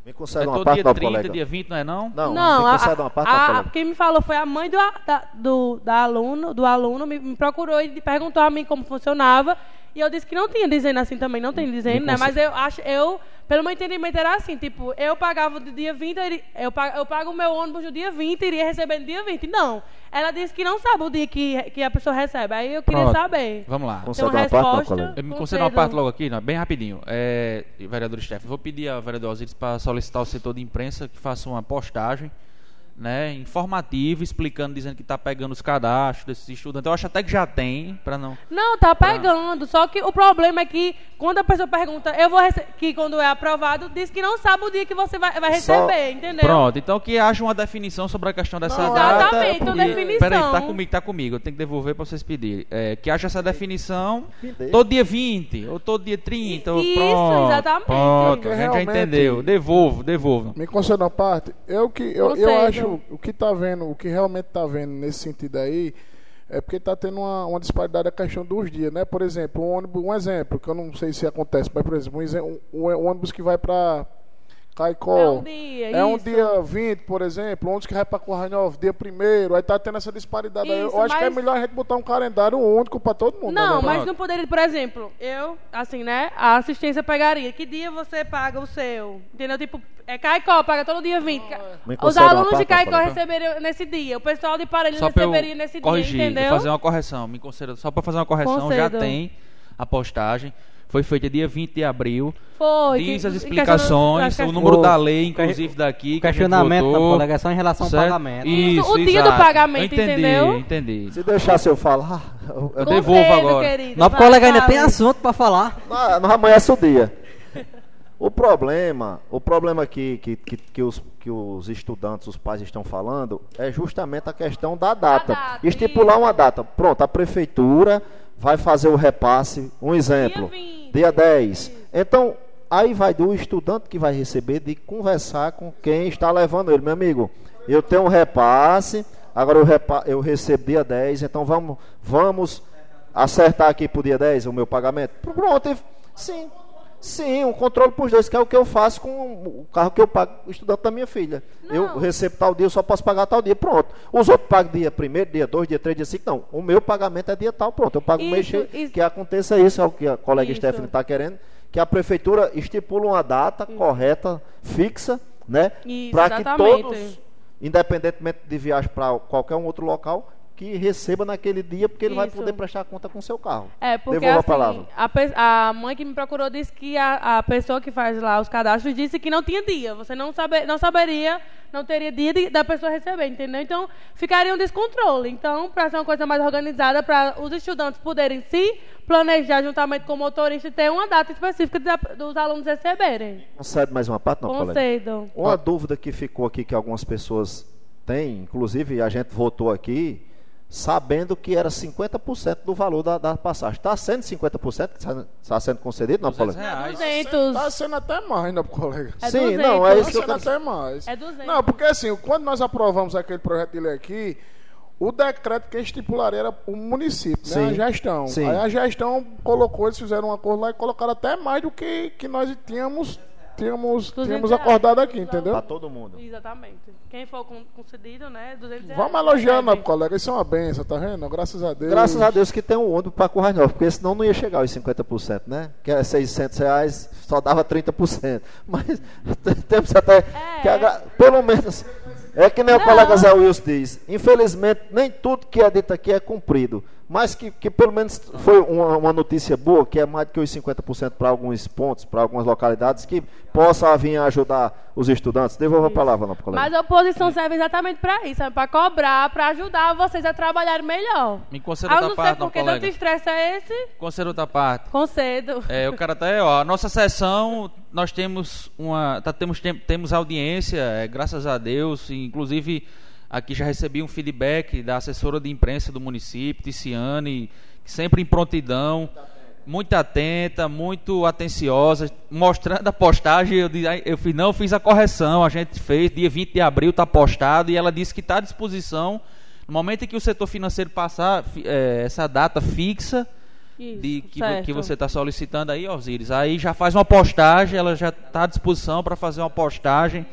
me concede é uma parte, dia 30, colega. dia 20, não é não? Não, não me concede a, uma parte, a, a, Quem me falou foi a mãe do, da, do, da aluno, do aluno, me, me, procurou e perguntou a mim como funcionava. E eu disse que não tinha dizendo assim também, não tem dizendo, né? Mas eu acho, eu, pelo meu entendimento, era assim, tipo, eu pagava do dia 20, eu pago, eu pago o meu ônibus no dia 20 e iria receber no dia 20. Não. Ela disse que não sabe o dia que, que a pessoa recebe. Aí eu queria Pronto. saber. Vamos lá. Concede uma resposta, parte, eu me concede uma parte logo aqui, não, bem rapidinho. É, vereador Steff, vou pedir ao vereador Osiris para solicitar o setor de imprensa que faça uma postagem né, informativo, explicando, dizendo que está pegando os cadastros desses estudantes. Eu acho até que já tem, para não. Não, tá pegando. Só que o problema é que quando a pessoa pergunta, eu vou rece- que quando é aprovado, diz que não sabe o dia que você vai, vai Só- receber, entendeu? Pronto, então que haja uma definição sobre a questão dessa Não, data. exatamente, uma definição. Peraí, tá comigo, tá comigo. Eu tenho que devolver para vocês pedirem. É, que haja essa definição todo dia 20, ou todo dia 30. ou Isso, pronto, exatamente. Pronto, a gente já entendeu. Devolvo, devolvo. Me conceda uma parte. Eu que eu, eu Concedo. Acho o que tá vendo, o que realmente tá vendo nesse sentido aí, é porque tá tendo uma, uma disparidade da questão dos dias, né? Por exemplo, um ônibus, um exemplo, que eu não sei se acontece, mas por exemplo, um, um- um ônibus que vai para Caicó. É um dia, É um isso. dia 20, por exemplo, ônibus que vai para Corranhov, dia primeiro, aí tá tendo essa disparidade aí. Eu Isso, acho que é melhor a gente botar um calendário único para todo mundo. Não, né? mas não poderia, por exemplo, eu, assim, né? A assistência pegaria. Que dia você paga o seu? Entendeu? Tipo, é Caicó, paga todo dia 20. Me Os alunos de Caicó receberiam nesse dia. O pessoal de eu receberia nesse corrigir, dia, entendeu? fazer uma correção. Me conceda, só para fazer uma correção, já Concedo. tem a postagem. Foi feita dia 20 de abril. Foi. Diz que- as explicações, o do- número O- da lei, inclusive daqui. O que a gente questionamento da votou. colega é só em relação ao Certo? pagamento. Isso, O dia do exato. pagamento, entendi, entendeu? Entendi. Se deixasse eu falar, eu, eu devolvo agora. querido, Nosso vai, colega ainda tem assunto para falar. não, não amanhece o dia. O problema, o problema que, que, que, que os, que os estudantes, os pais estão falando é justamente a questão da data. data, Estipular isso. uma data. Pronto, a prefeitura vai fazer o repasse. Um exemplo, Dia 20. Dia 10. Então, aí vai do estudante que vai receber de conversar com quem está levando ele. Meu amigo, eu tenho um repasse, agora eu, repa eu recebo dia 10, então vamos, vamos acertar aqui pro dia 10 o meu pagamento? Pronto, sim. Sim, um controle para os dois, que é o que eu faço com o carro que eu pago o estudante da minha filha. Eu Não. recebo tal dia, eu só posso pagar tal dia, pronto. Os outros pagam dia primeiro, dia dois, dia três, dia cinco, não. O meu pagamento é dia tal, pronto. Eu pago o mês Isso, isso. Que aconteça isso, é o que a colega Isso. Stephanie está querendo, que a prefeitura estipula uma data correta, fixa, né? Isso, Para que todos, independentemente de viagem para qualquer um outro local, que receba naquele dia, porque ele vai Isso. poder prestar conta com o seu carro. É, porque Devolva a assim, palavra. a, a mãe que me procurou disse que a, a pessoa que faz lá os cadastros disse que não tinha dia. Você não, sabe, não saberia, não teria dia de- da pessoa receber, entendeu? Então, ficaria um descontrole. Então, para ser uma coisa mais organizada, para os estudantes poderem se planejar juntamente com o motorista e ter uma data específica da- dos alunos receberem. Concede mais uma parte, não? Concedo. Uma dúvida que ficou aqui que algumas pessoas têm, inclusive a gente votou aqui, sabendo que era 50% do valor da, da passagem. Está sendo 50% que está está sendo concedido, não, 200 Paulo? reais. 200. Tá sendo até mais, né, colega? É Sim, 200. não, é Tá isso que eu sendo quero até mais. É 200. Não, porque assim, quando nós aprovamos aquele projeto de lei aqui, o decreto que estipularia era o município, né? Sim. A gestão. Sim. Aí a gestão colocou, eles fizeram um acordo lá e colocaram até mais do que, que nós tínhamos, tínhamos, 200 tínhamos reais. acordado aqui, entendeu? Para todo mundo. Exatamente. Quem for con- concedido, né, 200 reais. Vamos elogiar, né, colega? Isso é uma benção, tá vendo? Graças a Deus. Graças a Deus que tem um ônibus para Currais Novos, porque senão não ia chegar aos 50%, né? Que é 600 reais, só dava 30%. Mas temos até que agra- pelo menos é que nem o Não. colega Zé Wilson diz. Infelizmente, nem tudo que é dito aqui é cumprido. Mas que, que pelo menos foi uma, uma notícia boa, que é mais do que os 50% para alguns pontos, para algumas localidades, que possa vir ajudar os estudantes. Devolva a palavra, não, colega. Mas a oposição serve exatamente para isso, para cobrar, para ajudar vocês a trabalhar melhor. Me conceda Ah, outra não sei parte, não, porque tanto estresse é esse. Conceda outra parte. Concedo. É, o cara tá aí, ó. A nossa sessão, nós temos uma. Tá, temos, tem- temos audiência, é, graças a Deus. inclusive, aqui já recebi um feedback da assessora de imprensa do município, Ticiane, sempre em prontidão, muito atenta, muito atenciosa, mostrando a postagem. Eu, disse, "Ai, eu fiz, não, fiz a correção, a gente fez, dia 20 de abril está postado, e ela disse que está à disposição. No momento em que o setor financeiro passar é, essa data fixa, Isso, de que, que você está solicitando aí, Osíris. Aí já faz uma postagem, ela já está à disposição para fazer uma postagem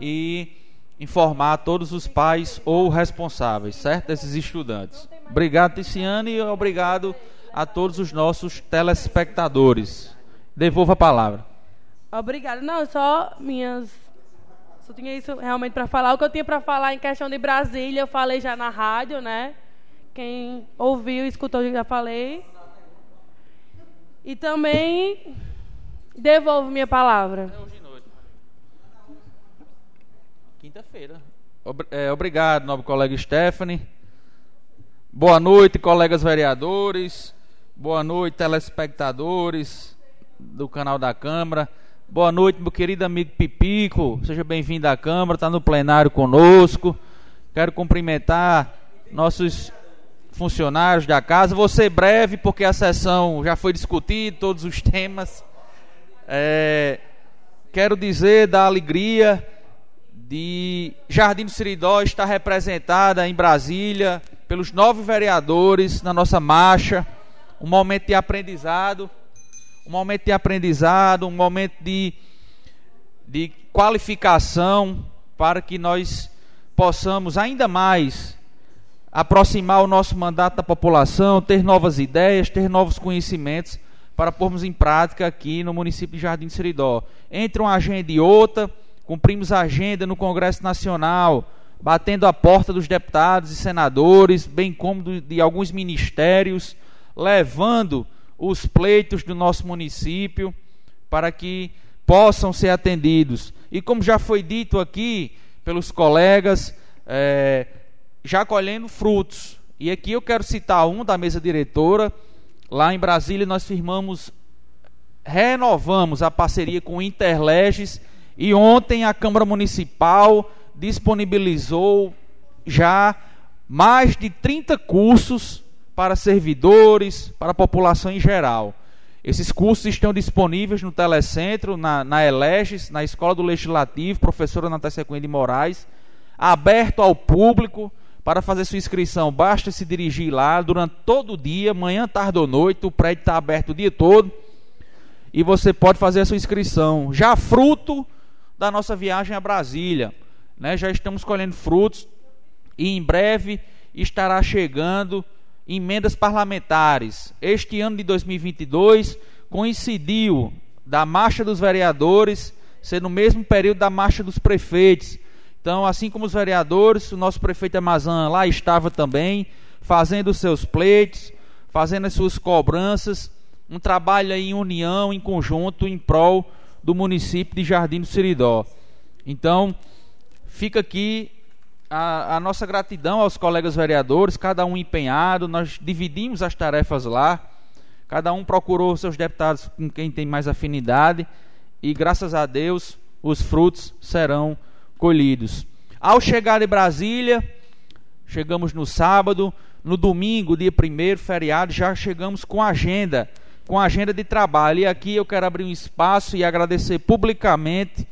e informar todos os pais ou responsáveis, certo? Desses estudantes. Obrigado, Ticiane, e obrigado a todos os nossos telespectadores. Devolva a palavra. Obrigada. Não, só minhas. Só tinha isso realmente para falar. O que eu tinha para falar em questão de Brasília, eu falei já na rádio, né? Quem ouviu, escutou, eu já falei. E também devolvo minha palavra. Quinta-feira. Ob é, obrigado, nobre colega Stephanie. Boa noite, colegas vereadores. Boa noite, telespectadores do canal da Câmara. Boa noite, meu querido amigo Pipico. Seja bem-vindo à Câmara, está no plenário conosco. Quero cumprimentar nossos funcionários da casa. Vou ser breve, porque a sessão já foi discutida, todos os temas. É, quero dizer da alegria de Jardim do Siridó estar representada em Brasília pelos nove vereadores na nossa marcha. Um momento de aprendizado, um momento de aprendizado, um momento de, de qualificação para que nós possamos ainda mais aproximar o nosso mandato da população, ter novas ideias, ter novos conhecimentos para pormos em prática aqui no município de Jardim de Seridó. Entre uma agenda e outra, cumprimos a agenda no Congresso Nacional, batendo a porta dos deputados e senadores, bem como de alguns ministérios, levando os pleitos do nosso município para que possam ser atendidos. E como já foi dito aqui pelos colegas, é, já colhendo frutos. E aqui eu quero citar um da mesa diretora. Lá em Brasília nós firmamos, renovamos a parceria com o Interleges e ontem a Câmara Municipal disponibilizou já mais de 30 cursos para servidores, para a população em geral. Esses cursos estão disponíveis no Telecentro, na, na Eleges, na Escola do Legislativo, professora Natácia Cunha de Moraes, aberto ao público para fazer sua inscrição, basta se dirigir lá durante todo o dia, manhã, tarde ou noite, o prédio está aberto o dia todo e você pode fazer a sua inscrição. Já fruto da nossa viagem a Brasília, né? já estamos colhendo frutos e em breve estará chegando emendas parlamentares. Este ano de 2022 coincidiu da marcha dos vereadores ser no mesmo período da marcha dos prefeitos. Então, assim como os vereadores, o nosso prefeito Amazã lá estava também, fazendo os seus pleitos, fazendo as suas cobranças, um trabalho em união, em conjunto, em prol do município de Jardim do Siridó. Então, fica aqui a, a, nossa gratidão aos colegas vereadores, cada um empenhado, nós dividimos as tarefas lá, cada um procurou seus deputados com quem tem mais afinidade, e graças a Deus os frutos serão colhidos. Ao chegar em Brasília, chegamos no sábado, no domingo, dia primeiro, feriado, já chegamos com agenda, com agenda de trabalho. E aqui eu quero abrir um espaço e agradecer publicamente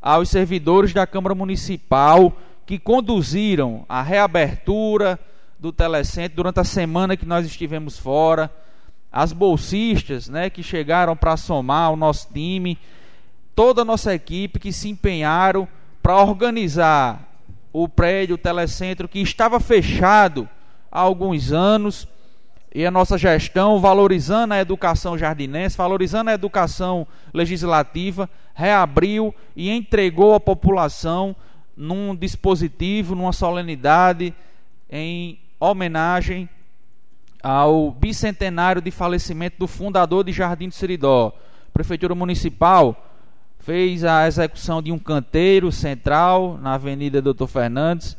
aos servidores da Câmara Municipal que conduziram a reabertura do telecentro durante a semana que nós estivemos fora, as bolsistas, né, que chegaram para somar o nosso time, toda a nossa equipe que se empenharam para organizar o prédio, o telecentro que estava fechado há alguns anos e a nossa gestão, valorizando a educação jardinense, valorizando a educação legislativa, reabriu e entregou à população num dispositivo, numa solenidade em homenagem ao bicentenário de falecimento do fundador de Jardim do Seridó. Prefeitura Municipal fez a execução de um canteiro central na Avenida Doutor Fernandes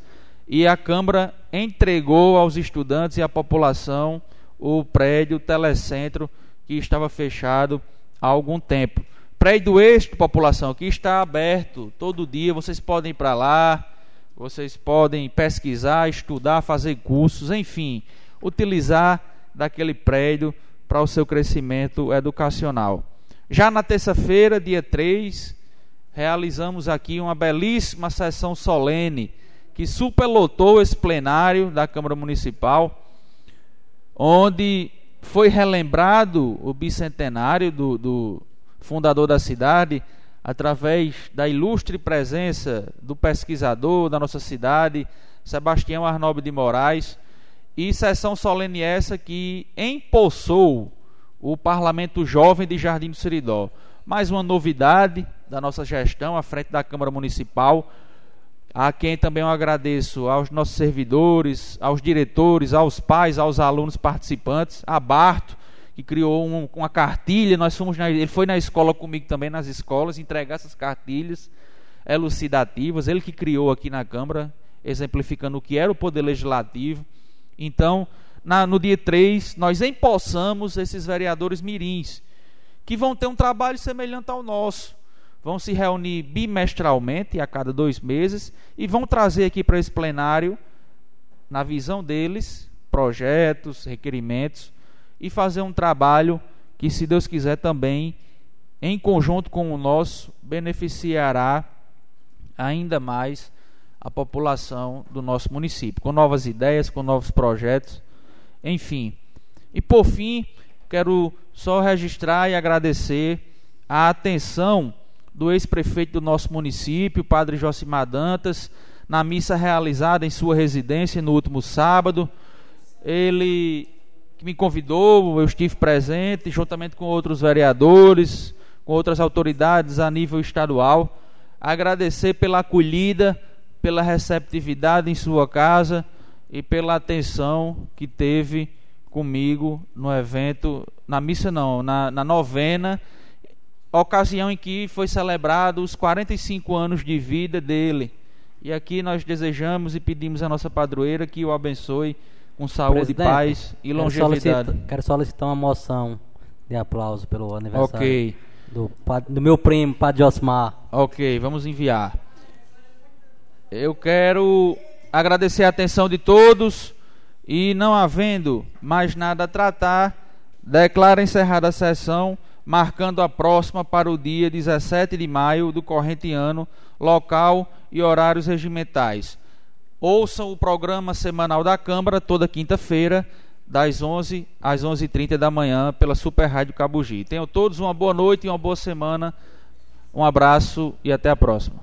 e a Câmara entregou aos estudantes e à população o prédio telecentro que estava fechado há algum tempo. Prédio este, população, que está aberto todo dia, vocês podem ir para lá, vocês podem pesquisar, estudar, fazer cursos, enfim, utilizar daquele prédio para o seu crescimento educacional. Já na terça-feira, dia 3, realizamos aqui uma belíssima sessão solene que superlotou esse plenário da Câmara Municipal, onde foi relembrado o bicentenário do, do fundador da cidade, através da ilustre presença do pesquisador da nossa cidade, Sebastião Arnob de Moraes, e sessão solene essa que empossou o Parlamento Jovem de Jardim do Seridó. Mais uma novidade da nossa gestão à frente da Câmara Municipal, a quem também eu agradeço aos nossos servidores, aos diretores, aos pais, aos alunos participantes, a Barto, que criou um, uma cartilha, nós fomos na, ele foi na escola comigo também, nas escolas, entregar essas cartilhas elucidativas, ele que criou aqui na Câmara, exemplificando o que era o poder legislativo. Então, na, no dia 3, nós empossamos esses vereadores mirins, que vão ter um trabalho semelhante ao nosso. Vão se reunir bimestralmente, a cada dois meses, e vão trazer aqui para esse plenário, na visão deles, projetos, requerimentos, e fazer um trabalho que, se Deus quiser, também, em conjunto com o nosso, beneficiará ainda mais a população do nosso município, com novas ideias, com novos projetos, enfim. E por fim, quero só registrar e agradecer a atenção do ex-prefeito do nosso município, Padre Josimar Dantas, na missa realizada em sua residência no último sábado. Ele me convidou, eu estive presente, juntamente com outros vereadores, com outras autoridades a nível estadual. Agradecer pela acolhida pela receptividade em sua casa e pela atenção que teve comigo no evento, na missa não, na, na novena, ocasião em que foi celebrado os 45 anos de vida dele. E aqui nós desejamos e pedimos à nossa padroeira que o abençoe com saúde, Presidente, paz e quero longevidade. solicitar- Quero solicitar uma moção de aplauso pelo aniversário Ok, do, do meu primo, Padre Osmar. ok, vamos enviar. Eu quero agradecer a atenção de todos e, não havendo mais nada a tratar, declaro encerrada a sessão, marcando a próxima para o dia 17 de maio do corrente ano, local e horários regimentais. Ouçam o programa semanal da Câmara toda quinta-feira, das 11 às 11h30 da manhã, pela Super Rádio Cabugi. Tenham todos uma boa noite e uma boa semana. Um abraço e até a próxima.